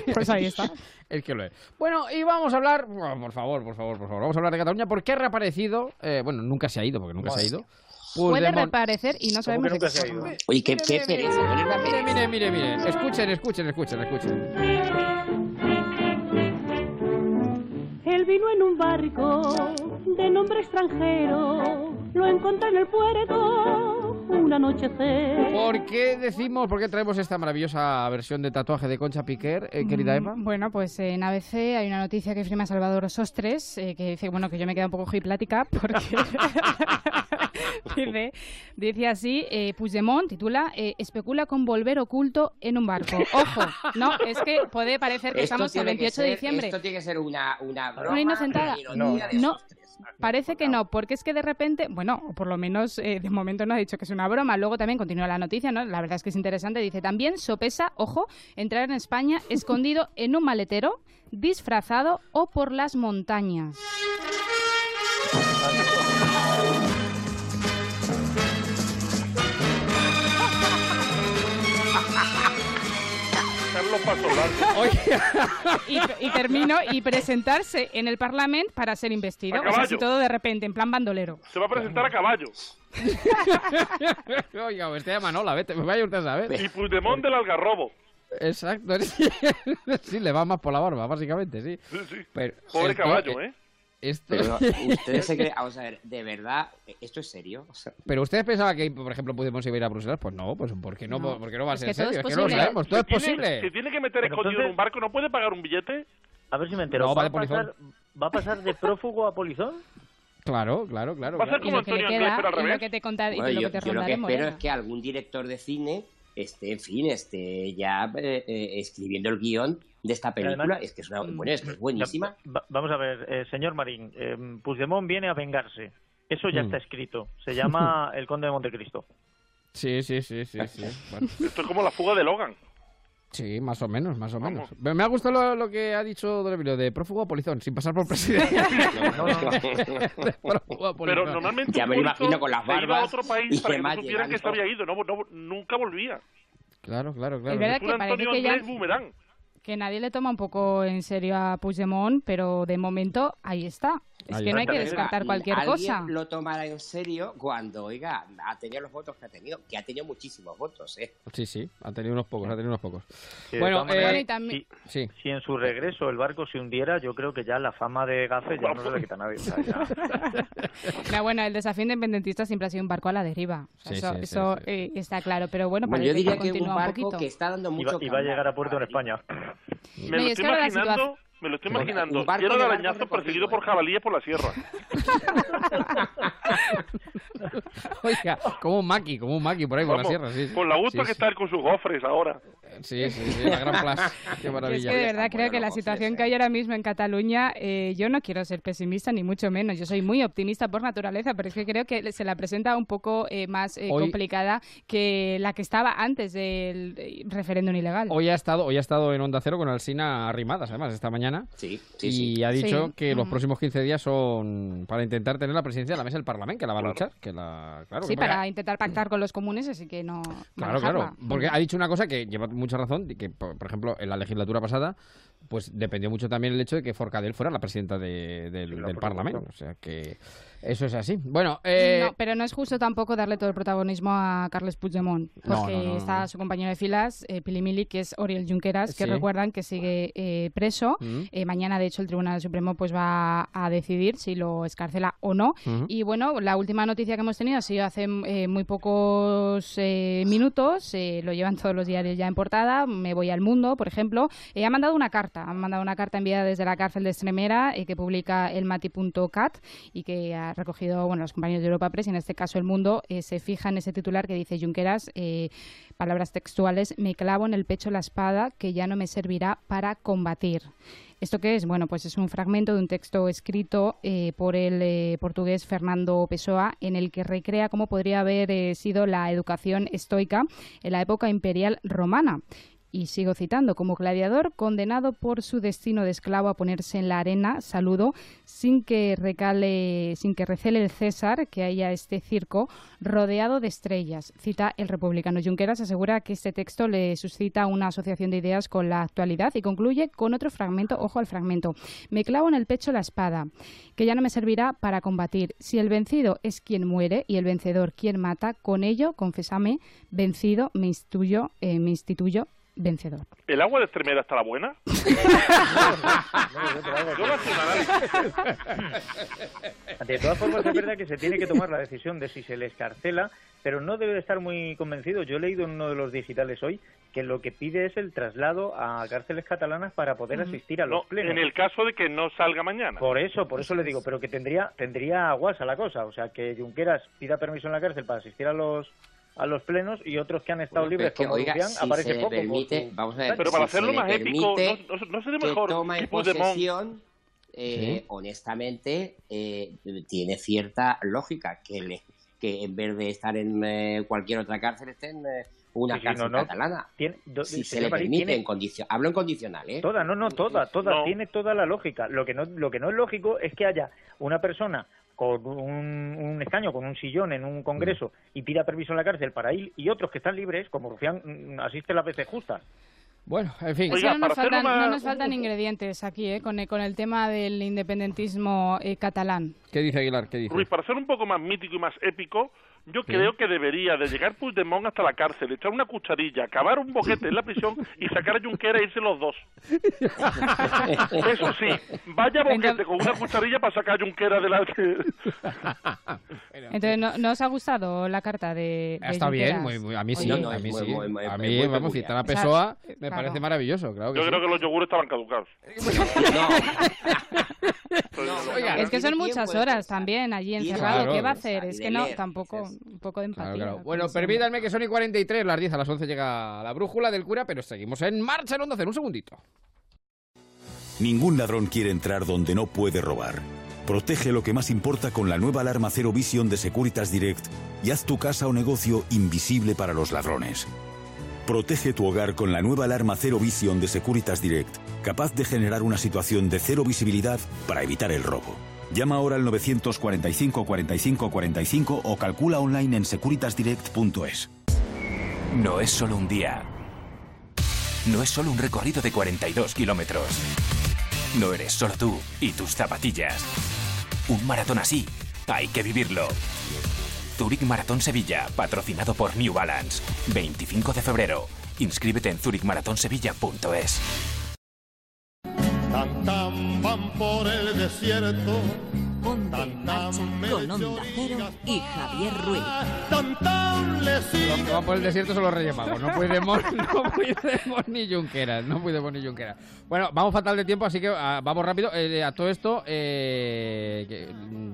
(laughs) Pues ahí está. (laughs) es que lo es. Bueno, y vamos a hablar, bueno, por favor, por favor, por favor, vamos a hablar de Cataluña porque ha reaparecido, eh, bueno, nunca se ha ido, porque nunca se ha ido. Puede reaparecer y no sabemos de qué forma. Oye, qué, qué pereza. Mire, pereza. mire, mire, mire. Escuchen, escuchen, escuchen, escuchen. Él vino en un barco de nombre extranjero, lo encontré en el puerto un anochecer. ¿Por qué decimos, por qué traemos esta maravillosa versión de tatuaje de Concha Piquer, eh, querida Mm, Eva? Bueno, pues en ABC hay una noticia que firma Salvador Sostres, eh, que dice, bueno, que yo me quedo un poco hiplática porque (laughs) dice, dice así, eh, Puigdemont titula, eh, especula con volver oculto en un barco. Ojo, no, es que puede parecer que Esto estamos el tiene que 28 de diciembre. Esto tiene que ser una, una broma. Una inocentada. una de No, Parece que no, porque es que de repente, bueno, o por lo menos eh, de momento no ha dicho que es una broma. Luego también continúa la noticia, ¿no? La verdad es que es interesante. Dice también sopesa, ojo, entrar en España (laughs) escondido en un maletero, disfrazado o por las montañas. (laughs) Carlos Paso Largo. Y, y termino y presentarse en el Parlamento para ser investido. A O sea, caballo. todo de repente, en plan bandolero. Se va a presentar a caballo. (laughs) Oiga, usted llama Manola, vete, me vaya usted a saber. Y Puigdemont del Algarrobo. Exacto. (laughs) sí, le va más por la barba, básicamente, sí. Sí, sí. Pero Pobre caballo, ¿eh? Esto... Pero (laughs) ustedes se creen, vamos a ver, de verdad, ¿esto es serio? O sea, Pero ustedes pensaban que, por ejemplo, pudimos ir a Bruselas, pues no, pues ¿por qué no, No. ¿por qué no va a Es ser que todo serio? es Es, que no lo sabemos, todo es tiene- posible. Si tiene que meter escondido en entonces- un barco, ¿no puede pagar un billete? A ver si me entero. No, ¿Va, a pasar, ¿Va a pasar de prófugo a polizón? Claro, claro, claro. Va a ser claro. Y como lo que Antonio Anglés, pero al y lo revés. que te contar, y bueno, lo yo, que te yo lo que espero ya. es que algún director de cine esté, en fin, esté ya eh, eh, escribiendo el guion de esta película. Además- es que es una, bueno, es que es buenísima. Va- vamos a ver, eh, señor Marín, eh, Puigdemont viene a vengarse. Eso ya Mm. está escrito. Se llama (laughs) El Conde de Montecristo. Sí, sí, sí, sí, sí. (laughs) Bueno. Esto es como la fuga de Logan. Sí, más o menos, más o menos. Me me ha gustado lo, lo que ha dicho Don Emilio, de prófugo a polizón, sin pasar por (laughs) presidente. (laughs) (laughs) De prófugo a Pero normalmente Ya un me imagino con las iba a barbas otro país y para que no demás supieran que se había ido, no, no- nunca volvía. Claro, claro, Es claro. verdad Un que parece Antonio que ya que nadie le toma un poco en serio a Puigdemont, pero de momento ahí está. Es Ahí que no hay que descartar cualquier ¿alguien cosa. lo tomará en serio cuando, oiga, ha tenido los votos que ha tenido, que ha tenido muchísimos votos, ¿eh? Sí, sí, ha tenido unos pocos, ha tenido unos pocos. Sí, bueno, maneras, eh, y también- si, sí. si en su regreso el barco se hundiera, yo creo que ya la fama de Gafe ya no se le quita a nadie. (laughs) No, bueno, el desafío independentista siempre ha sido un barco a la deriva. O sea, Sí, eso eso, sí. eh, está claro. Pero bueno, Bueno, yo diría que un continúa un barco que está dando mucho y que va a llegar a puerto en España. Me No, lo y es estoy que la imaginando, situación- me lo estoy imaginando. largo arañazos recorrido, perseguido por ¿eh? jabalíes por la sierra. (laughs) Oiga, como un maqui, como un maqui por ahí por la sierra, sí. Por la gusto Sí, que sí. está él con sus gofres ahora. Sí, sí, sí, la gran plaza. Qué Yo es maravilla. que de verdad creo que la situación que hay ahora mismo en Cataluña, eh, yo no quiero ser pesimista ni mucho menos. Yo soy muy optimista por naturaleza, pero es que creo que se la presenta un poco eh, más eh, Hoy- complicada que la que estaba antes del referéndum ilegal. Hoy ha estado, hoy ha estado en Onda Cero con Alsina arrimadas, además, esta mañana. Sí, sí, y sí. ha dicho Sí. que los Mm. próximos 15 días son para intentar tener la presidencia de la mesa del Parlamento, que la va a luchar. Que la, claro, sí, que para intentar pactar con los comunes, así que no. Claro, manejarla. claro. Porque ha dicho una cosa que lleva mucha razón, que, por, por ejemplo, en la legislatura pasada, pues dependió mucho también el hecho de que Forcadell fuera la presidenta de- del, Parlamento. O sea que eso es así. Bueno, eh, No, pero no es justo tampoco darle todo el protagonismo a Carles Puigdemont, porque no, no, está su compañero de filas, eh, Pilimili, que es Oriol Junqueras, que Sí. recuerdan que sigue eh, preso. Mm. Eh, mañana, de hecho, el Tribunal Supremo pues va a decidir si lo escarcela o no. Ujú. Y bueno, la última noticia que hemos tenido ha sido hace eh, muy pocos eh, minutos, lo llevan todos los diarios ya en portada, Me voy al mundo, por ejemplo, ha mandado una carta, ha mandado una carta enviada desde la cárcel de Extremera que publica el mati.cat y que ha recogido bueno, los compañeros de Europa Press y en este caso el mundo eh, se fija en ese titular que dice Junqueras, eh, palabras textuales, me clavo en el pecho la espada que ya no me servirá para combatir. ¿Esto qué es? Bueno, pues es un fragmento de un texto escrito eh, por el portugués Fernando Pessoa, en el que recrea cómo podría haber sido la educación estoica en la época imperial romana. Y sigo citando, como gladiador condenado por su destino de esclavo a ponerse en la arena, saludo, sin que recale, sin que recele el César, que haya este circo rodeado de estrellas. Cita el republicano Junqueras, asegura que este texto le suscita una asociación de ideas con la actualidad y concluye con otro fragmento, ojo al fragmento. Me clavo en el pecho la espada, que ya no me servirá para combatir. Si el vencido es quien muere y el vencedor quien mata, con ello, confesame, vencido, me instituyo, eh, me instituyo vencedor. ¿El agua de Extremera está (laughs) la buena? De todas formas, es verdad que se tiene que tomar la decisión de si se le escarcela, pero no debe de estar muy convencido. Yo he leído en uno de los digitales hoy que lo que pide es el traslado a cárceles catalanas para poder asistir a los No, plenos. en el caso de que no salga mañana. Por eso, por eso le digo, pero que tendría tendría aguas a la cosa, o sea, que Junqueras pida permiso en la cárcel para asistir a los a los plenos y otros que han estado Bueno, libres que, como oiga, si aparece se poco. permite, su- vamos a ver, Pero para si hacerlo más épico, ¿no, no, no sería que mejor toma en que posesión, eh, honestamente, eh, tiene cierta lógica que le que en vez de estar en eh, cualquier otra cárcel esté en eh, una Sí, sí, cárcel no, no. catalana. Tiene- do- si se le Marín, permite tiene- en condición, hablo en condicional, ¿eh? Toda, no, no, toda, toda, No. tiene toda la lógica. Lo que no, lo que no es lógico es que haya una persona con un, un escaño, con un sillón en un congreso y pida permiso en la cárcel para ir y otros que están libres, como Rufián, mm, asiste las veces justas. Bueno, en fin. No, nos faltan, no nos faltan ingredientes aquí, eh, con, el, con el tema del independentismo eh, catalán. ¿Qué dice Aguilar? ¿Qué dice? Ruiz, para ser un poco más mítico y más épico, yo Sí. creo que debería de llegar Puigdemont hasta la cárcel, echar una cucharilla, acabar un boquete en la prisión y sacar a Junquera e irse los dos. (laughs) Eso sí, vaya boquete con una cucharilla para sacar a Junquera delante. Entonces, ¿no, no os ha gustado la carta de, de Está bien, muy, muy- a mí sí, Oye, a mí muy, sí. muy, muy- a muy mí, vamos, citar a O sea, Pessoa me claro. parece maravilloso, claro que Yo sí. creo que los yogures estaban caducados. Es que son muchas horas también allí encerrado. Claro. ¿Qué va a hacer? Es que no, leer, tampoco, un poco de empatía. claro. Bueno, permítanme que son y 43, las 10 a las 11 llega la brújula del cura, pero seguimos en marcha en Onda Cero. Un segundito. Ningún ladrón quiere entrar donde no puede robar. Protege lo que más importa con la nueva alarma Cero Vision de Securitas Direct y haz tu casa o negocio invisible para los ladrones. Protege tu hogar con la nueva alarma Cero Vision de Securitas Direct, capaz de generar una situación de cero visibilidad para evitar el robo. Llama ahora al 945 45 45 o calcula online en securitasdirect.es. No es solo un día. No es solo un recorrido de 42 kilómetros. No eres solo tú y tus zapatillas. Un maratón así, hay que vivirlo. Zurich Maratón Sevilla, patrocinado por New Balance. 25 de febrero. Inscríbete en zurichmaratonsevilla.es. Van por el desierto. Ponte en marcha con Onda Cero y Javier Ruiz. Tan les Los que van por el desierto son los Reyes Magos. No podemos, (laughs) no podemos ni Junqueras. No podemos ni Junqueras. Bueno, vamos fatal de tiempo, así que ah, vamos rápido. Eh, a todo esto, eh, ¿qué,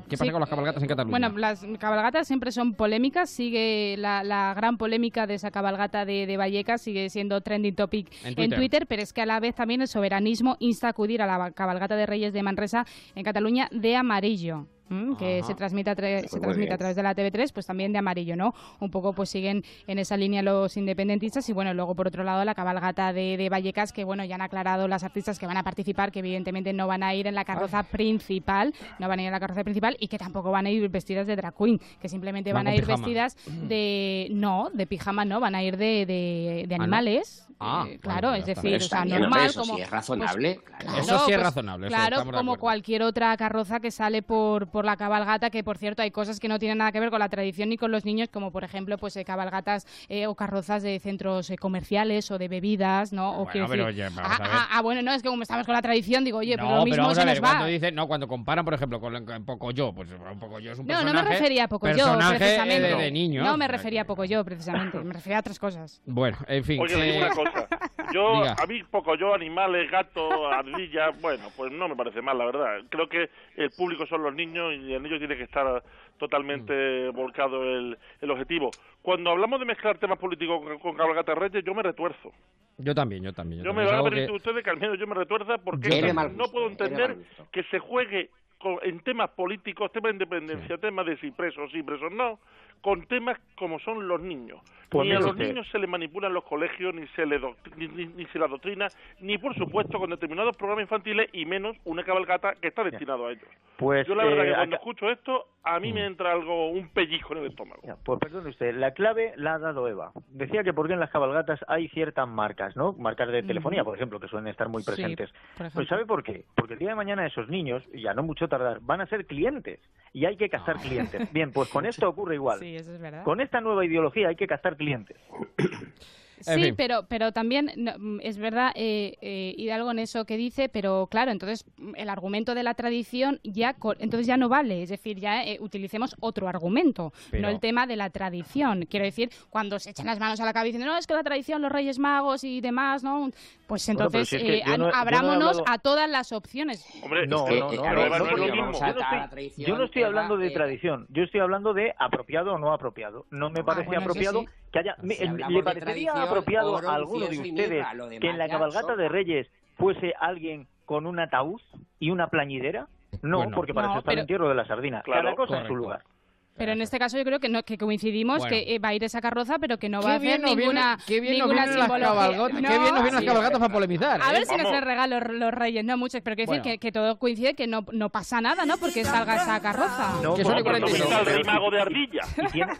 qué pasa Sí. con las cabalgatas en Cataluña? Bueno, las cabalgatas siempre son polémicas. Sigue la, la gran polémica de esa cabalgata de, de Vallecas, sigue siendo trending topic En en Twitter. Twitter. pero es que a la vez también el soberanismo insta a acudir a la cabalgata de Reyes de Manresa en Cataluña de amarillo. Castillo. ¿M? que Ajá. se transmite a, tra- se transmite a través de la TV3, pues también de amarillo, ¿no? Un poco pues siguen en esa línea los independentistas y bueno, luego por otro lado la cabalgata de, de Vallecas, que bueno, ya han aclarado las artistas que van a participar, que evidentemente no van a ir en la carroza principal, no van a ir en la carroza principal y que tampoco van a ir vestidas de drag queen, que simplemente Van a ir pijama. vestidas de, no, de pijama no, van a ir de, de, de Ah, animales. Ah, Eh, claro, es decir, o sea, normal. eso como, sí es razonable, pues, claro. Eso sí es pues, razonable, eso Claro, como cualquier otra carroza que sale por, por la cabalgata, que por cierto hay cosas que no tienen nada que ver con la tradición ni con los niños, como por ejemplo pues eh, cabalgatas eh, o carrozas de centros eh, comerciales o de bebidas, ¿no? O Bueno, quiero pero decir- oye, vamos ah, a ver. ah, ah, bueno, no, es que como estamos con la tradición, digo, oye, no, pues lo pero mismo vamos se a ver, nos va. cuando dicen, no, cuando comparan, por ejemplo, con, con Pocoyo, pues un Pocoyo es un No, no personaje. me refería a poco yo, personaje, eh, precisamente. de, de niño. No me refería a poco yo, precisamente. Me refería a otras cosas. Bueno, en fin. Oye, eh, una cosa. Yo, (laughs) Diga. a mí, poco yo, animales, gatos, (laughs) ardillas, bueno, pues no me parece mal, la verdad. Creo que el público son los niños y en ellos tiene que estar totalmente Mm. volcado el, el objetivo. Cuando hablamos de mezclar temas políticos con, con Cabalgata Reyes, yo me retuerzo. Yo también, yo también. yo Yo me van a permitir que- ustedes que al menos yo me retuerza porque no puedo entender que se juegue con- en temas políticos, temas de independencia, temas de si presos, sí, presos no, con temas como son los niños. Pues ni a los usted. niños se les manipulan los colegios, ni se les doct- ni, ni- ni se la doctrina, ni por supuesto con determinados programas infantiles y menos una cabalgata que está destinado a ellos. Pues, Yo la verdad eh, que cuando acá- escucho esto, a mí Mm. me entra algo, un pellizco en el estómago. Pues perdone usted, la clave la ha dado Eva. Decía que porque en las cabalgatas hay ciertas marcas, ¿no? Marcas de telefonía, por ejemplo, que suelen estar muy Sí, presentes. ejemplo. pues ¿sabe por qué? Porque el día de mañana esos niños, y ya no mucho tardar, van a ser clientes y hay que captar clientes. (laughs) Bien, pues con esto ocurre igual. Sí, eso es verdad. Con esta nueva ideología hay que captar clientes. (coughs) En Sí, fin. pero, pero también no, mm, es verdad, eh, eh, Hidalgo en eso que dice, pero claro, entonces mm, el argumento de la tradición ya entonces ya no vale, es decir, ya eh, utilicemos otro argumento, Pero- no el tema de la tradición. Quiero decir, cuando se echan las manos a la cabeza y dicen, no, es que la tradición, los Reyes Magos y demás, ¿no? Pues Bueno, entonces si es que eh, no no abrámonos hablado- a todas las opciones. Hombre, No, que, no, eh, yo mismo. no- estoy, tradición, yo no estoy Eva, hablando de eh, tradición, yo estoy hablando de apropiado o no apropiado. No me parece Ah, bueno, eso apropiado sí. que haya... me- Si hablamos ¿Le de parecería tradición, apropiado oro, a alguno de ustedes que en la cabalgata de Reyes fuese alguien con un ataúd y una plañidera? No, Bueno. porque para No, eso está el entierro de la sardina. Claro, Cada cosa en su lugar. Pero en este caso yo creo que no, que coincidimos Bueno. que eh, va a ir esa carroza, pero que no va a hacer nos ninguna, vienen- qué bien nos ninguna vienen las cabalgatas, qué bien nos vienen las sí, cabalgatas es para polemizar. A ¿eh? ver si nos Vamos. les regalan los, los reyes, no muchos, pero quiero decir Bueno. que, que todo coincide, que no, no pasa nada, ¿no? Porque salga esa carroza. No, Que son supuesto, 45. Está el pero- rey mago de ardilla.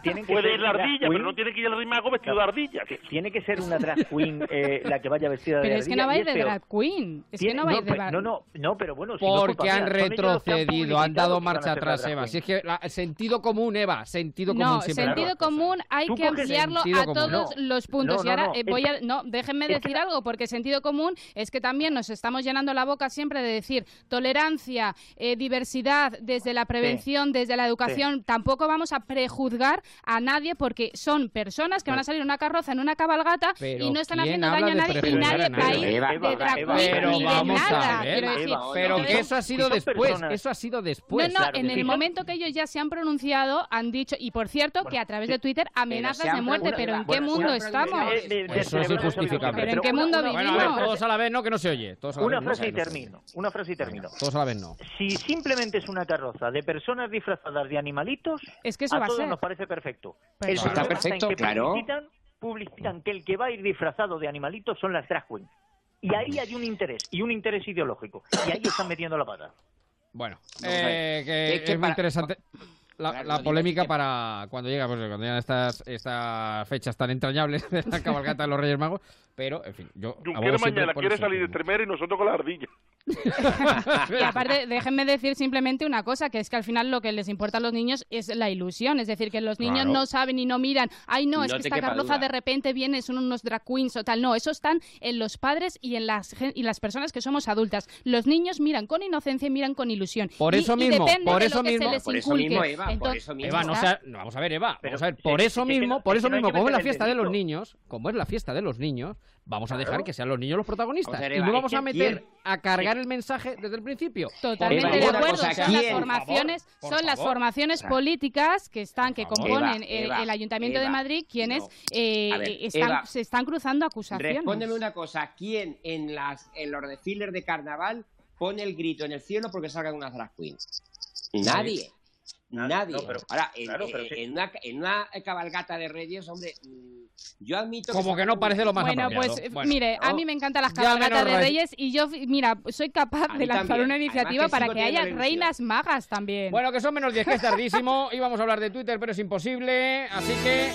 tienen que Puede ir la ardilla, pero no tiene que ir el rey mago vestido de ardilla. Que Tiene que ser una drag queen eh, la que vaya vestida de Pero es que no ardilla, va a ir de drag queen. Es que no va a ir de drag no, no, no, pero bueno, si no Porque han retrocedido, han dado marcha atrás, Eva. Si es que el sentido común, Eva, sentido común No, siempre. sentido común hay que ampliarlo a común. todos No. los puntos. No, y no, ahora no, eh, voy a... No, déjenme es que- decir algo, porque sentido común es que también nos estamos llenando la boca siempre de decir tolerancia, eh, diversidad, desde la prevención, desde la educación. Tampoco vamos a prejuzgar a nadie porque son personas que van a salir en una carroza, en una cabalgata Pero y no están ¿quién haciendo daño a nadie y nadie va a ir de ni nada. a ver, quiero decir. Eva, Pero que eso ha sido después, personas- eso ha sido no, después. no, claro en el sí. momento que ellos ya se han pronunciado, han dicho, y por cierto, que a través de Twitter amenazas de muerte, pero ¿en qué bueno, mundo estamos? Eh, de- de- Eso es injustificable. ¿Pero en qué mundo una- Bueno, a ver, vivimos? todos a la vez, no, que no se oye. Todos a la Una vez, no, frase y no termino. Una frase y termino. Todos a la vez no. Si simplemente es una carroza de personas disfrazadas de animalitos, Es que eso a va a todos ser. nos parece perfecto. Pero El está perfecto, claro. publicitan publicitan que el que va a ir disfrazado de animalito son las drag queens. Y ahí hay un interés, y un interés ideológico. Y ahí están metiendo la pata. Bueno, eh, que Es que es muy para- interesante la, Claro, polémica que- para cuando llega, pues cuando llegan estas, estas fechas tan entrañables de la cabalgata de los Reyes Magos, pero en fin, yo Junquera mañana quiere salir de. Tremere y nosotros con la ardilla. (laughs) Y aparte, déjenme decir simplemente una cosa, que es que al final lo que les importa a los niños es la ilusión, es decir, que los niños Claro. no saben y no miran, ay no, es que esta carroza de repente viene, son unos drag queens o tal, no, eso están en los padres y en las, y las personas que somos adultas. Los niños miran con inocencia y miran con ilusión. Por Y- eso y mismo, depende por de eso lo que mismo, se les por eso mismo, Eva, por Entonces, eso mismo. Eva, no, sea- no, vamos a ver, Eva, vamos a ver, sí, por eso mismo, por es eso mismo, como es la fiesta de los niños, como es la fiesta de los niños, vamos a dejar Claro. que sean los niños los protagonistas. Y Eva, no vamos a meter ¿quién? a cargar el mensaje desde el principio. Totalmente Eva, de acuerdo. cosa, son las ¿quién? formaciones, Por favor, son las por favor. formaciones políticas que están, que componen Eva, el, Eva, el Ayuntamiento de Eva, Madrid, quienes no. eh, A ver, están, Eva, se están cruzando acusaciones. Respóndeme una cosa. ¿Quién en, las, en los desfiles de carnaval pone el grito en el cielo porque salgan unas drag queens? Nadie. Nadie. no, pero- Ahora, en, claro, pero en- una, en una cabalgata de reyes, hombre, mm, yo admito Como que no parece lo más Bueno, apropiado. pues Bueno, mire, a mí me encantan las cabalgatas de Reyes y yo, mira, soy capaz de lanzar también. una iniciativa para que haya reinas magas también. Bueno, que son menos 10, que es (laughs) tardísimo. Íbamos a hablar de Twitter, pero es imposible. Así que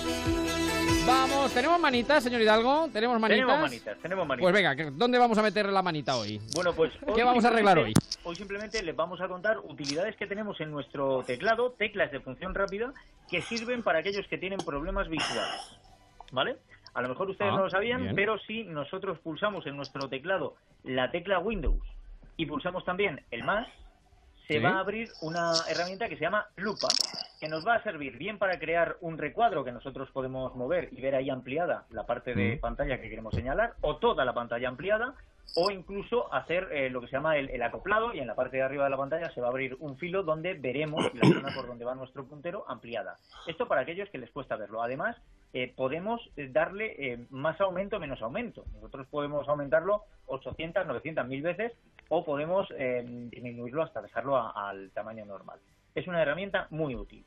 vamos. ¿Tenemos manitas, señor Hidalgo? ¿Tenemos manitas? Tenemos manitas, tenemos manitas. Pues venga, que- ¿dónde vamos a meter la manita hoy? Bueno, pues ¿Qué vamos a arreglar hoy? Hoy simplemente les vamos a contar utilidades que tenemos en nuestro teclado, teclas de función rápida, que sirven para aquellos que tienen problemas visuales. ¿Vale? A lo mejor ustedes Ah, no lo sabían, bien. pero si nosotros pulsamos en nuestro teclado la tecla Windows y pulsamos también el más, se Sí. va a abrir una herramienta que se llama lupa, que nos va a servir bien para crear un recuadro que nosotros podemos mover y ver ahí ampliada la parte de Mm. pantalla que queremos señalar, o toda la pantalla ampliada, o incluso hacer eh, lo que se llama el, acoplado y en la parte de arriba de la pantalla se va a abrir un filo donde veremos la zona por donde va nuestro puntero ampliada. Esto para aquellos que les cuesta verlo. Además, eh, podemos darle eh, más aumento, menos aumento. Nosotros podemos aumentarlo 800, 900, 1000 veces o podemos disminuirlo hasta dejarlo al tamaño normal. Es una herramienta muy útil.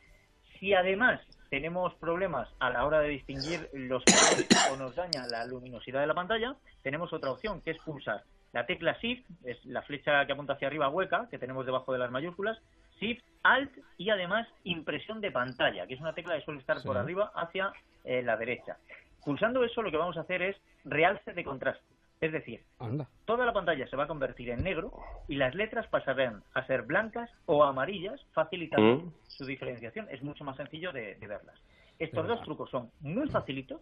Si además tenemos problemas a la hora de distinguir los colores o nos daña la luminosidad de la pantalla, tenemos otra opción que es pulsar la tecla Shift, es la flecha que apunta hacia arriba hueca que tenemos debajo de las mayúsculas, Shift, Alt y además impresión de pantalla, que es una tecla que suele estar por arriba hacia eh, la derecha. Pulsando eso lo que vamos a hacer es realce de contraste. Es decir, Anda. toda la pantalla se va a convertir en negro y las letras pasarán a ser blancas o amarillas, facilitando Mm. su diferenciación. Es mucho más sencillo de, de verlas. Estos dos trucos son muy facilitos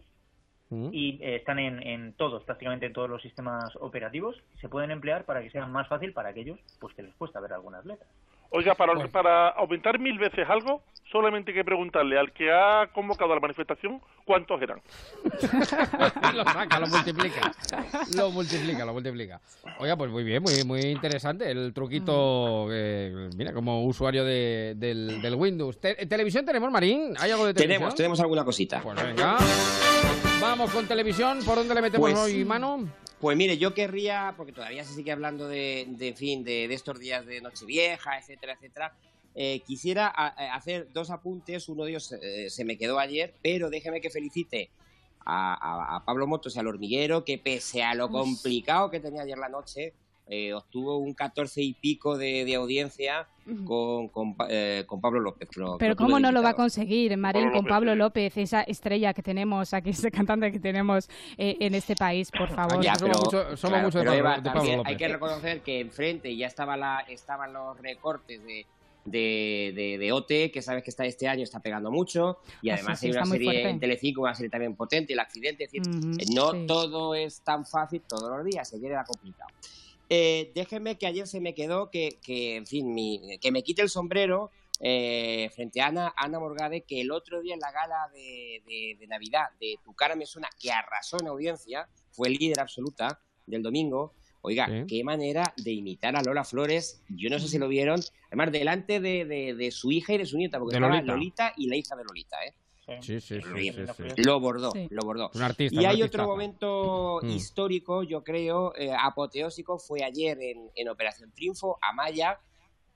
Mm. y eh, están en, en todos, prácticamente en todos los sistemas operativos. Se pueden emplear para que sea más fácil para aquellos pues que les cuesta ver algunas letras. Oiga, para, Bueno. para aumentar mil veces algo, solamente hay que preguntarle al que ha convocado a la manifestación cuántos eran. (laughs) lo saca, lo multiplica. Lo multiplica, lo multiplica. Oiga, pues muy bien, muy, muy interesante el truquito. eh, mira, como usuario de, del, del Windows. Te- ¿Televisión tenemos, Marín? ¿Hay algo de televisión? Tenemos, tenemos alguna cosita. Pues venga. Vamos con televisión. ¿Por dónde le metemos Pues- hoy mano? Pues mire, yo querría, porque todavía se sigue hablando de, de en fin, de, de estos días de Nochevieja, etcétera, etcétera. Eh, quisiera a- a hacer dos apuntes. Uno de ellos eh, se me quedó ayer, pero déjeme que felicite a, a- a Pablo Motos y al hormiguero, que pese a lo complicado que tenía ayer la noche, eh, obtuvo un 14 y pico de, de audiencia con, eh, con Pablo López. lo- Pero ¿cómo no lo va a conseguir, Marín, Pablo con López, Pablo. López, esa estrella que tenemos aquí, ese cantante que tenemos eh, en este país, por favor? Ya, somos pero, mucho- somos claro, mucho de Pablo- López. Hay que reconocer que enfrente ya estaba la, estaban los recortes de, de, de, de OT, que sabes que está este año está pegando mucho, y Ah, además sí, sí, hay una serie fuerte. en Telecinco, una serie también potente, El Accidente, es decir, Ujú, eh, no sí. todo es tan fácil todos los días, se era complicado. Eh, déjenme que ayer se me quedó que, que en fin, mi- que me quite el sombrero eh, frente a Ana, Ana Morgade, que el otro día en la gala de, de- de Navidad de Tu cara me suena, que arrasó en audiencia, fue líder absoluta del domingo. Oiga, Sí. qué manera de imitar a Lola Flores. Yo no sé si lo vieron. Además, delante de, de- de su hija y de su nieta, porque estaba Lolita. Lolita y la hija de Lolita, ¿eh? Sí, sí, sí. sí, sí. Lo bordó, Sí. lo bordó. Un artista. Y un hay otro momento Mm. histórico, yo creo, eh, apoteósico, fue ayer en, en Operación Triunfo, Amaya.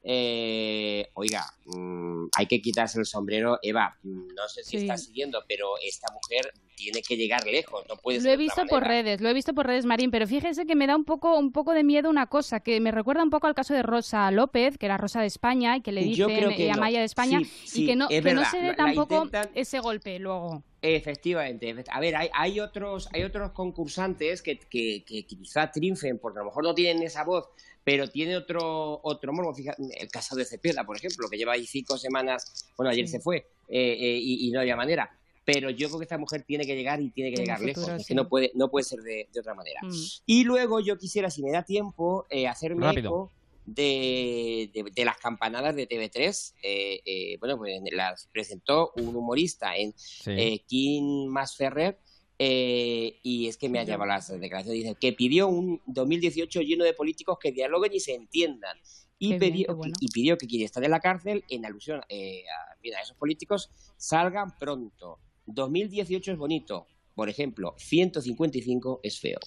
Eh, oiga, mm, hay que quitarse el sombrero. Eva, no sé si Sí. estás siguiendo, pero esta mujer tiene que llegar lejos, no puede Lo he visto por redes, lo he visto por redes, Marín, pero fíjese que me da un poco, un poco de miedo una cosa, que me recuerda un poco al caso de Rosa López, que era Rosa de España, y que le dicen eh, no. Amaya de España, Sí, y que no, es que no se dé tampoco intentan- ese golpe luego. Efectivamente, efect- a ver, hay, hay otros hay otros concursantes que, que, que quizá triunfen porque a lo mejor no tienen esa voz, pero tiene otro otro morbo. Fíjate, el caso de Cepeda, por ejemplo, que lleva ahí cinco semanas, bueno, ayer Sí. se fue eh, eh, y, y no había manera. Pero yo creo que esta mujer tiene que llegar y tiene que llegar futuro, lejos, es sí. que no puede no puede ser de, de otra manera. Mm. Y luego yo quisiera, si me da tiempo, eh, hacerme Rápido. eco de, de- de las campanadas de TV3. Eh, eh, bueno, pues las presentó un humorista en eh, Kim Masferrer. Eh, y es que me ha llamado las declaraciones. Dice que pidió un 2018 lleno de políticos que dialoguen y se entiendan. Y, bien, pidió, bueno. y pidió que quien está en la cárcel, en alusión eh, a esos políticos, salgan pronto. 2018 es bonito. Por ejemplo, 155 es feo.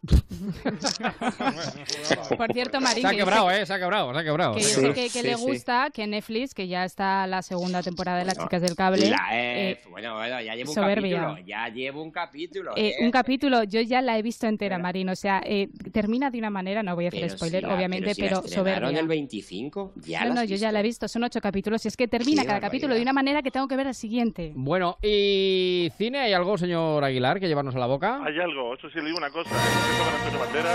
(laughs) Por cierto, Marín, Se ha que quebrado, sé- ¿eh? Se ha quebrado, se ha quebrado. Que yo sé que, que le gusta que Netflix, que ya está la segunda temporada de Las Chicas del Cable, La- eh, eh, bueno, bueno, ya llevo un soberbia. capítulo. Ya llevo un capítulo. eh, eh. un capítulo, yo ya la he visto entera, Marín, o sea, eh, termina de una manera, no voy a hacer Pero spoiler, si la- obviamente, si la pero, soberbia. el 25, ya no, la no, yo ya la he visto, son ocho capítulos, y es que termina Qué cada capítulo de una manera que tengo que ver al siguiente. Bueno, ¿y cine hay algo, señor Aguilar, que llevarnos a la boca? Hay algo, eso sí le digo una cosa. Empezó con Antonio.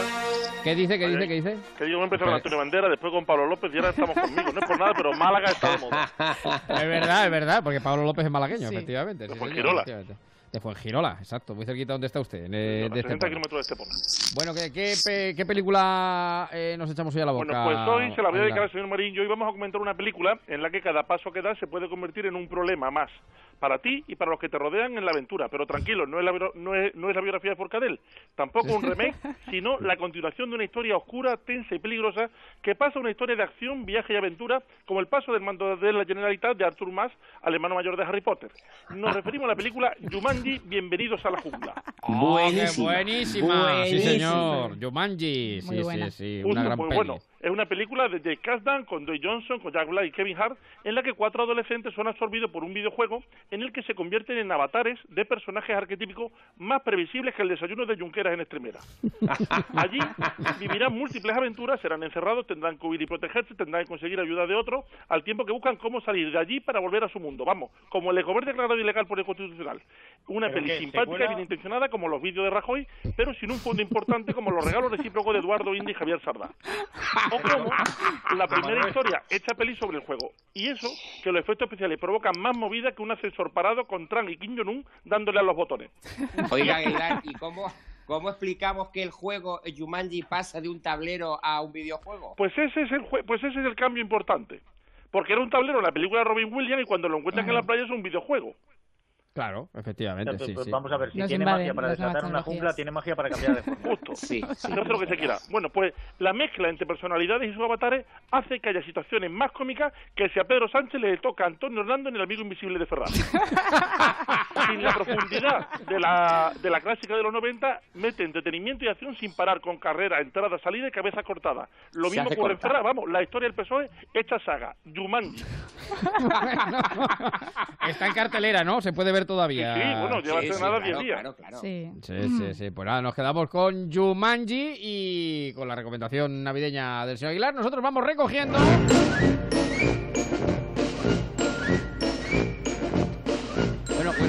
¿Qué dice, qué dice, qué dice? Que yo empecé con Antonio Banderas, después con Pablo López y ahora estamos conmigo. No es por nada, pero Málaga está de moda. (laughs) Es verdad, es verdad, porque Pablo López es malagueño, Sí. efectivamente. Sí, Fuengirola. señor, efectivamente. De Fuengirola, exacto, muy cerquita donde está usted, en, eh, de 60 Estepona. kilómetros de Estepona. Bueno, ¿qué, qué, pe- qué película eh, nos echamos hoy a la boca? Bueno, pues hoy se la voy a dedicar al señor Marín y hoy vamos a comentar una película en la que cada paso que das se puede convertir en un problema más para ti y para los que te rodean en la aventura. Pero tranquilo, no es la, no es, no es la biografía de Forcadell, tampoco un (laughs) remake, sino la continuación de una historia oscura, tensa y peligrosa que pasa una historia de acción, viaje y aventura como el paso del mando de la Generalitat de Arthur Mas al hermano mayor de Harry Potter. Nos referimos a la película Jumanji, Bienvenidos a la Jungla. (laughs) Oh, Buenísima, buenísima. Sí, señor. Jumanji. Muy Sí, buena. sí, sí. Uy, Una gran pues peli. bueno, es una película de Jake Kasdan con Dwayne Johnson, con Jack Black y Kevin Hart, en la que cuatro adolescentes son absorbidos por un videojuego en el que se convierten en avatares de personajes arquetípicos más previsibles que el desayuno de Junqueras en Extremera. (laughs) Allí vivirán múltiples aventuras, serán encerrados, tendrán que huir y protegerse, tendrán que conseguir ayuda de otros, al tiempo que buscan cómo salir de allí para volver a su mundo. Vamos, como el Ecover declarado ilegal por el Constitucional. Una ¿Pero peli qué, simpática secuela? y bien intencionada como los vídeos de Rajoy, pero sin un fondo importante como los regalos recíprocos de Eduardo Indy y Javier Sardá. (laughs) (laughs) La primera historia hecha peli sobre el juego. Y eso, que los efectos especiales provocan más movida que un ascensor parado con Tran y Kim Jong-un dándole a los botones. (laughs) Oiga, Aguilar, ¿y cómo, cómo explicamos que el juego Jumanji pasa de un tablero a un videojuego? Pues ese es el jue- pues ese es el cambio importante. Porque era un tablero en la película de Robin Williams y cuando lo encuentran en la playa es un videojuego. Claro, efectivamente, sí, pues sí. vamos a ver, si Nos tiene invaden magia para desatar una jungla, tiene magia para cambiar de forma. (laughs) Justo. Sí, sí. Se hace lo que se quiera. Bueno, pues la mezcla entre personalidades y sus avatares hace que haya situaciones más cómicas que si a Pedro Sánchez le toca a Antonio Hernando en El amigo invisible de Ferran. (laughs) sin la profundidad de la, de la clásica de los 90, mete entretenimiento y acción sin parar con carrera, entrada, salida y cabeza cortada. Lo mismo ocurre en. Ferran, vamos, la historia del PSOE hecha saga, Jumanji. (laughs) Está en cartelera, ¿no? Se puede ver todavía. Sí, sí, bueno, lleva Sí, sí, estrenada claro, 10 días. claro, claro. Sí. Sí, sí, sí. Pues nada, nos quedamos con Jumanji y con la recomendación navideña del señor Aguilar. Nosotros vamos recogiendo.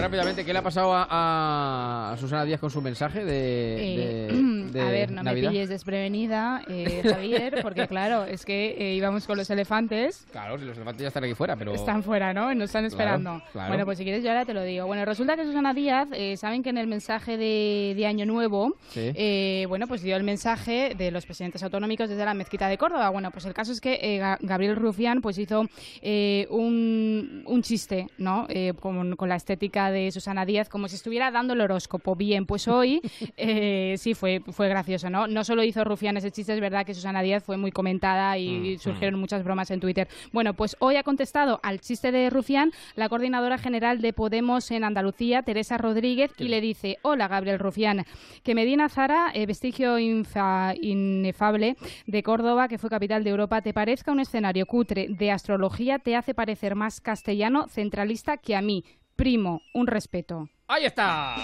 Rápidamente, ¿qué le ha pasado a, a Susana Díaz con su mensaje de, Eh, de- (clears throat) de a ver, no Navidad? me pilles desprevenida, eh, (laughs) Javier, porque claro, es que eh, íbamos con los elefantes. Claro, si los elefantes ya están aquí fuera, pero... Están fuera, ¿no? Nos están esperando. claro. Bueno, pues si quieres yo ahora te lo digo. Bueno, resulta que Susana Díaz, eh, saben que en el mensaje de, de Año Nuevo, Sí. eh, bueno, pues dio el mensaje de los presidentes autonómicos desde la mezquita de Córdoba. Bueno, pues el caso es que Ga- Gabriel Rufián pues hizo eh, un, un chiste, ¿no? Eh, con, con la estética de Susana Díaz, como si estuviera dando el horóscopo. Bien, pues hoy (laughs) eh, sí fue, fue gracioso, ¿no? No solo hizo Rufián ese chiste, es verdad que Susana Díaz fue muy comentada y Mm, surgieron muchas bromas en Twitter. Bueno, pues hoy ha contestado al chiste de Rufián la coordinadora general de Podemos en Andalucía, Teresa Rodríguez, y le dice, hola Gabriel Rufián, que Medina Zara, eh, vestigio infa- inefable de Córdoba, que fue capital de Europa, te parezca un escenario cutre de astrología, te hace parecer más castellano centralista que a mí. Primo, un respeto. Ahí está.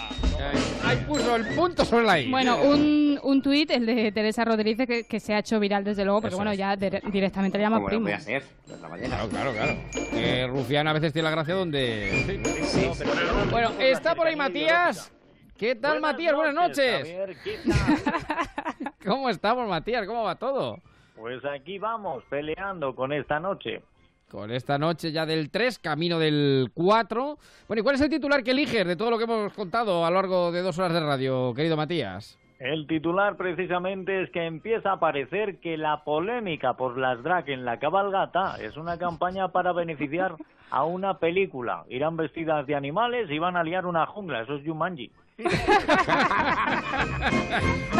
Ahí puso el punto sobre la I. Bueno, un, un tuit, el de Teresa Rodríguez, que, que se ha hecho viral desde luego, porque Eso bueno, es. ya de- directamente le llama Como lo primo. voy a hacer, por la mañana. Claro, claro, claro. Que Rufián a veces tiene la gracia donde... en fin. Bueno, está por ahí Matías. ¿Qué tal, Matías? Buenas noches. (laughs) ¿Cómo estamos, Matías? ¿Cómo va todo? Pues aquí vamos, peleando con esta noche. Con esta noche ya del 3, camino del 4. Bueno, ¿y cuál es el titular que eliges de todo lo que hemos contado a lo largo de dos horas de radio, querido Matías? El titular precisamente es que empieza a parecer que la polémica por las drag en la cabalgata es una campaña para beneficiar a una película. Irán vestidas de animales y van a liar una jungla, eso es Jumanji. (laughs)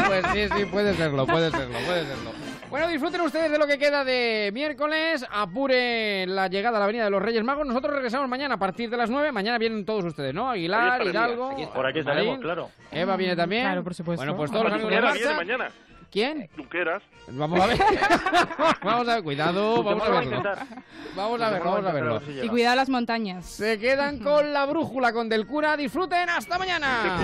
Pues sí, sí, puede serlo, puede serlo, puede serlo. Bueno, disfruten ustedes de lo que queda de miércoles. Apure la llegada a la Avenida de los Reyes Magos. Nosotros regresamos mañana a partir de las 9. Mañana vienen todos ustedes, ¿no? Aguilar, Hidalgo. Por aquí estaremos, Marín. claro. Eva viene también. Claro, por supuesto. Bueno, pues todos los amigos de marcha. mañana. ¿Quién? Junqueras. Vamos a ver. (laughs) vamos a ver, cuidado, vamos a verlo. Vamos a ver, vamos a verlo. Y cuidado las montañas. Se quedan con la brújula con Del Cura. Disfruten, hasta mañana.